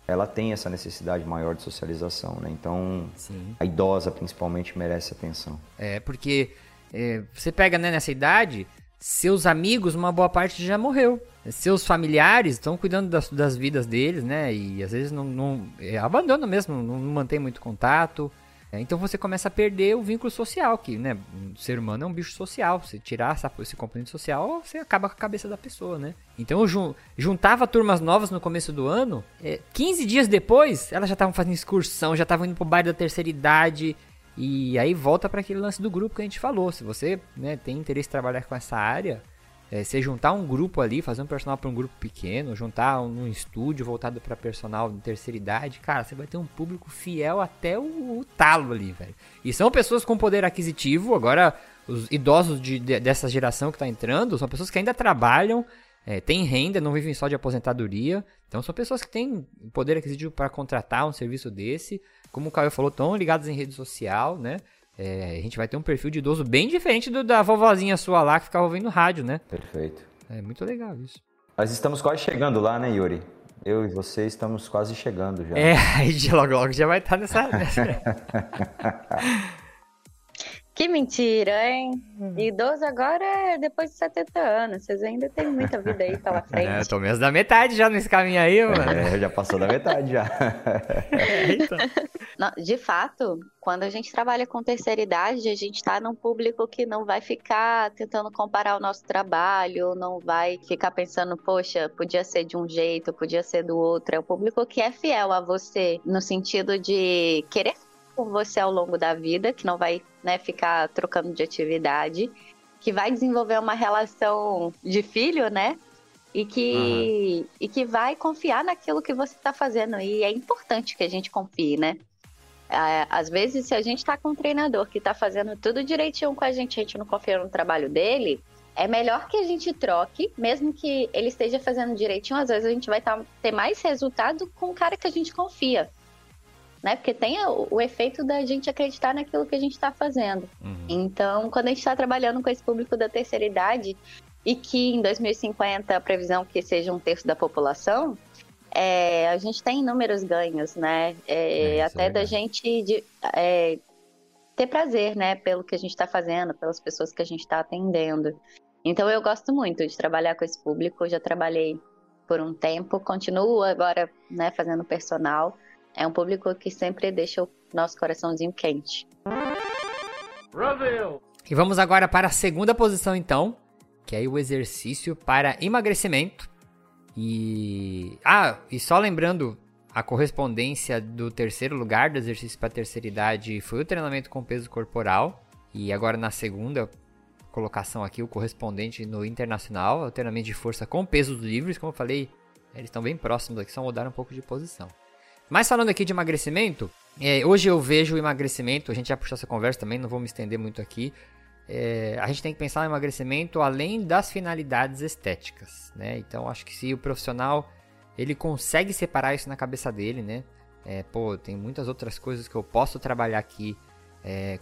ela tem essa necessidade maior de socialização, né? Então, Sim. a idosa principalmente merece atenção. É, porque é, você pega né, nessa idade, seus amigos, uma boa parte já morreu. Seus familiares estão cuidando das, das, vidas deles, né? E às vezes não, não é, abandona mesmo, não, não mantém muito contato. É, então você começa a perder o vínculo social, que, né? O ser humano é um bicho social. Se tirar essa, esse componente social, você acaba com a cabeça da pessoa, né? Então eu jun, juntava turmas novas no começo do ano. É, 15 dias depois, elas já estavam fazendo excursão, já estavam indo pro bairro da terceira idade. E aí volta para aquele lance do grupo que a gente falou. Se você né, tem interesse em trabalhar com essa área, é, você juntar um grupo ali, fazer um personal para um grupo pequeno, juntar um, um estúdio voltado para personal de terceira idade, cara, você vai ter um público fiel até o, o talo ali, velho. E são pessoas com poder aquisitivo. Agora, os idosos de, de, dessa geração que está entrando são pessoas que ainda trabalham, é, têm renda, não vivem só de aposentadoria. Então, são pessoas que têm poder aquisitivo para contratar um serviço desse como o Caio falou, estão ligados em rede social, né? É, a gente vai ter um perfil de idoso bem diferente do da vovozinha sua lá que ficava ouvindo rádio, né? Perfeito. É muito legal isso. Nós estamos quase chegando lá, né, Yuri? Eu e você estamos quase chegando já. É, aí logo logo já vai estar nessa. Que mentira, hein? Hum. Idoso agora é depois de 70 anos. Vocês ainda têm muita vida aí pela frente. É, tô menos da metade já nesse caminho aí, mano. É, já passou da metade já. É, então. Não, de fato, quando a gente trabalha com terceira idade, a gente está num público que não vai ficar tentando comparar o nosso trabalho, não vai ficar pensando, poxa, podia ser de um jeito, podia ser do outro. É o público que é fiel a você, no sentido de querer por você ao longo da vida, que não vai né, ficar trocando de atividade, que vai desenvolver uma relação de filho, né? E que, uhum. e que vai confiar naquilo que você está fazendo. E é importante que a gente confie, né? É, às vezes, se a gente está com um treinador que está fazendo tudo direitinho com a gente, a gente não confia no trabalho dele, é melhor que a gente troque, mesmo que ele esteja fazendo direitinho, às vezes a gente vai tá, ter mais resultado com o cara que a gente confia né? Porque tem o, o, efeito da gente acreditar naquilo que a gente está fazendo. Uhum. Então, quando a gente está trabalhando com esse público da terceira idade e que em 2050 a previsão que seja um terço da população, é, a gente tem inúmeros ganhos, né? É, é, até da gente de, é, ter prazer, né? Pelo que a gente está fazendo, pelas pessoas que a gente está atendendo. Então eu gosto muito de trabalhar com esse público. Eu já trabalhei por um tempo, continuo agora, né, fazendo personal. É um público que sempre deixa o nosso coraçãozinho quente. Brasil! E vamos agora para a segunda posição, então, que é o exercício para emagrecimento. E ah, e só lembrando, a correspondência do terceiro lugar do exercício para terceira idade foi o treinamento com peso corporal. E agora na segunda colocação aqui, o correspondente no internacional, é o treinamento de força com pesos livres, como eu falei, eles estão bem próximos aqui, só mudaram um pouco de posição. Mas falando aqui de emagrecimento, é, hoje eu vejo o emagrecimento, a gente já puxou essa conversa também, não vou me estender muito aqui. É, a gente tem que pensar no emagrecimento além das finalidades estéticas, né? Então acho que se o profissional ele consegue separar isso na cabeça dele, né? É, pô, tem muitas outras coisas que eu posso trabalhar aqui é,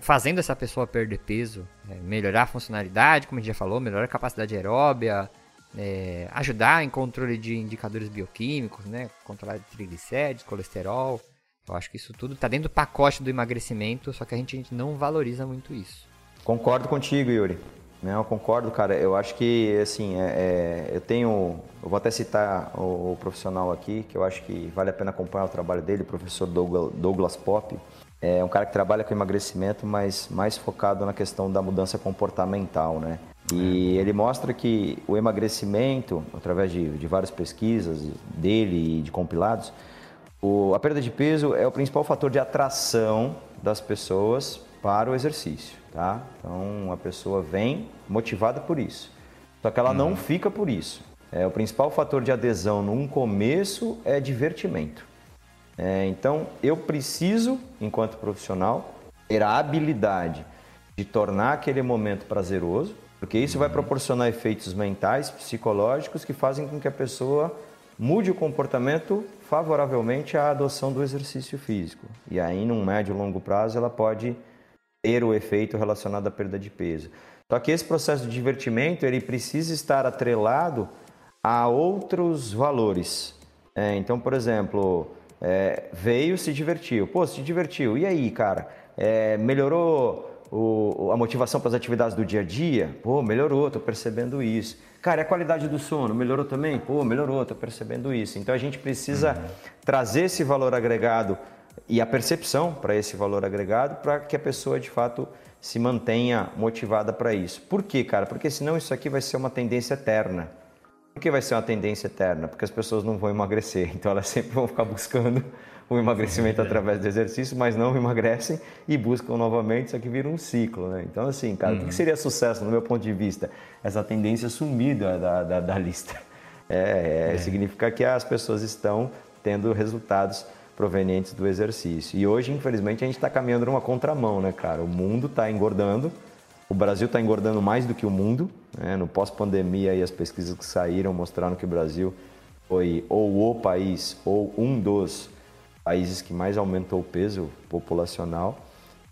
fazendo essa pessoa perder peso, é, melhorar a funcionalidade, como a gente já falou, melhorar a capacidade aeróbia, é, ajudar em controle de indicadores bioquímicos, né? Controlar triglicéridos, colesterol. Eu acho que isso tudo está dentro do pacote do emagrecimento, só que a gente, a gente não valoriza muito isso. Concordo contigo, Yuri. Não, eu concordo, cara. Eu acho que, assim, é, é, eu tenho. Eu vou até citar o, o, profissional aqui, que eu acho que vale a pena acompanhar o trabalho dele, o professor Douglas, Douglas Pop. É um cara que trabalha com emagrecimento, mas mais focado na questão da mudança comportamental, né? E ele mostra que o emagrecimento, através de, de várias pesquisas dele e de compilados, o, a perda de peso é o principal fator de atração das pessoas para o exercício, tá? Então a pessoa vem motivada por isso. Só que ela uhum. não fica por isso. É, o principal fator de adesão num começo é divertimento. É, então eu preciso, enquanto profissional, ter a habilidade de tornar aquele momento prazeroso, porque isso vai proporcionar efeitos mentais, psicológicos que fazem com que a pessoa mude o comportamento favoravelmente à adoção do exercício físico. E aí, num médio e longo prazo, ela pode ter o efeito relacionado à perda de peso. Só que esse processo de divertimento ele precisa estar atrelado a outros valores. É, então, por exemplo, é, veio, se divertiu. Pô, se divertiu. E aí, cara? É, melhorou o, a motivação para as atividades do dia a dia? Pô, melhorou, estou percebendo isso. Cara, e a qualidade do sono? Melhorou também? Pô, melhorou, estou percebendo isso. Então a gente precisa uhum. trazer esse valor agregado e a percepção para esse valor agregado para que a pessoa de fato se mantenha motivada para isso. Por quê, cara? Porque senão isso aqui vai ser uma tendência eterna. Por que vai ser uma tendência eterna? Porque as pessoas não vão emagrecer, então elas sempre vão ficar buscando o emagrecimento é. através do exercício, mas não emagrecem e buscam novamente, isso aqui vira um ciclo, né? Então, assim, cara, uhum. o que uhum. seria sucesso no meu ponto de vista? Essa tendência sumida da, da, da lista. É, é, é. Significa que as pessoas estão tendo resultados provenientes do exercício. E hoje, infelizmente, a gente está caminhando numa contramão, né, cara? O mundo está engordando, o Brasil está engordando mais do que o mundo. Né? No pós-pandemia, as pesquisas que saíram mostraram que o Brasil foi ou o país ou um dos países que mais aumentou o peso populacional.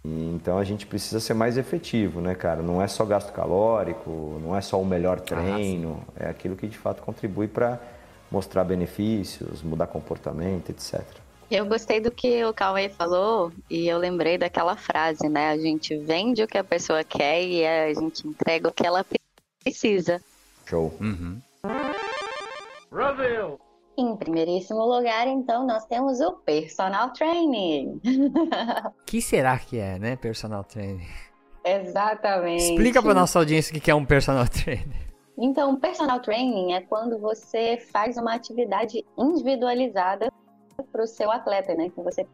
E, então a gente precisa ser mais efetivo, né, cara? Não é só gasto calórico, não é só o melhor ah, treino, ah, é aquilo que de fato contribui para mostrar benefícios, mudar comportamento, etc. Eu gostei do que o Cauê falou e eu lembrei daquela frase, né? A gente vende o que a pessoa quer e a gente entrega o que ela precisa. Show. Uhum. Brasil! Em primeiríssimo lugar, então, nós temos o personal training. que será que é, né, personal training? Exatamente. Explica para nossa audiência o que é um personal trainer. Então, personal training é quando você faz uma atividade individualizada para o seu atleta, né? Então você,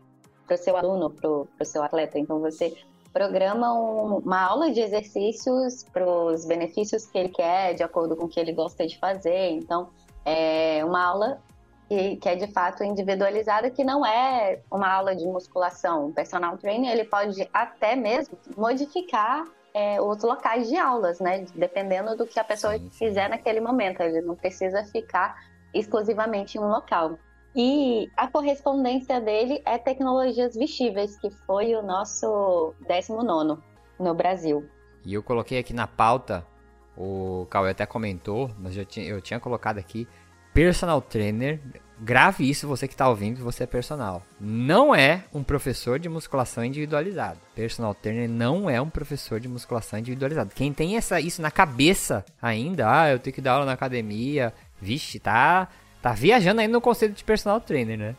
para o seu aluno, para o seu atleta. Então você programa um, uma aula de exercícios para os benefícios que ele quer, de acordo com o que ele gosta de fazer. Então é uma aula que, que, é de fato individualizada, que não é uma aula de musculação. O personal trainer ele pode até mesmo modificar é, os locais de aulas, né? Dependendo do que a pessoa quiser naquele momento. Ele não precisa ficar exclusivamente em um local. E a correspondência dele é tecnologias vestíveis, que foi o nosso 19 no Brasil. E eu coloquei aqui na pauta, o Cauê até comentou, mas eu tinha, eu tinha colocado aqui, personal trainer, grave isso você que está ouvindo, você é personal. Não é um professor de musculação individualizado. Personal trainer não é um professor de musculação individualizado. Quem tem essa, isso na cabeça ainda, ah, eu tenho que dar aula na academia, vixe, tá Tá viajando aí no conceito de personal trainer, né?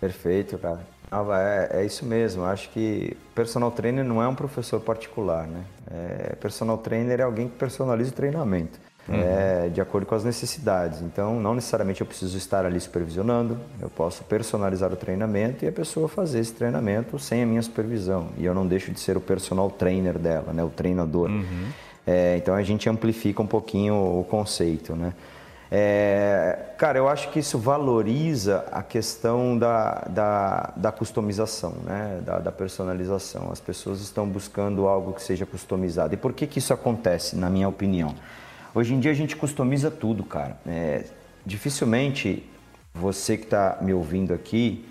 Perfeito, cara. Ah, é, é, isso mesmo. Acho que personal trainer não é um professor particular, né? É, personal trainer é alguém que personaliza o treinamento. Uhum. É, de acordo com as necessidades. Então, não necessariamente eu preciso estar ali supervisionando, eu posso personalizar o treinamento e a pessoa fazer esse treinamento sem a minha supervisão. E eu não deixo de ser o personal trainer dela, né? o treinador. Uhum. É, então, a gente amplifica um pouquinho o conceito. Né? É, cara, eu acho que isso valoriza a questão da, da, da customização, né? da, da, personalização. As pessoas estão buscando algo que seja customizado. E por que, que isso acontece, na minha opinião? Hoje em dia a gente customiza tudo, cara. É, dificilmente você que está me ouvindo aqui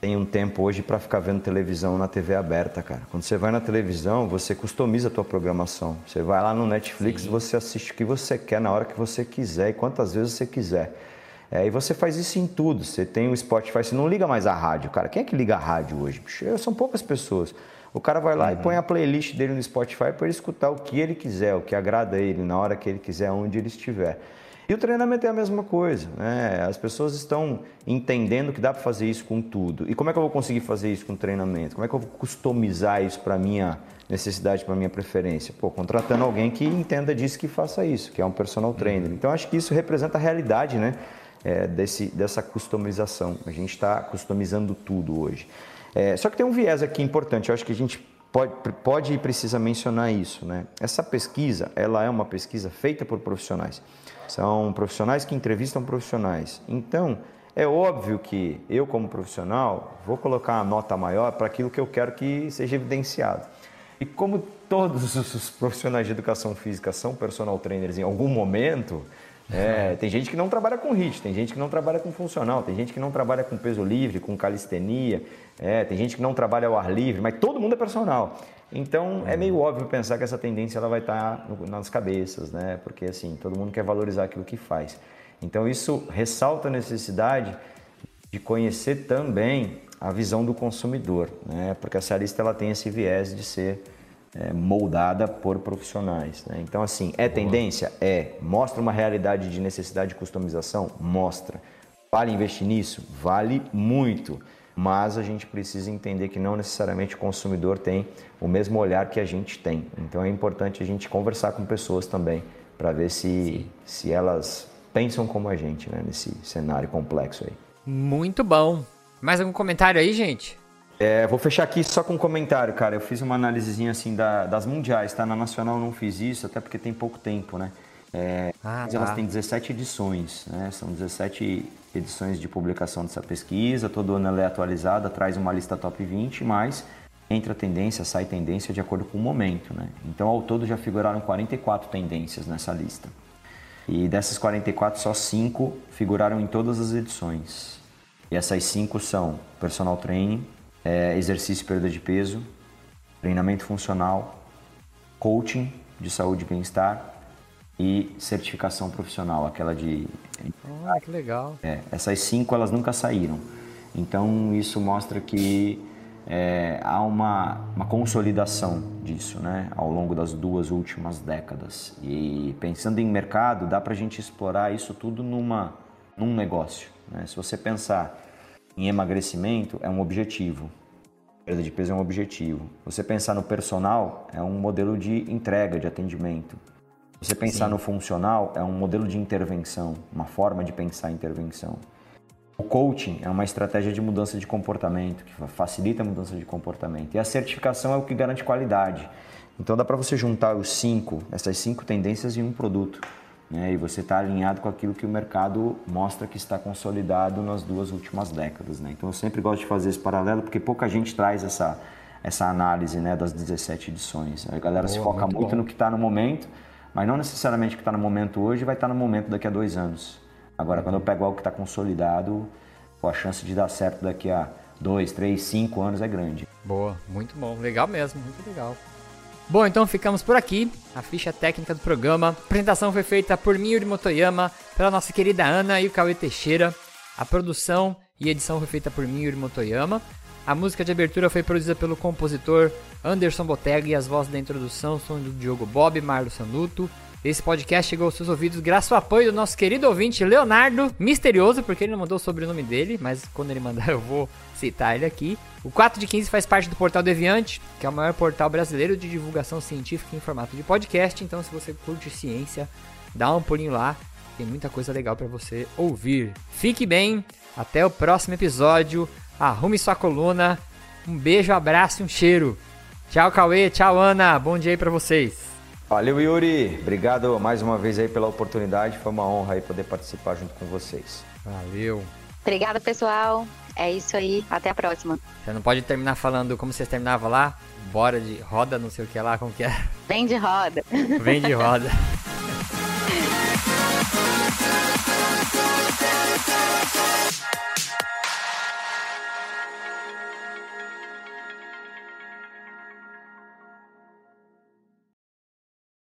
tem um tempo hoje para ficar vendo televisão na TV aberta, cara. Quando você vai na televisão, você customiza a tua programação. Você vai lá no Netflix, Sim. você assiste o que você quer na hora que você quiser e quantas vezes você quiser. É, e você faz isso em tudo. Você tem o Spotify, você não liga mais a rádio, cara. Quem é que liga a rádio hoje? São poucas pessoas. O cara vai lá uhum. e põe a playlist dele no Spotify para ele escutar o que ele quiser, o que agrada ele, na hora que ele quiser, onde ele estiver. E o treinamento é a mesma coisa, né? As pessoas estão entendendo que dá para fazer isso com tudo. E como é que eu vou conseguir fazer isso com treinamento? Como é que eu vou customizar isso para minha necessidade, para minha preferência? Pô, contratando alguém que entenda disso que faça isso, que é um personal trainer. Então acho que isso representa a realidade, né? É, desse, dessa customização. A gente está customizando tudo hoje. É, só que tem um viés aqui importante. Eu acho que a gente pode, pode e precisa mencionar isso, né? Essa pesquisa, ela é uma pesquisa feita por profissionais. São profissionais que entrevistam profissionais. Então, é óbvio que eu, como profissional, vou colocar uma nota maior para aquilo que eu quero que seja evidenciado. E como todos os profissionais de educação física são personal trainers em algum momento, é, tem gente que não trabalha com HIIT, tem gente que não trabalha com funcional, tem gente que não trabalha com peso livre, com calistenia, é, tem gente que não trabalha ao ar livre, mas todo mundo é personal. Então é meio óbvio pensar que essa tendência ela vai estar nas cabeças, né? Porque assim, todo mundo quer valorizar aquilo que faz. Então isso ressalta a necessidade de conhecer também a visão do consumidor, né? Porque a Cialista ela tem esse viés de ser é, moldada por profissionais. Né? Então, assim, é tendência? É. Mostra uma realidade de necessidade de customização? Mostra. Vale investir nisso? Vale muito. Mas a gente precisa entender que não necessariamente o consumidor tem o mesmo olhar que a gente tem. Então é importante a gente conversar com pessoas também para ver se, se elas pensam como a gente né, nesse cenário complexo aí. Muito bom. Mais algum comentário aí, gente? É, vou fechar aqui só com um comentário, cara. Eu fiz uma análisezinha assim da, das mundiais, tá? Na nacional eu não fiz isso, até porque tem pouco tempo, né? É, ah, tá. Elas têm 17 edições, né? São 17 edições de publicação dessa pesquisa. Todo ano ela é atualizada, traz uma lista top 20, mas entra tendência, sai tendência de acordo com o momento, né? Então, ao todo já figuraram 44 tendências nessa lista. E dessas 44, só 5 figuraram em todas as edições. E essas 5 são personal training, é, exercício e perda de peso, treinamento funcional, coaching de saúde e bem-estar e certificação profissional, aquela de. Ah, que legal. É, essas cinco elas nunca saíram. Então isso mostra que é, há uma, uma consolidação disso né, ao longo das duas últimas décadas. E pensando em mercado, dá para a gente explorar isso tudo numa, num negócio. Né? Se você pensar em emagrecimento é um objetivo. Perda de peso é um objetivo. Você pensar no personal é um modelo de entrega, de atendimento. Você pensar Sim. no funcional é um modelo de intervenção, uma forma de pensar intervenção. O coaching é uma estratégia de mudança de comportamento, que facilita a mudança de comportamento. E a certificação é o que garante qualidade. Então dá para você juntar os cinco, essas cinco tendências em um produto né? e você está alinhado com aquilo que o mercado mostra que está consolidado nas duas últimas décadas. Né? Então eu sempre gosto de fazer esse paralelo porque pouca gente traz essa, essa análise né, das 17 edições. A galera Boa, se foca muito, muito no que está no momento, mas não necessariamente que está no momento hoje vai estar tá no momento daqui a dois anos. Agora, quando eu pego algo que está consolidado, a chance de dar certo daqui a dois, três, cinco anos é grande. Boa, muito bom. Legal mesmo, muito legal. Bom, então ficamos por aqui. A ficha técnica do programa. A apresentação foi feita por mim, Yuri Motoyama, pela nossa querida Ana e o Cauê Teixeira. A produção e edição foi feita por mim, Yuri Motoyama. A música de abertura foi produzida pelo compositor Anderson Botega e as vozes da introdução são do Diogo Bob, Marlos Sanuto, Esse podcast chegou aos seus ouvidos graças ao apoio do nosso querido ouvinte Leonardo, misterioso, porque ele não mandou o sobrenome dele, mas quando ele mandar eu vou citar ele aqui. O 4 de 15 faz parte do Portal Deviante, que é o maior portal brasileiro de divulgação científica em formato de podcast. Então, se você curte ciência, dá um pulinho lá, tem muita coisa legal para você ouvir. Fique bem, até o próximo episódio arrume sua coluna. Um beijo, abraço e um cheiro. Tchau, Cauê. Tchau, Ana. Bom dia aí pra vocês. Valeu, Yuri. Obrigado mais uma vez aí pela oportunidade. Foi uma honra aí poder participar junto com vocês. Valeu. Obrigada, pessoal. É isso aí. Até a próxima. Você não pode terminar falando como vocês terminavam lá? Bora de roda, não sei o que lá, como que é? Vem de roda. Vem de roda.